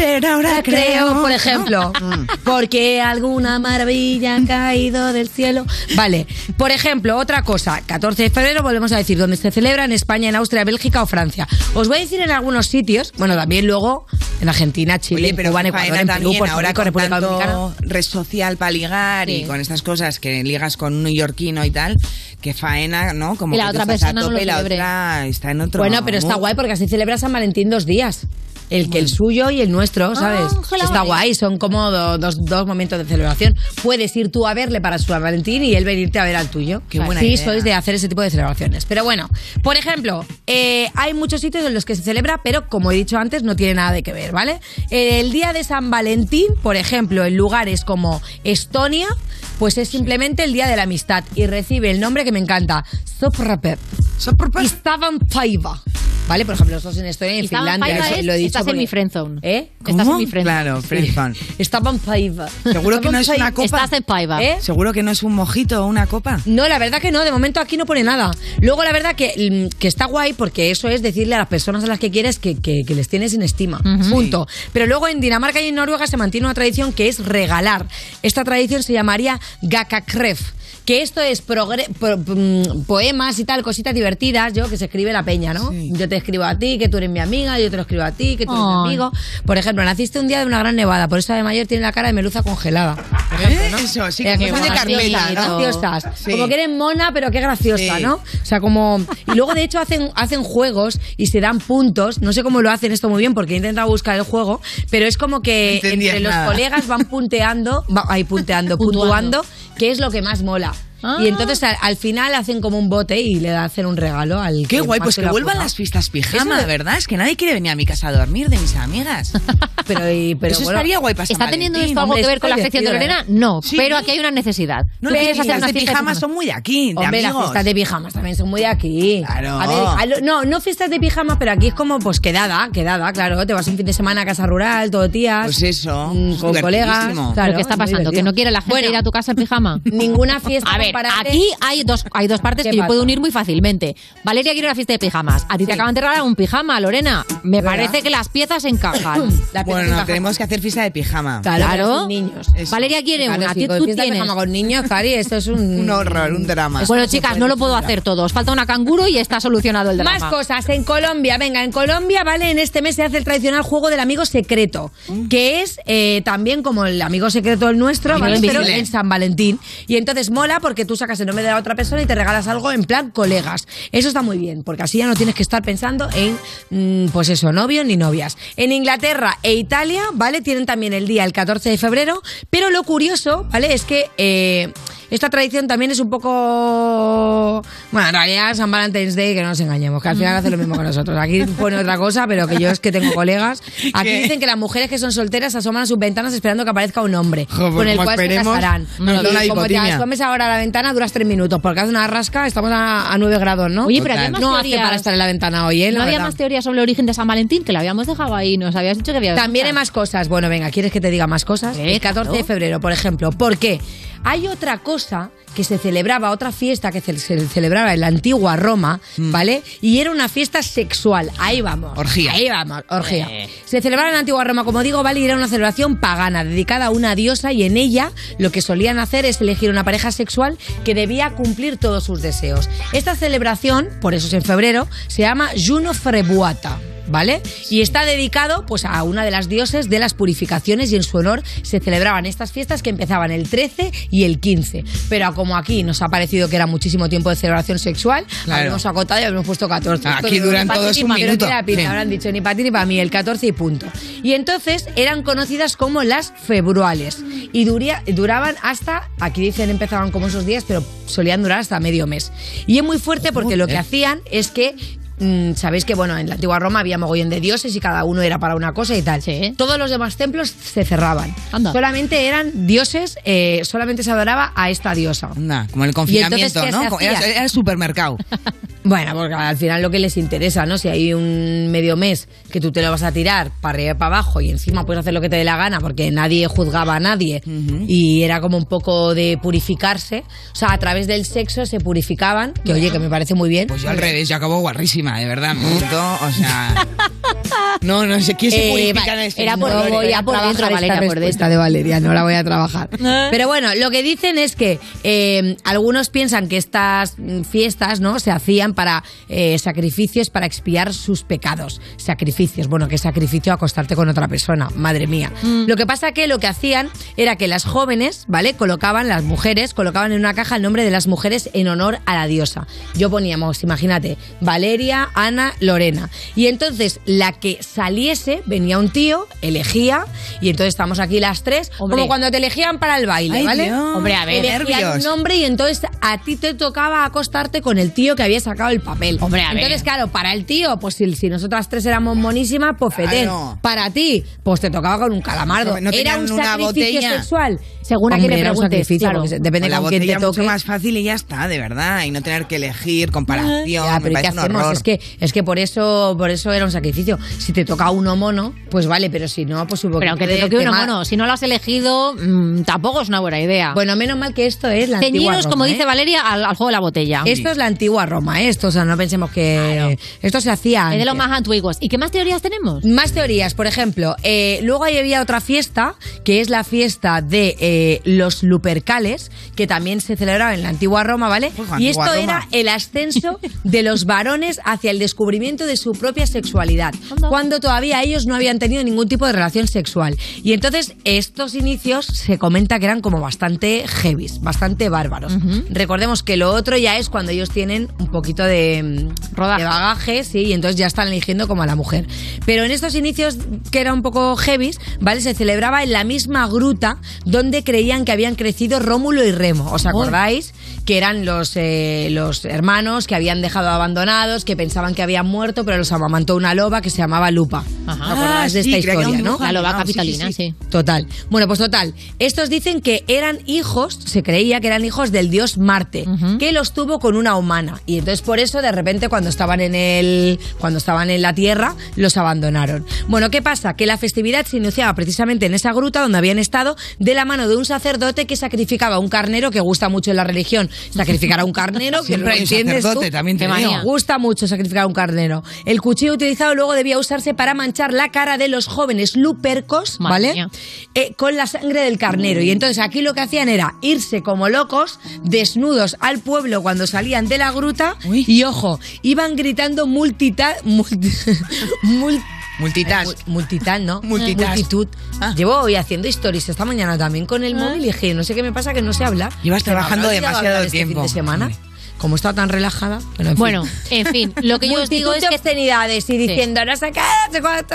Speaker 3: Pero ahora creo.
Speaker 48: por ejemplo. Porque alguna maravilla ha caído del cielo. Vale, por ejemplo, otra cosa. 14 de febrero volvemos a decir dónde se celebra en España, en Austria, Bélgica o Francia. Os voy a decir en algunos sitios, bueno, también luego en Argentina, Chile,
Speaker 3: Oye, pero
Speaker 48: Cuba, en Ecuador, en Perú, Puerto
Speaker 3: ahora
Speaker 48: Rico,
Speaker 3: con
Speaker 48: República Dominicana.
Speaker 3: tanto red social para ligar
Speaker 48: Sí.
Speaker 3: y con estas cosas que ligas con un neoyorquino y tal, que faena, ¿no? Como
Speaker 48: Y la
Speaker 3: que
Speaker 48: otra persona no lo
Speaker 3: y la
Speaker 48: celebre.
Speaker 3: otra está en otro
Speaker 48: Bueno, pero está guay porque así celebra San Valentín dos días. El que el suyo y el nuestro, ¿sabes?
Speaker 4: Ángela,
Speaker 48: está guay, son como do- dos, dos momentos de celebración. Puedes ir tú a verle para su San Valentín y él venirte a ver al tuyo.
Speaker 3: Qué buena
Speaker 48: sí,
Speaker 3: idea.
Speaker 48: sois de hacer ese tipo de celebraciones. Pero bueno, por ejemplo, eh, hay muchos sitios en los que se celebra, pero como he dicho antes, no tiene nada de que ver, ¿vale? El día de San Valentín, por ejemplo, en lugares como Estonia, pues es simplemente el día de la amistad y recibe el nombre que me encanta, Soprapep. Y Stavan Paiva. ¿Vale? Por ejemplo, nosotros en Estonia y en
Speaker 4: Estaban
Speaker 48: Finlandia.
Speaker 4: Paiva
Speaker 48: eso
Speaker 4: es,
Speaker 48: lo he dicho
Speaker 4: estás en
Speaker 48: porque-
Speaker 4: mi friendzone.
Speaker 48: ¿Eh?
Speaker 4: Estás en mi friendzone.
Speaker 3: Claro, friendzone.
Speaker 48: Estaban Paiva.
Speaker 3: Seguro que no es una copa.
Speaker 4: Estás en Paiva.
Speaker 48: ¿Eh?
Speaker 3: Seguro que no es un mojito o una copa.
Speaker 48: No, la verdad que no, de momento aquí no pone nada. Luego, la verdad que, mm, que está guay porque eso es decirle a las personas a las que quieres que, que- que les tienes sin estima. Punto. Pero luego en Dinamarca y en Noruega se mantiene una tradición que es regalar. Esta tradición se llamaría Gakakrev. Que esto es progre- pro- mm, poemas y tal, cositas divertidas, yo que se escribe la peña, ¿no? Yo te escribo a ti, que tú eres mi amiga, yo te lo escribo a ti, que tú eres mi amigo. Por ejemplo, naciste un día de una gran nevada, por eso de mayor tiene la cara de meluza congelada. Por ejemplo, ¿no?
Speaker 3: Eso, sí,
Speaker 48: Eh, qué
Speaker 3: son de
Speaker 48: graciosas,
Speaker 3: Carmela, ¿no?
Speaker 48: graciosas.
Speaker 3: Sí.
Speaker 48: Como que eres mona, pero qué graciosa,
Speaker 3: Sí.
Speaker 48: ¿no? O sea, como. Y luego, de hecho, hacen, hacen juegos y se dan puntos. No sé cómo lo hacen esto muy bien porque he intentado buscar el juego, pero es como que
Speaker 3: entendías
Speaker 48: entre los colegas van punteando, va, ahí punteando, puntuando, qué es lo que más mola.
Speaker 3: Ah.
Speaker 48: Y entonces al, al final hacen como un bote y le hacen un regalo al
Speaker 3: Qué
Speaker 48: que
Speaker 3: guay, pues que vuelvan las fiestas pijama,
Speaker 48: de-
Speaker 3: ¿verdad? Es que nadie quiere venir a mi casa a dormir de mis amigas.
Speaker 48: Pero, y- pero
Speaker 3: Eso
Speaker 48: bueno,
Speaker 3: estaría guay para San
Speaker 4: ¿Está teniendo
Speaker 3: Valentín.
Speaker 4: esto algo
Speaker 48: Hombre,
Speaker 4: que ver con la
Speaker 48: es
Speaker 4: sección de Lorena? No,
Speaker 3: Sí.
Speaker 4: pero aquí hay una necesidad.
Speaker 3: No,
Speaker 4: Tú
Speaker 3: las
Speaker 4: quieres hacer
Speaker 3: fiestas
Speaker 4: una
Speaker 3: de
Speaker 4: fiesta
Speaker 3: pijama son muy de aquí, de
Speaker 48: Hombre, las
Speaker 3: amigos.
Speaker 48: fiestas de pijamas también son muy de aquí.
Speaker 3: Claro.
Speaker 48: A ver, a lo- no, no fiestas de pijama, pero aquí es como pues quedada, quedada, claro. Te vas un fin de semana a casa rural, todo tías.
Speaker 3: Pues eso,
Speaker 48: mm, con colegas. Claro,
Speaker 4: ¿Pero qué está pasando? ¿Que no quiere la gente ir a tu casa en pijama?
Speaker 48: Ninguna fiesta
Speaker 4: A ver,
Speaker 48: comparable.
Speaker 4: aquí hay dos, hay dos partes
Speaker 48: ¿Qué
Speaker 4: que yo
Speaker 48: pasa?
Speaker 4: puedo unir muy fácilmente. Valeria quiere una fiesta de pijamas. A ti te acaban de regalar un pijama, Lorena. Me
Speaker 48: ¿Verdad?
Speaker 4: parece que las piezas encajan.
Speaker 48: La
Speaker 3: Bueno, tenemos que hacer fiesta de pijama.
Speaker 48: Claro, niños.
Speaker 3: Eso.
Speaker 4: Valeria quiere
Speaker 48: Claro,
Speaker 4: una.
Speaker 48: sí,
Speaker 4: Tú
Speaker 48: fiesta de
Speaker 4: tienes.
Speaker 48: pijama con niños, Cari, esto es un...
Speaker 3: Un horror, un drama.
Speaker 4: Bueno, chicas, no lo puedo hacer todo. Os falta una canguro y está solucionado el drama.
Speaker 48: Más cosas en Colombia. Venga, en Colombia, ¿vale? En este mes se hace el tradicional juego del amigo secreto, que es eh, también como el amigo secreto el nuestro, en San Valentín. Y entonces mola porque tú sacas el nombre de la otra persona y te regalas algo en plan colegas. Eso está muy bien, porque así ya no tienes que estar pensando en, mm, pues eso, novios ni novias. En Inglaterra e Italia, ¿vale? Tienen también el día el 14 de febrero, pero lo curioso, ¿vale? Es que eh, esta tradición también es un poco... Bueno, en realidad San Valentine's Day, que no nos engañemos, que al final hace lo mismo que nosotros. Aquí pone otra cosa, pero que yo es que tengo colegas. Aquí
Speaker 3: ¿Qué?
Speaker 48: dicen que las mujeres que son solteras asoman a sus ventanas esperando que aparezca un hombre
Speaker 3: Jo, pues
Speaker 48: con el cual se casarán.
Speaker 3: una
Speaker 48: Y como te asomes ahora a la ventana, duras tres minutos, porque hace una rasca, estamos a, a 9 grados, ¿no?
Speaker 4: Oye, pero había más
Speaker 48: No hace para estar en la ventana hoy, ¿eh?
Speaker 4: ¿No
Speaker 48: La
Speaker 4: había
Speaker 48: verdad.
Speaker 4: más teorías sobre el origen de San Valentín? Que lo habíamos dejado ahí. Nos habías dicho que había.
Speaker 48: También hay más cosas. Bueno, venga, ¿quieres que te diga más cosas?
Speaker 4: Eh,
Speaker 48: el 14 de febrero, por ejemplo. ¿Por qué? Hay otra cosa que se celebraba, otra fiesta que se, celebraba en la antigua Roma, ¿vale? Y era una fiesta sexual. Ahí vamos.
Speaker 3: Orgía.
Speaker 48: Ahí vamos, orgía. Se celebraba en la antigua Roma, como digo, ¿vale? Y era una celebración pagana, dedicada a una diosa, y en ella lo que solían hacer es elegir una pareja sexual que debía cumplir todos sus deseos. Esta celebración, por eso es en febrero, se llama Juno Frebuata. ¿Vale? Y está dedicado pues a una de las dioses de las purificaciones y en su honor se celebraban estas fiestas que empezaban el 13 y el 15. Pero como aquí nos ha parecido que era muchísimo tiempo de celebración sexual,
Speaker 3: Claro.
Speaker 48: habíamos acotado y habíamos puesto 14.
Speaker 3: Aquí
Speaker 48: Esto
Speaker 3: duran
Speaker 48: ti
Speaker 3: todos un
Speaker 48: pa' no
Speaker 3: minuto. Sí.
Speaker 48: habrán dicho ni para ti ni para mí, el 14 y punto. Y entonces eran conocidas como las februales y duría- duraban hasta, aquí dicen empezaban como esos días, pero solían durar hasta medio mes. Y es muy fuerte porque lo que hacían es que mm, Sabéis que, bueno, en la antigua Roma había mogollón de dioses y cada uno era para una cosa y tal. Todos los demás templos se cerraban. Solamente eran dioses, eh, solamente se adoraba a esta diosa.
Speaker 3: Anda, como el
Speaker 48: Y entonces,
Speaker 3: confinamiento,
Speaker 48: ¿qué
Speaker 3: ¿no? Era, el supermercado.
Speaker 48: Bueno, porque al final lo que les interesa, ¿no? Si hay un medio mes que tú te lo vas a tirar para arriba y para abajo y encima puedes hacer lo que te dé la gana porque nadie juzgaba a nadie y era como un poco de purificarse. O sea, a través del sexo se purificaban, que oye, que me parece muy bien.
Speaker 3: Pues yo al revés, yo acabo guarrísima, de verdad. Gustó, o sea... No, no sé, ¿quién se
Speaker 48: Eh,
Speaker 3: en este
Speaker 48: era por,
Speaker 3: mundo?
Speaker 48: voy a
Speaker 4: por
Speaker 48: trabajar
Speaker 4: dentro,
Speaker 48: esta
Speaker 4: Valeria, por
Speaker 48: respuesta
Speaker 4: dentro.
Speaker 48: de Valeria, no la voy a trabajar. Pero bueno, lo que dicen es que eh, algunos piensan que estas mm, fiestas no se hacían para eh, sacrificios para expiar sus pecados. Sacrificios, bueno, ¿qué sacrificio acostarte con otra persona? Madre mía. Lo que pasa que lo que hacían era que las jóvenes, ¿vale? Colocaban, las mujeres, colocaban en una caja el nombre de las mujeres en honor a la diosa. Yo poníamos, imagínate, Valeria, Ana, Lorena. Y entonces la que saliese, venía un tío, elegía, y entonces estamos aquí las tres,
Speaker 4: Hombre.
Speaker 48: como cuando te elegían para el baile,
Speaker 4: Ay,
Speaker 48: ¿vale?
Speaker 4: Dios. Hombre, a ver.
Speaker 48: Elegían un nombre y entonces a ti te tocaba acostarte con el tío que había sacado el papel.
Speaker 4: Hombre, a ver.
Speaker 48: entonces, claro, para el tío, pues si, si nosotras tres éramos monísimas, pues.
Speaker 3: Claro.
Speaker 48: Para ti, pues te tocaba con un calamardo.
Speaker 3: No
Speaker 48: Era un
Speaker 3: una
Speaker 48: sacrificio
Speaker 3: botella.
Speaker 48: sexual.
Speaker 4: Según a quién
Speaker 48: Hombre,
Speaker 4: le
Speaker 48: era un
Speaker 4: preguntes,
Speaker 48: sacrificio,
Speaker 4: claro.
Speaker 48: porque se- depende
Speaker 3: Con la
Speaker 48: con quién te
Speaker 3: botella mucho
Speaker 48: toque.
Speaker 3: más fácil y ya está, de verdad. Y no tener que elegir comparación.
Speaker 48: Ya,
Speaker 3: me
Speaker 48: pero ¿y ¿qué
Speaker 3: parece un
Speaker 48: hacemos?
Speaker 3: horror.
Speaker 48: Es que, es que por eso, por eso era un sacrificio. Si te toca uno mono, pues vale, pero si no, pues supongo
Speaker 4: Pero aunque
Speaker 48: que
Speaker 4: te toque uno mono, si no lo has elegido, mm, tampoco es una buena idea.
Speaker 48: Bueno, menos mal que esto es la antigua Roma,
Speaker 4: como
Speaker 48: ¿eh?
Speaker 4: dice Valeria, al, al juego de la botella.
Speaker 48: Esto es la antigua Roma, ¿eh? Esto, o sea, no pensemos que esto se hacía
Speaker 4: Es de los más antiguos. ¿Y qué más teorías tenemos?
Speaker 48: Más teorías, por ejemplo, eh, luego ahí había otra fiesta, que es la fiesta de eh, los Lupercales, que también se celebraba en la antigua Roma, ¿vale?
Speaker 3: Uy,
Speaker 48: y esto era el ascenso de los varones hacia el descubrimiento de su propia sexualidad, cuando todavía ellos no habían tenido ningún tipo de relación sexual. Y entonces estos inicios se comenta que eran como bastante heavies, bastante bárbaros. Recordemos que lo otro ya es cuando ellos tienen un poquito de, mm, de bagaje, sí, y entonces ya están eligiendo como a la mujer. Pero en estos inicios, que era un poco heavies, ¿vale? Se celebraba en la misma gruta donde creían que habían crecido Rómulo y Remo. ¿Os acordáis? Que eran los, eh, los hermanos que habían dejado abandonados, que pensaban que habían muerto, pero los amamantó una loba que se llamaba Lupa. ¿Os acordáis de
Speaker 3: Ah, sí,
Speaker 48: historia, no?
Speaker 3: La loba sí, sí, sí.
Speaker 48: Total. Bueno, pues total. Estos dicen que eran hijos, se creía que eran hijos del dios Marte, que los tuvo con una humana. Y entonces por eso, de repente, cuando estaban en el. cuando estaban en la tierra, los abandonaron. Bueno, ¿qué pasa? Que la festividad se iniciaba precisamente en esa gruta donde habían estado de la mano de un sacerdote que sacrificaba un carnero que gusta mucho en la religión. Sacrificar a un carnero, que
Speaker 3: hay
Speaker 48: entiendes
Speaker 3: sacerdote,
Speaker 48: tú?
Speaker 3: también te
Speaker 48: manía. Gusta mucho sacrificar un carnero. El cuchillo utilizado luego debía usarse para manchar la cara de los jóvenes lupercos, ¿vale? Eh, con la sangre del carnero. Y entonces aquí lo que hacían era irse como locos, desnudos al pueblo cuando salían de la gruta. Y ojo, iban gritando multita, multi- mul-
Speaker 3: Multitask.
Speaker 48: eh, mul- multitask, ¿no?
Speaker 3: Multitask.
Speaker 48: Multitud. Llevo hoy haciendo stories esta mañana también con el móvil y dije, no sé qué me pasa que no sé hablar.
Speaker 3: Llevas
Speaker 48: Se
Speaker 3: trabajando demasiado
Speaker 48: este
Speaker 3: tiempo.
Speaker 48: fin de semana. Como está tan relajada. Bueno, en fin.
Speaker 4: Bueno, en fin, lo que yo os digo es que
Speaker 48: obscenidades y diciendo, no sé qué, no sé cuánto".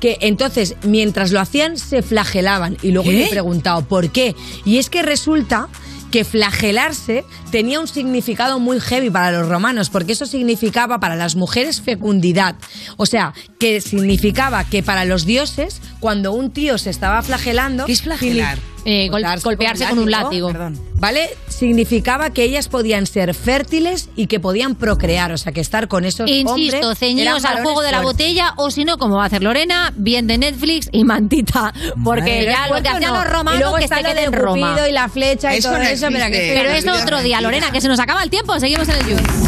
Speaker 48: Que entonces, mientras lo hacían, se flagelaban. Y luego
Speaker 3: ¿Qué?
Speaker 48: me he preguntado, ¿por qué? Y es que resulta que flagelarse tenía un significado muy heavy para los romanos, porque eso significaba para las mujeres fecundidad. O sea, que significaba que para los dioses, cuando un tío se estaba flagelando...
Speaker 3: ¿Qué es flagelar?
Speaker 4: Eh, gol- golpearse con un látigo.
Speaker 48: ¿Vale? Significaba que ellas podían ser fértiles y que podían procrear, o sea, que estar con esos
Speaker 4: Insisto,
Speaker 48: hombres...
Speaker 4: ceñidos al juego de la
Speaker 48: fuertes.
Speaker 4: botella o si no, como va a hacer Lorena, bien de Netflix y mantita. Porque ya lo que hacían
Speaker 48: no.
Speaker 4: los romanos
Speaker 48: Y luego
Speaker 4: que
Speaker 48: está
Speaker 4: se quede en Roma.
Speaker 48: y la flecha y
Speaker 3: Eso
Speaker 48: todo
Speaker 3: no
Speaker 48: eso, pero que
Speaker 3: existe.
Speaker 4: Pero eso otro día, Lorena, que se nos acaba el tiempo. Seguimos en el You.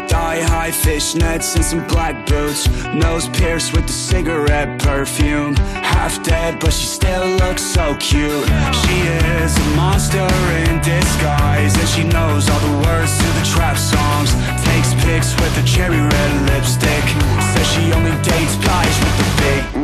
Speaker 51: Thigh high fishnets and some black boots. Nose pierced with the cigarette perfume. Half dead, but she still looks so cute. She is a monster in disguise, and she knows all the words to the trap songs. Takes pics with a cherry red lipstick. Says she only dates guys with the big.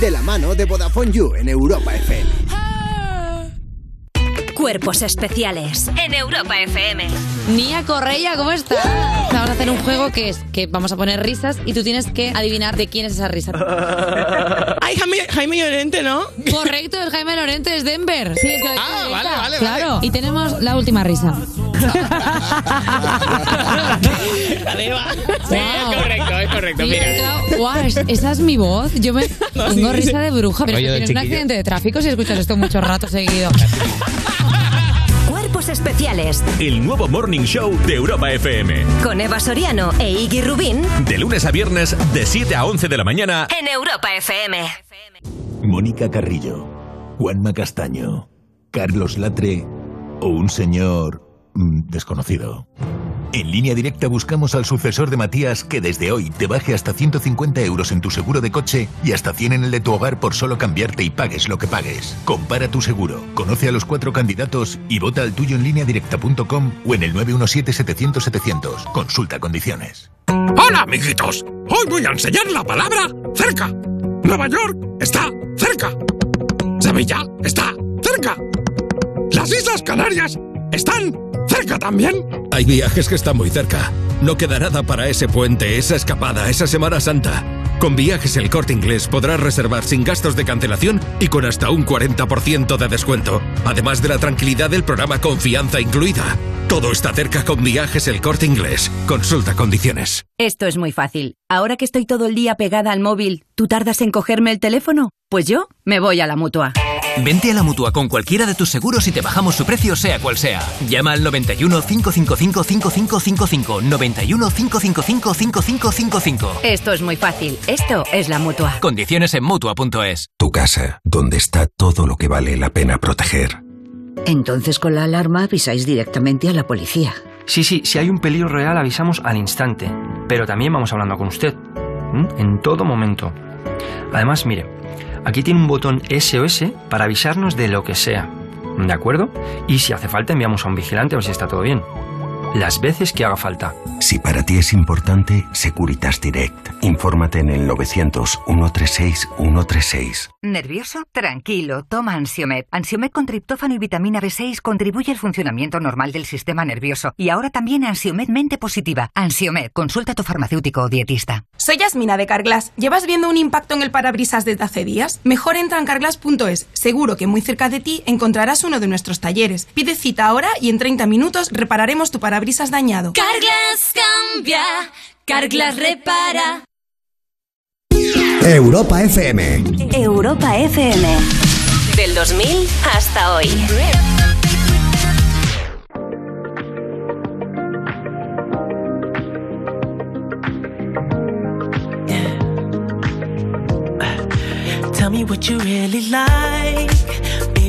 Speaker 5: De la mano de Vodafone You en Europa FM.
Speaker 10: Cuerpos especiales en Europa FM.
Speaker 11: Nia Correia, ¿cómo estás? Vamos a hacer un juego que es que vamos a poner risas y tú tienes que adivinar de quién es esa risa.
Speaker 52: Ay, Jaime, Jaime Llorente, ¿no?
Speaker 11: Correcto, es Jaime Lorente, es Denver. Sí, es que-
Speaker 52: Ah, vale, vale,
Speaker 11: Claro, y tenemos la última risa.
Speaker 53: Sí, es correcto, es correcto. Mira.
Speaker 11: Es- esa es mi voz. Yo me tengo
Speaker 53: sí, sí.
Speaker 11: risa de bruja. Pero tienes un accidente de tráfico si escuchas esto mucho rato seguido.
Speaker 10: Cuerpos especiales
Speaker 54: El nuevo Morning Show de Europa FM.
Speaker 10: con Eva Soriano e Iggy Rubín
Speaker 54: De lunes a viernes, de 7 a 11 de la mañana.
Speaker 10: en Europa FM.
Speaker 40: Mónica Carrillo, Juanma Castaño, Carlos Latre o un señor desconocido. En línea directa buscamos al sucesor de Matías que desde hoy te baje hasta 150 euros en tu seguro de coche y hasta 100 en el de tu hogar por solo cambiarte y pagues lo que pagues. Compara tu seguro, conoce a los cuatro candidatos y vota al tuyo en línea directa.com o en el 917-700-700. Consulta condiciones.
Speaker 55: Hola, amiguitos. Hoy voy a enseñar la palabra cerca. Nueva York está cerca. Sevilla está cerca. Las Islas Canarias están cerca también. Hay viajes que están muy cerca. No queda nada para ese puente, esa escapada, esa Semana Santa. Con viajes el corte inglés podrás reservar sin gastos de cancelación y con hasta un 40% de descuento. Además de la tranquilidad del programa Confianza incluida. Todo está cerca con viajes el corte inglés. Consulta condiciones.
Speaker 16: Esto es muy fácil. Ahora que estoy todo el día pegada al móvil, ¿tú tardas en cogerme el teléfono? Pues yo me voy a la mutua.
Speaker 41: Vente a la mutua con cualquiera de tus seguros y te bajamos su precio, sea cual sea. Llama al 91 555 5555. 91 555 5555.
Speaker 16: Esto es muy fácil. Esto es la mutua.
Speaker 41: Condiciones en mutua.es.
Speaker 43: Tu casa, donde está todo lo que vale la pena proteger.
Speaker 56: Entonces con la alarma avisáis directamente a la policía.
Speaker 45: Sí, sí, si hay un peligro real avisamos al instante, pero también vamos hablando con usted, ¿m? en todo momento. Además, mire, aquí tiene un botón SOS para avisarnos de lo que sea, ¿de acuerdo? Y si hace falta enviamos a un vigilante a ver si está todo bien. Las veces que haga falta.
Speaker 43: Si para ti es importante, Securitas Direct. Infórmate en el 900-136-136.
Speaker 16: ¿Nervioso? Tranquilo, toma Ansiomed. Ansiomed con triptófano y vitamina B6 contribuye al funcionamiento normal del sistema nervioso. Y ahora también Ansiomed mente positiva. Ansiomed, consulta a tu farmacéutico o dietista.
Speaker 57: Soy Yasmina de Carglass. ¿Llevas viendo un impacto en el parabrisas desde hace días? Mejor entra en carglass.es. Seguro que muy cerca de ti encontrarás uno de nuestros talleres. Pide cita ahora y en 30 minutos repararemos tu parabrisas dañado.
Speaker 1: Carglass cambia, Carglass repara.
Speaker 5: Europa FM.
Speaker 10: Europa FM. Del 2000 hasta hoy.
Speaker 58: Tell me what you really like.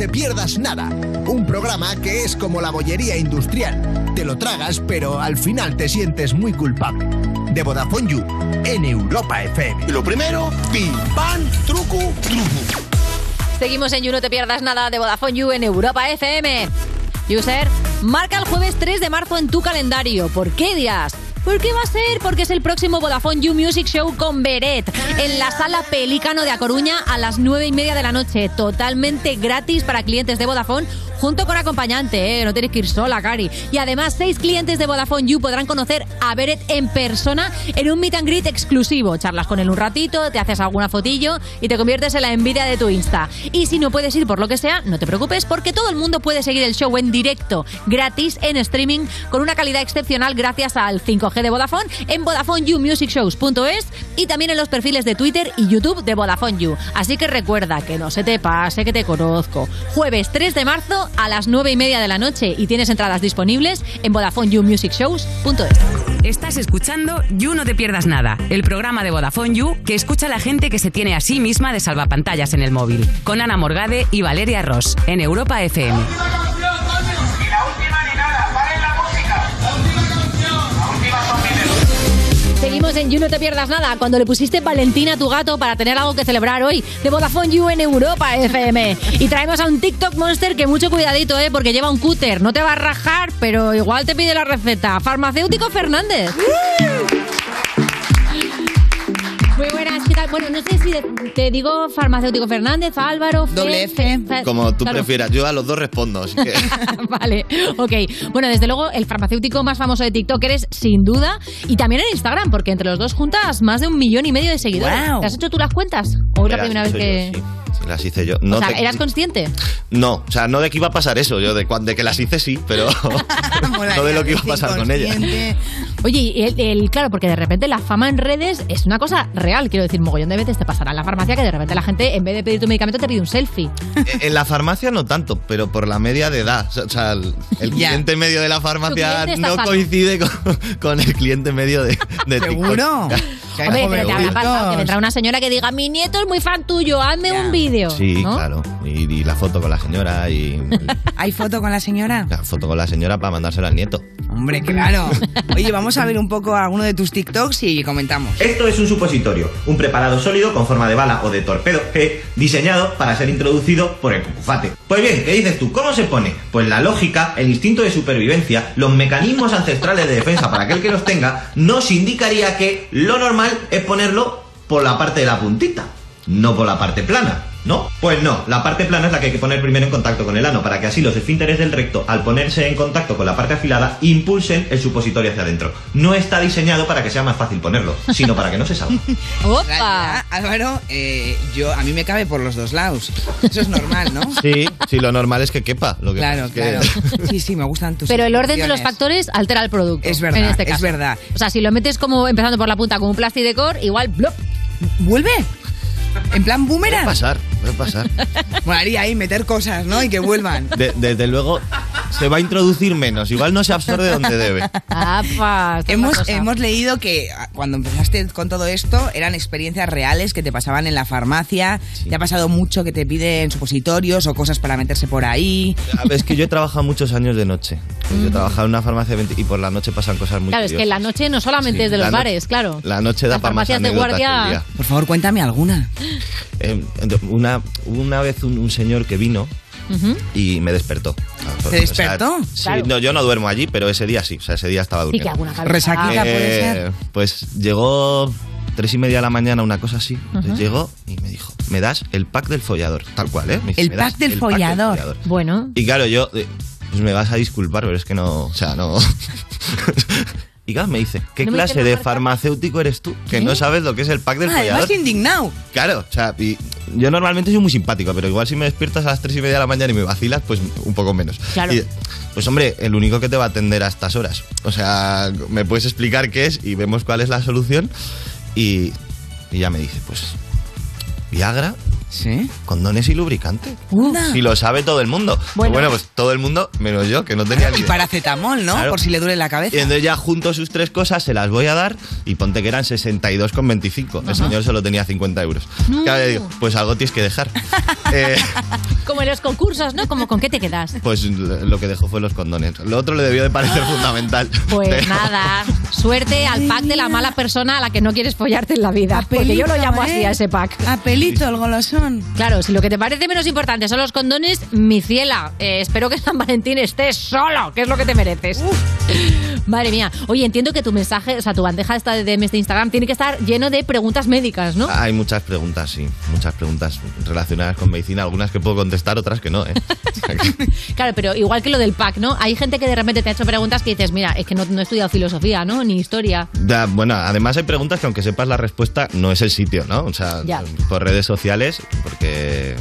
Speaker 5: Te Pierdas Nada, un programa que es como la bollería industrial. Te lo tragas, pero al final te sientes muy culpable. De Vodafone You, en Europa FM.
Speaker 37: Lo primero, pim, pam, truco, truco.
Speaker 4: Seguimos en You, no te pierdas nada de Vodafone You en Europa FM. User, Marca el jueves 3 de marzo en tu calendario. ¿Por qué dirás? ¿Por qué va a ser? Porque es el próximo Vodafone You Music Show con Beret en la sala Pelícano de A Coruña a las 9 y media de la noche. Totalmente gratis para clientes de Vodafone junto con acompañante, ¿eh? no tienes que ir sola, Cari. Y además, seis clientes de Vodafone You podrán conocer a Beret en persona en un meet and greet exclusivo. Charlas con él un ratito, te haces alguna fotillo y te conviertes en la envidia de tu Insta. Y si no puedes ir por lo que sea, no te preocupes porque todo el mundo puede seguir el show en directo, gratis, en streaming, con una calidad excepcional gracias al 5G de Vodafone en VodafoneYouMusicShows.es y también en los perfiles de Twitter y YouTube de Vodafone You. Así que recuerda que no se te pase que te conozco. Jueves 3 de marzo a las 9 y media de la noche y tienes entradas disponibles en VodafoneYouMusicShows.es.
Speaker 59: Estás escuchando You No Te Pierdas Nada, el programa de Vodafone You que escucha a la gente que se tiene a sí misma de salvapantallas en el móvil, con Ana Morgade y Valeria Ross, en Europa FM.
Speaker 4: Seguimos en You No Te Pierdas Nada, cuando le pusiste Valentina a tu gato para tener algo que celebrar hoy, de Vodafone You en Europa FM. Y traemos a un TikTok Monster que mucho cuidadito, ¿eh? porque lleva un cúter. No te va a rajar, pero igual te pide la receta. Farmacéutico Fernández. Muy buenas. Bueno, no sé si de- te digo farmacéutico Fernández, Álvaro, Fe-
Speaker 3: Doble F.
Speaker 4: Fe-
Speaker 60: Como tú
Speaker 4: claro.
Speaker 60: prefieras, yo a los dos respondo. así que-
Speaker 4: vale, ok. Bueno, desde luego, el farmacéutico más famoso de TikTok eres sin duda. Y también en Instagram, porque entre los dos juntas más de un millón y medio de seguidores.
Speaker 3: Guau.
Speaker 4: ¿Te has hecho tú las cuentas? ¿O es la
Speaker 60: Verás,
Speaker 4: primera vez
Speaker 60: soy
Speaker 4: que.?
Speaker 60: yo, sí. Sí, las hice yo. No,
Speaker 4: o sea,
Speaker 60: te-
Speaker 4: ¿eras consciente?
Speaker 60: no, o sea, no de que iba a pasar eso, yo de, cuan- de que las hice sí, pero no de lo que iba a pasar con ellas.
Speaker 4: Oye, y el, el- claro, porque de repente la fama en redes es una cosa real. Quiero decir, mogollón de veces te pasará en la farmacia que de repente la gente, en vez de pedir tu medicamento, te pide un selfie.
Speaker 60: E, En la farmacia no tanto, pero por la media de edad. O sea, el, el cliente medio de la farmacia no coincide con, con el cliente medio de, de
Speaker 3: ¿Seguro?
Speaker 60: TikTok.
Speaker 4: Hombre, pero te habrá pasado que vendrá una señora que diga, mi nieto es muy fan tuyo, hazme un vídeo.
Speaker 60: Sí,
Speaker 4: ¿no?
Speaker 60: claro. Y, y la foto con la señora y
Speaker 3: ¿Hay foto con la señora?
Speaker 60: la foto con la señora para mandársela al nieto.
Speaker 3: Hombre, claro. Oye, vamos a ver un poco alguno de tus TikToks y comentamos.
Speaker 61: Esto es un supositorio, un preparado sólido con forma de bala o de torpedo G, diseñado para ser introducido por el cucufate. Pues bien, ¿qué dices tú? ¿Cómo se pone? Pues la lógica, el instinto de supervivencia, los mecanismos ancestrales de defensa para aquel que los tenga, nos indicaría que lo normal es ponerlo por la parte de la puntita, no por la parte plana. ¿No? Pues no, la parte plana es la que hay que poner primero en contacto con el ano, para que así los esfínteres del recto, al ponerse en contacto con la parte afilada, impulsen el supositorio hacia adentro. No está diseñado para que sea más fácil ponerlo, sino para que no se salga.
Speaker 3: ¡Opa! Álvaro, eh, yo, a mí me cabe por los dos lados. Eso es normal, ¿no?
Speaker 60: Sí, sí, lo normal es que quepa. Lo que
Speaker 3: Claro,
Speaker 60: es que-
Speaker 3: claro. Sí, sí, me gustan tus
Speaker 4: Pero el orden de los factores altera el producto.
Speaker 3: Es verdad,
Speaker 4: en este
Speaker 3: es
Speaker 4: caso.
Speaker 3: verdad.
Speaker 4: O sea, si lo metes como empezando por la punta como un plastidecor, igual ¡blop!
Speaker 3: ¿Vuelve? ¿En plan boomerang?
Speaker 60: Puede pasar, puede pasar.
Speaker 3: Molaría ahí meter cosas, ¿no? Y que vuelvan.
Speaker 60: De- desde luego, se va a introducir menos. Igual no se absorbe donde debe.
Speaker 4: ¡Apa!
Speaker 3: Hemos, hemos leído que ah, cuando empezaste con todo esto eran experiencias reales que te pasaban en la farmacia. Te ha pasado mucho que te piden supositorios o cosas para meterse por ahí.
Speaker 60: Es que yo he trabajado muchos años de noche. Yo he trabajado en una farmacia de 20 y por la noche pasan cosas muy
Speaker 4: Claro, es que
Speaker 60: curiosas.
Speaker 4: la noche no solamente
Speaker 60: Sí,
Speaker 4: es de los
Speaker 60: no-
Speaker 4: bares, claro.
Speaker 60: La noche da
Speaker 4: Las
Speaker 60: para más
Speaker 4: farmacias de
Speaker 60: que el
Speaker 4: guardia-
Speaker 60: día.
Speaker 3: Por favor, cuéntame alguna.
Speaker 60: Eh, una, una vez un, un señor que vino y me despertó.
Speaker 3: ¿Te despertó?
Speaker 60: sí,
Speaker 3: Claro.
Speaker 60: no, yo no duermo allí, pero ese día sí. O sea, ese día estaba durmiendo.
Speaker 4: que alguna cabeza-
Speaker 3: Resaquita puede
Speaker 60: Eh,
Speaker 3: ser.
Speaker 60: Pues llegó tres y media de la mañana, una cosa así.
Speaker 4: Ajá.
Speaker 60: llegó y me dijo, me das el pack del follador. Tal cual, ¿eh? Me dice,
Speaker 3: El
Speaker 60: "Me das
Speaker 3: pack del follador.
Speaker 4: Bueno.
Speaker 60: Y claro, yo, eh, pues me vas a disculpar, pero es que no, o sea, no... Me dice, ¿qué
Speaker 3: ¿No me
Speaker 60: clase de
Speaker 3: marca?
Speaker 60: farmacéutico eres tú? Que no sabes lo que es el pack del
Speaker 3: Ah,
Speaker 60: follador.
Speaker 3: además indignado.
Speaker 60: Claro, o sea, y yo normalmente soy muy simpático, pero igual si me despiertas a las 3 y media de la mañana y me vacilas, pues un poco menos.
Speaker 4: Claro.
Speaker 60: Y, pues hombre, el único que te va a atender a estas horas. O sea, me puedes explicar qué es y vemos cuál es la solución. Y, y ya me dice, pues, Viagra,
Speaker 3: ¿Sí?
Speaker 60: condones y lubricante.
Speaker 3: Anda.
Speaker 60: Si lo sabe todo el mundo.
Speaker 3: Bueno.
Speaker 60: Bueno, pues todo el mundo, menos yo, que no tenía ni
Speaker 3: Y
Speaker 60: idea.
Speaker 3: paracetamol, ¿no?
Speaker 60: Claro.
Speaker 3: Por si le duele la cabeza.
Speaker 60: Y entonces ya junto sus tres cosas se las voy a dar y ponte que eran 62,25. El señor solo tenía 50 euros.
Speaker 4: No.
Speaker 60: Claro, le digo, pues algo tienes que dejar. Eh,
Speaker 4: Como en los concursos, ¿no? Como con qué te quedas.
Speaker 60: pues lo que dejó fue los condones. Lo otro le debió de parecer fundamental.
Speaker 4: Pues
Speaker 60: Pero-
Speaker 4: nada, suerte al pack de la mala persona a la que no quieres follarte en la vida. Porque yo lo llamo
Speaker 3: ¿eh?
Speaker 4: así a ese pack.
Speaker 3: Apelito, el golosón.
Speaker 4: Claro, si lo que te parece menos importante son los condones, mi ciela, eh, espero que San Valentín estés solo, que es lo que te mereces. Madre mía. Oye, entiendo que tu mensaje, o sea, tu bandeja esta de DMs de Instagram tiene que estar lleno de preguntas médicas, ¿no?
Speaker 60: Hay muchas preguntas, sí. Muchas preguntas relacionadas con medicina. Algunas que puedo contestar, otras que no, ¿eh?
Speaker 4: Claro, pero igual que lo del pack, ¿no? Hay gente que de repente te ha hecho preguntas que dices, mira, es que no, no he estudiado filosofía, ¿no? Ni historia.
Speaker 60: Ya, bueno, además hay preguntas que aunque sepas la respuesta, no es el sitio, ¿no? O sea,
Speaker 4: Ya.
Speaker 60: por redes sociales, porque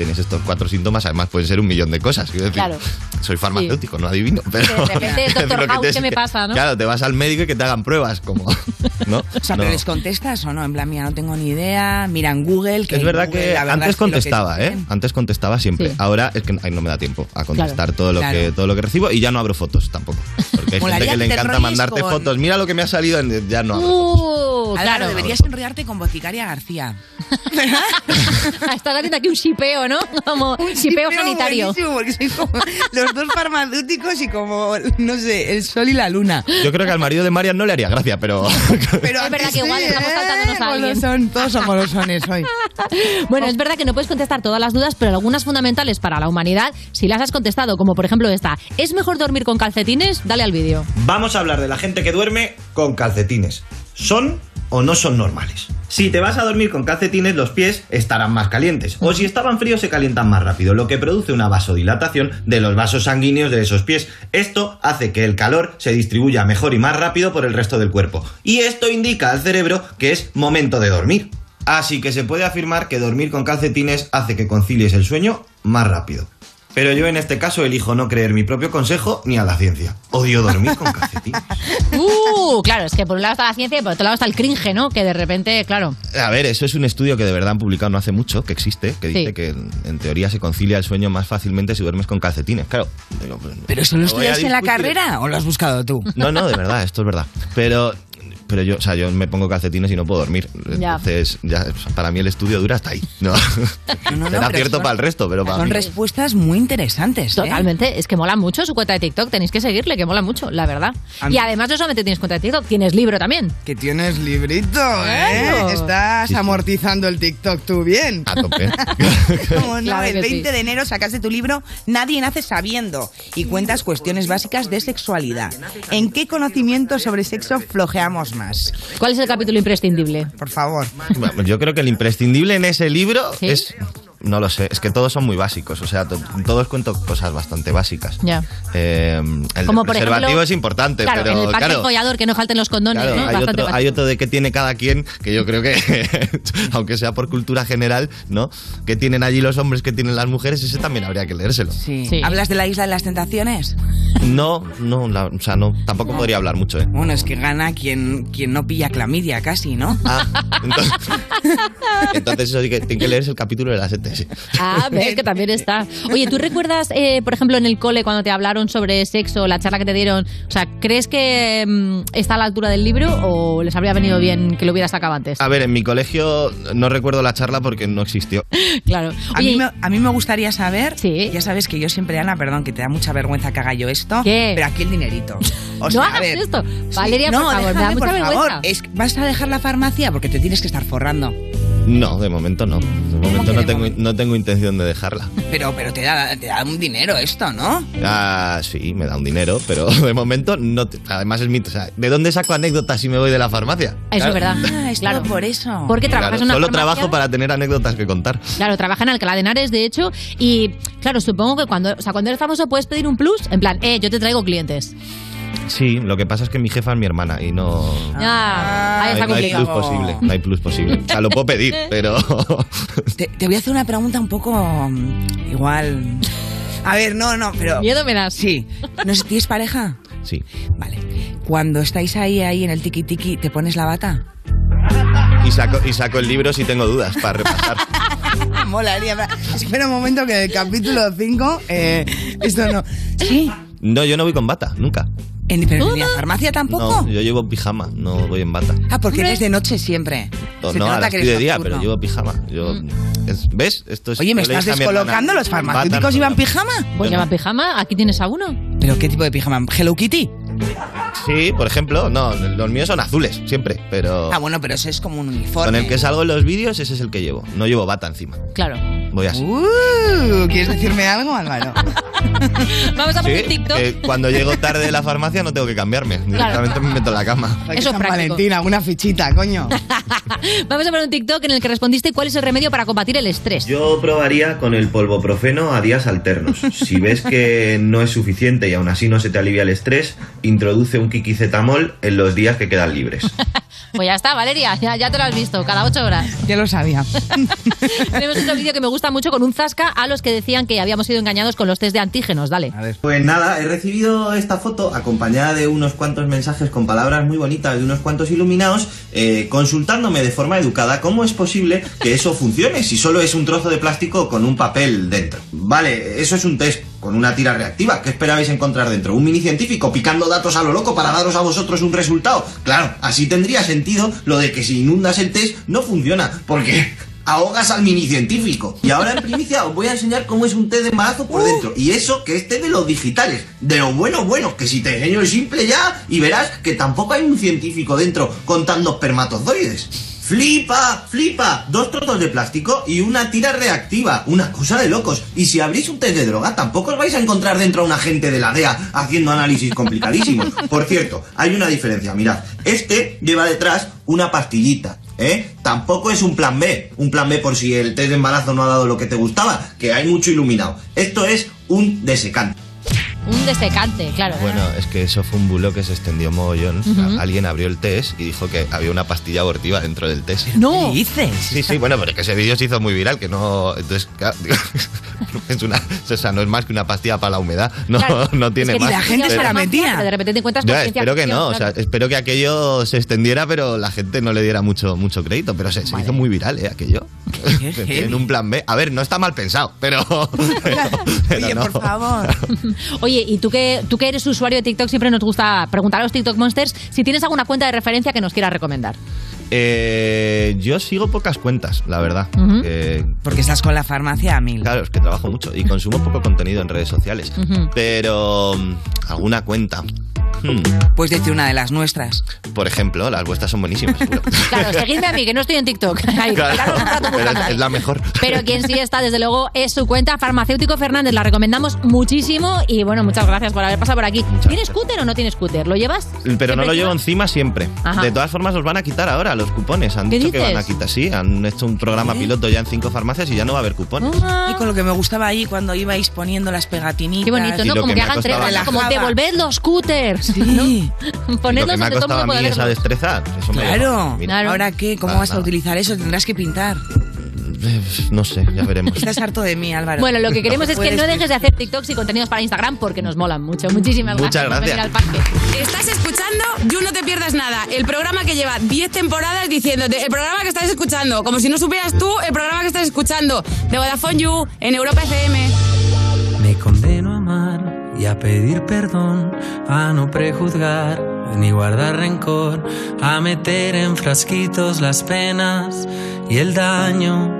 Speaker 60: tienes estos cuatro síntomas, además pueden ser un millón de cosas. Quiero decir,
Speaker 4: Claro.
Speaker 60: soy farmacéutico, no adivino, pero...
Speaker 4: Que de repente, doctor
Speaker 60: que
Speaker 4: House, ¿qué me pasa, no?
Speaker 60: Claro, te vas al médico y que te hagan pruebas, como... ¿no?
Speaker 3: O sea,
Speaker 60: No.
Speaker 3: pero les contestas o no, en plan, mira, no tengo ni idea, mira en Google. Que
Speaker 60: Es verdad
Speaker 3: Google,
Speaker 60: que
Speaker 3: verdad
Speaker 60: antes
Speaker 3: que
Speaker 60: contestaba, ¿eh? Antes contestaba siempre.
Speaker 3: Sí.
Speaker 60: Ahora es que ay, no me da tiempo a contestar
Speaker 3: Claro.
Speaker 60: todo lo
Speaker 3: Claro.
Speaker 60: que todo lo que recibo y ya no abro fotos tampoco. Porque hay gente que le encanta mandarte
Speaker 3: con-
Speaker 60: fotos. Mira lo que me ha salido, en- ya no. abro.
Speaker 4: Uh,
Speaker 3: Álvaro,
Speaker 4: claro.
Speaker 3: deberías enrollarte con Boticaria García.
Speaker 4: Estás haciendo aquí un shipeo, ¿no? Como shipeo sanitario.
Speaker 3: buenísimo, porque como los dos farmacéuticos y como, no sé, el sol y la luna.
Speaker 60: Yo creo que al marido de Marian no le haría gracia, pero
Speaker 3: Pero
Speaker 4: es verdad que igual estamos saltándonos a alguien.
Speaker 3: Golosón, todos son golosones hoy.
Speaker 4: Bueno, es verdad que no puedes contestar todas las dudas, pero algunas fundamentales para la humanidad sí las has contestado, como por ejemplo esta. ¿Es mejor dormir con calcetines? Dale al vídeo.
Speaker 61: Vamos a hablar de la gente que duerme con calcetines. ¿Son o no son normales? Si te vas a dormir con calcetines, los pies estarán más calientes. O si estaban fríos, se calientan más rápido, lo que produce una vasodilatación de los vasos sanguíneos de esos pies. Esto hace que el calor se distribuya mejor y más rápido por el resto del cuerpo. Y esto indica al cerebro que es momento de dormir. Así que se puede afirmar que dormir con calcetines hace que concilies el sueño más rápido. Pero yo en este caso elijo no creer mi propio consejo ni a la ciencia. Odio dormir con calcetines.
Speaker 4: Uh, claro, es que por un lado está la ciencia y por otro lado está el cringe, ¿no? Que de repente, claro.
Speaker 60: A ver, eso es un estudio que de verdad han publicado no hace mucho, que existe, que dice que en, teoría se concilia el sueño más fácilmente si duermes con calcetines. Claro. digo, pues,
Speaker 3: ¿Pero eso lo estudiaste en la carrera o lo has buscado tú?
Speaker 60: No, no, de verdad, esto es verdad. Pero, pero yo, o sea, yo me pongo calcetines y no puedo dormir.
Speaker 3: Ya.
Speaker 60: Entonces, ya, para mí el estudio dura hasta ahí. No,
Speaker 3: no,
Speaker 60: será
Speaker 3: pero
Speaker 60: cierto
Speaker 3: son-
Speaker 60: para el resto, pero para
Speaker 3: Son
Speaker 60: mí.
Speaker 3: respuestas muy interesantes. ¿eh?
Speaker 4: Totalmente, es que mola mucho su cuenta de TikTok, tenéis que seguirle, que mola mucho, la verdad. Y además no solamente tienes cuenta de TikTok, tienes libro también.
Speaker 3: Que tienes librito, ¿eh?
Speaker 4: Claro.
Speaker 3: Estás
Speaker 60: Sí, sí.
Speaker 3: amortizando el TikTok tú bien.
Speaker 60: A tope.
Speaker 3: Como no,
Speaker 4: Claro
Speaker 3: el
Speaker 4: que
Speaker 3: 20
Speaker 4: sí.
Speaker 3: de enero sacaste tu libro Nadie nace sabiendo y cuentas cuestiones básicas de sexualidad. ¿En qué conocimiento sobre sexo flojeamos más?
Speaker 4: ¿Cuál es el capítulo imprescindible?
Speaker 3: Por favor.
Speaker 60: Bueno, yo creo que el imprescindible en ese libro es. No lo sé, es que todos son muy básicos. O sea, to- todos cuento cosas bastante básicas.
Speaker 4: Ya.
Speaker 60: Eh, el
Speaker 4: Como
Speaker 60: preservativo
Speaker 4: ejemplo,
Speaker 60: es importante,
Speaker 4: Claro,
Speaker 60: pero
Speaker 4: en el pack
Speaker 60: claro,
Speaker 4: follador, que no falten los condones,
Speaker 60: Claro,
Speaker 4: ¿no?
Speaker 60: hay, otro,
Speaker 4: básico.
Speaker 60: hay otro de que tiene cada quien, que yo creo que, aunque sea por cultura general, ¿no? Que tienen allí los hombres, que tienen las mujeres, ese también habría que leérselo.
Speaker 3: Sí. ¿Hablas de la isla de las tentaciones?
Speaker 60: No, no, la- o sea, no, tampoco podría hablar mucho, ¿eh?
Speaker 3: Bueno, es que gana quien, quien no pilla clamidia casi, ¿no?
Speaker 60: Ah, entonces, entonces eso sí que tiene que leerse el capítulo de las ETS.
Speaker 4: Ah, ves que también está. Oye, ¿tú recuerdas, eh, por ejemplo, en el cole cuando te hablaron sobre sexo, la charla que te dieron? O sea, ¿crees que mm, está a la altura del libro o les habría venido bien que lo hubieras sacado antes?
Speaker 60: A ver, en mi colegio no recuerdo la charla porque no existió.
Speaker 4: Claro.
Speaker 3: A mí, me, a mí me gustaría saber, ya sabes que yo siempre, Ana, perdón, que te da mucha vergüenza que haga yo esto,
Speaker 4: ¿Qué?
Speaker 3: pero aquí el dinerito. O
Speaker 4: No
Speaker 3: sea, a
Speaker 4: hagas
Speaker 3: ver,
Speaker 4: esto.
Speaker 3: Sí,
Speaker 4: Valeria,
Speaker 3: no,
Speaker 4: por favor, me da
Speaker 3: déjame,
Speaker 4: mucha
Speaker 3: por
Speaker 4: vergüenza.
Speaker 3: favor. Es, ¿Vas a dejar la farmacia? Porque te tienes que estar forrando.
Speaker 60: No, de momento no. De momento no tengo, no tengo intención de dejarla.
Speaker 3: Pero, pero te, da, te da un dinero esto, ¿no?
Speaker 60: Ah, sí, me da un dinero, pero de momento no. te- además es mi. O sea, ¿de dónde saco anécdotas si me voy de la farmacia?
Speaker 4: Eso es verdad.
Speaker 3: Ah, es todo por eso.
Speaker 4: Porque trabajas
Speaker 60: Claro,
Speaker 4: en una
Speaker 60: solo
Speaker 4: farmacia.
Speaker 60: trabajo para tener anécdotas que contar.
Speaker 4: Claro, trabaja en Alcalá de Henares, de hecho, y claro, supongo que cuando, o sea, cuando eres famoso puedes pedir un plus, en plan, eh, yo te traigo clientes.
Speaker 60: Sí, lo que pasa es que mi jefa es mi hermana y no.
Speaker 4: Ah, ahí
Speaker 60: no,
Speaker 4: está
Speaker 60: hay, no hay plus
Speaker 4: complicado.
Speaker 60: posible. No hay plus posible. O sea, lo puedo pedir, pero.
Speaker 3: Te, te voy a hacer una pregunta un poco mm, igual. A ver, no, no, pero.
Speaker 4: Miedo me das.
Speaker 3: Sí. No sé, ¿tienes pareja?
Speaker 60: Sí.
Speaker 3: Vale. Cuando estáis ahí, ahí en el tiki tiki, ¿te pones la bata?
Speaker 60: Y saco, y saco el libro si tengo dudas para repasar.
Speaker 3: Molaría. Espera un momento que en el capítulo 5, eh, esto no. Sí.
Speaker 60: No, yo no voy con bata, nunca.
Speaker 3: ¿En, pero en la farmacia tampoco?
Speaker 60: No, yo llevo pijama, no voy en bata.
Speaker 3: Ah, porque eres de noche siempre.
Speaker 60: No,
Speaker 3: Se
Speaker 60: no,
Speaker 3: nota
Speaker 60: ahora
Speaker 3: que
Speaker 60: de día, pero llevo pijama. Yo, es- ¿Ves? Esto es,
Speaker 3: Oye, ¿me estás
Speaker 60: a
Speaker 3: descolocando? ¿Los
Speaker 60: "Bata
Speaker 3: farmacéuticos
Speaker 60: no".
Speaker 3: iban pijama?
Speaker 4: Pues lleva pijama, aquí tienes a uno.
Speaker 3: ¿Pero qué tipo de pijama? ¿Hello Kitty?
Speaker 60: Sí, por ejemplo, no, los míos son azules, siempre, pero
Speaker 3: Ah, bueno, pero ese es como un uniforme.
Speaker 60: con el que salgo en los vídeos ese es el que llevo. No llevo bata encima.
Speaker 4: Claro.
Speaker 60: Voy así.
Speaker 3: Uh, ¿Quieres decirme algo, Álvaro?
Speaker 4: Vamos a poner
Speaker 60: Sí,
Speaker 4: TikTok.
Speaker 60: que cuando llego tarde de la farmacia no tengo que cambiarme. Directamente me meto en la cama.
Speaker 4: Eso es
Speaker 3: San
Speaker 4: práctico.
Speaker 3: Valentín, alguna fichita, coño.
Speaker 4: Vamos a poner un TikTok en el que respondiste cuál es el remedio para combatir el estrés.
Speaker 61: Yo probaría con el polvoprofeno a días alternos. Si ves que no es suficiente y aún así no se te alivia el estrés, introduce un quiquicetamol en los días que quedan libres.
Speaker 4: Pues ya está, Valeria, ya, ya te lo has visto, cada ocho horas.
Speaker 3: Ya lo sabía.
Speaker 4: Tenemos otro vídeo que me gusta mucho con un zasca a los que decían que habíamos sido engañados con los test de antígenos. Dale.
Speaker 61: Pues nada, he recibido esta foto acompañada de unos cuantos mensajes con palabras muy bonitas de unos cuantos iluminados, eh, consultándome de forma educada cómo es posible que eso funcione si solo es un trozo de plástico con un papel dentro. Vale, eso es un test con una tira reactiva. ¿Qué esperabais encontrar dentro? ¿Un mini científico picando datos a lo loco para daros a vosotros un resultado? Claro, así tendría sentido lo de que si inundas el test no funciona, porque ahogas al mini científico. Y ahora en primicia os voy a enseñar cómo es un test de embarazo por dentro. Y eso que es test de los digitales, de lo bueno bueno, que si te enseño el simple ya y verás que tampoco hay un científico dentro contando espermatozoides. Flipa, flipa, dos trozos de plástico y una tira reactiva, una cosa de locos. Y si abrís un test de droga, tampoco os vais a encontrar dentro a un agente de la DEA haciendo análisis complicadísimos. Por cierto, hay una diferencia, mirad, este lleva detrás una pastillita. ¿Eh? Tampoco es un plan B, un plan B por si el test de embarazo no ha dado lo que te gustaba, que hay mucho iluminado. Esto es un desecante.
Speaker 4: Un desecante, claro.
Speaker 60: Bueno, es que eso fue un bulo que se extendió mogollón.
Speaker 4: Ujú.
Speaker 60: Alguien abrió el test y dijo que había una pastilla abortiva dentro del test.
Speaker 4: No.
Speaker 3: dices?
Speaker 60: Sí, sí, bueno, pero es que ese vídeo se hizo muy viral, que no... Entonces, claro, digo, es una... O sea, no es más que una pastilla para la humedad. No,
Speaker 4: Claro.
Speaker 60: no tiene
Speaker 4: Es que
Speaker 60: más.
Speaker 4: la gente se la
Speaker 60: Pero-
Speaker 4: metía. Pero de repente te encuentras con
Speaker 60: espero que no, o
Speaker 4: claro.
Speaker 60: sea, espero que aquello se extendiera, pero la gente no le diera mucho, mucho crédito. Pero se, se hizo muy viral, ¿eh? Aquello. en un plan B. A ver, no está mal pensado, pero. pero
Speaker 3: Oye,
Speaker 60: no.
Speaker 3: por favor.
Speaker 4: Oye, y tú que, tú que eres usuario de TikTok, siempre nos gusta preguntar a los TikTok Monsters si tienes alguna cuenta de referencia que nos quieras recomendar.
Speaker 60: Eh, yo sigo pocas cuentas, la verdad. Eh,
Speaker 3: Porque estás con la farmacia a mil.
Speaker 60: Claro, es que trabajo mucho y consumo poco contenido en redes sociales. Pero. mm, ¿Alguna cuenta? Hmm,
Speaker 3: Puedes decir una de las nuestras.
Speaker 60: Por ejemplo, las vuestras son buenísimas.
Speaker 4: Claro, seguidme a mí, que no estoy en TikTok. Ahí,
Speaker 60: Claro, pero es, la mejor.
Speaker 4: Pero quien sí está, desde luego, es su cuenta Farmacéutico Fernández. La recomendamos muchísimo y bueno, muchas gracias por haber pasado por aquí. ¿Tienes scooter o no tienes scooter? ¿Lo llevas?
Speaker 60: Pero no lo
Speaker 4: ¿Siempre
Speaker 60: llevo
Speaker 4: encima?
Speaker 60: encima siempre.
Speaker 4: Ajá.
Speaker 60: De todas formas, los van a quitar ahora los cupones. Han
Speaker 4: ¿Qué
Speaker 60: dicho que van a quitar, sí. Han hecho un programa piloto ya en cinco farmacias y ya no va a haber cupones.
Speaker 3: Y con lo que me gustaba ahí cuando ibais poniendo las pegatinitas.
Speaker 4: Qué bonito,
Speaker 60: Y
Speaker 4: ¿no?
Speaker 60: lo
Speaker 4: Como
Speaker 60: que
Speaker 4: hagan ¿no? como devolved los scooters.
Speaker 3: Sí.
Speaker 60: Me ha
Speaker 4: donde todo el mundo
Speaker 60: esa destreza, eso me
Speaker 3: Claro. ¿Ahora qué? ¿Cómo vas a utilizar eso? Tendrás que pintar.
Speaker 60: Eh, No sé, ya veremos.
Speaker 3: Estás harto de mí, Álvaro.
Speaker 4: Bueno, lo que queremos es que no dejes de hacer TikToks y contenidos para Instagram porque nos molan mucho. Muchísimas
Speaker 60: Muchas
Speaker 4: gracias. por venir
Speaker 60: gracias.
Speaker 4: al parque.
Speaker 59: Estás escuchando You No Te Pierdas Nada, el programa que lleva 10 temporadas diciéndote el programa que estás escuchando, como si no supieras tú el programa que estás escuchando, de Vodafone You, en Europa FM.
Speaker 62: Me condeno a amar y a pedir perdón, a no prejuzgar ni guardar rencor, a meter en frasquitos las penas y el daño.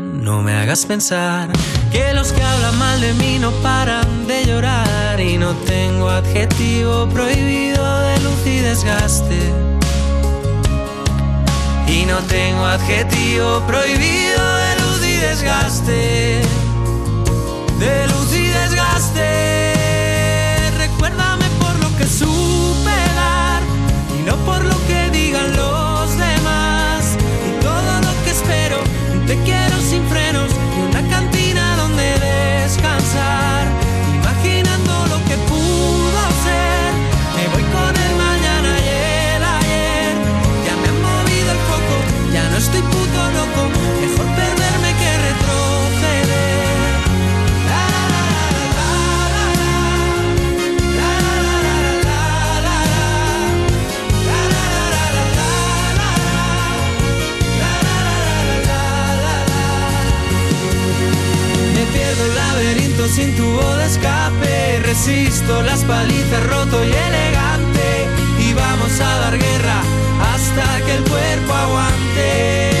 Speaker 62: no me hagas pensar que los que hablan mal de mí no paran de llorar. Y no tengo adjetivo prohibido de luz y desgaste. Y no tengo adjetivo prohibido de luz y desgaste. De sin tubo de escape. Resisto las palizas roto y elegante. Y vamos a dar guerra hasta que el cuerpo aguante.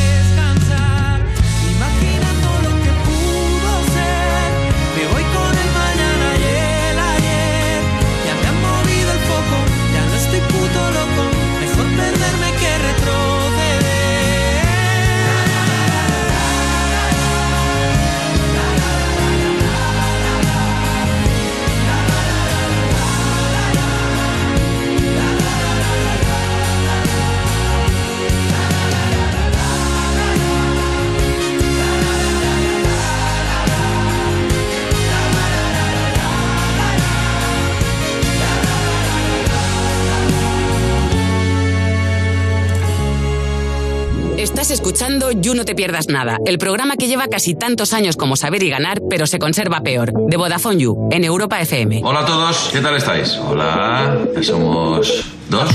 Speaker 59: Estás escuchando You No Te Pierdas Nada, el programa que lleva casi tantos años como Saber y Ganar, pero se conserva peor, de Vodafone You, en Europa FM.
Speaker 63: Hola a todos, ¿qué tal estáis? Hola, somos dos.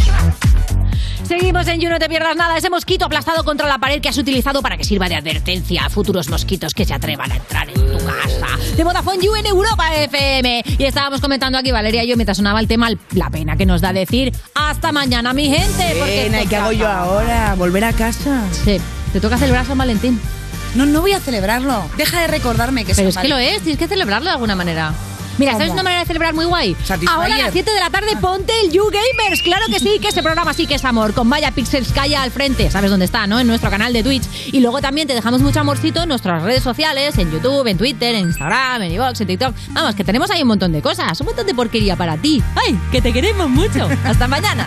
Speaker 4: Seguimos en You, no te pierdas nada. Ese mosquito aplastado contra la pared que has utilizado para que sirva de advertencia a futuros mosquitos que se atrevan a entrar en. De Vodafone You en Europa FM. Y estábamos comentando aquí, Valeria y yo, mientras sonaba el tema, la pena que nos da decir hasta mañana, mi gente. porque
Speaker 3: Pena, ¿y qué hago yo ahora? ¿Volver a casa?
Speaker 4: Sí, te toca celebrar San Valentín.
Speaker 3: No, no voy a celebrarlo. Deja de recordarme que
Speaker 4: Pero
Speaker 3: San
Speaker 4: es que lo es, tienes que celebrarlo de alguna manera. Mira, ¿sabes una manera de celebrar muy guay? Ahora a las 7 de la tarde ponte el You Gamers. Claro que sí, que ese programa sí que es amor. Con Vaya Pixels Calla al frente. ¿Sabes dónde está, no? En nuestro canal de Twitch. Y luego también te dejamos mucho amorcito en nuestras redes sociales, en YouTube, en Twitter, en Instagram, en iVoox, en TikTok. Vamos, que tenemos ahí un montón de cosas. Un montón de porquería para ti. ¡Ay, que te queremos mucho! Hasta mañana.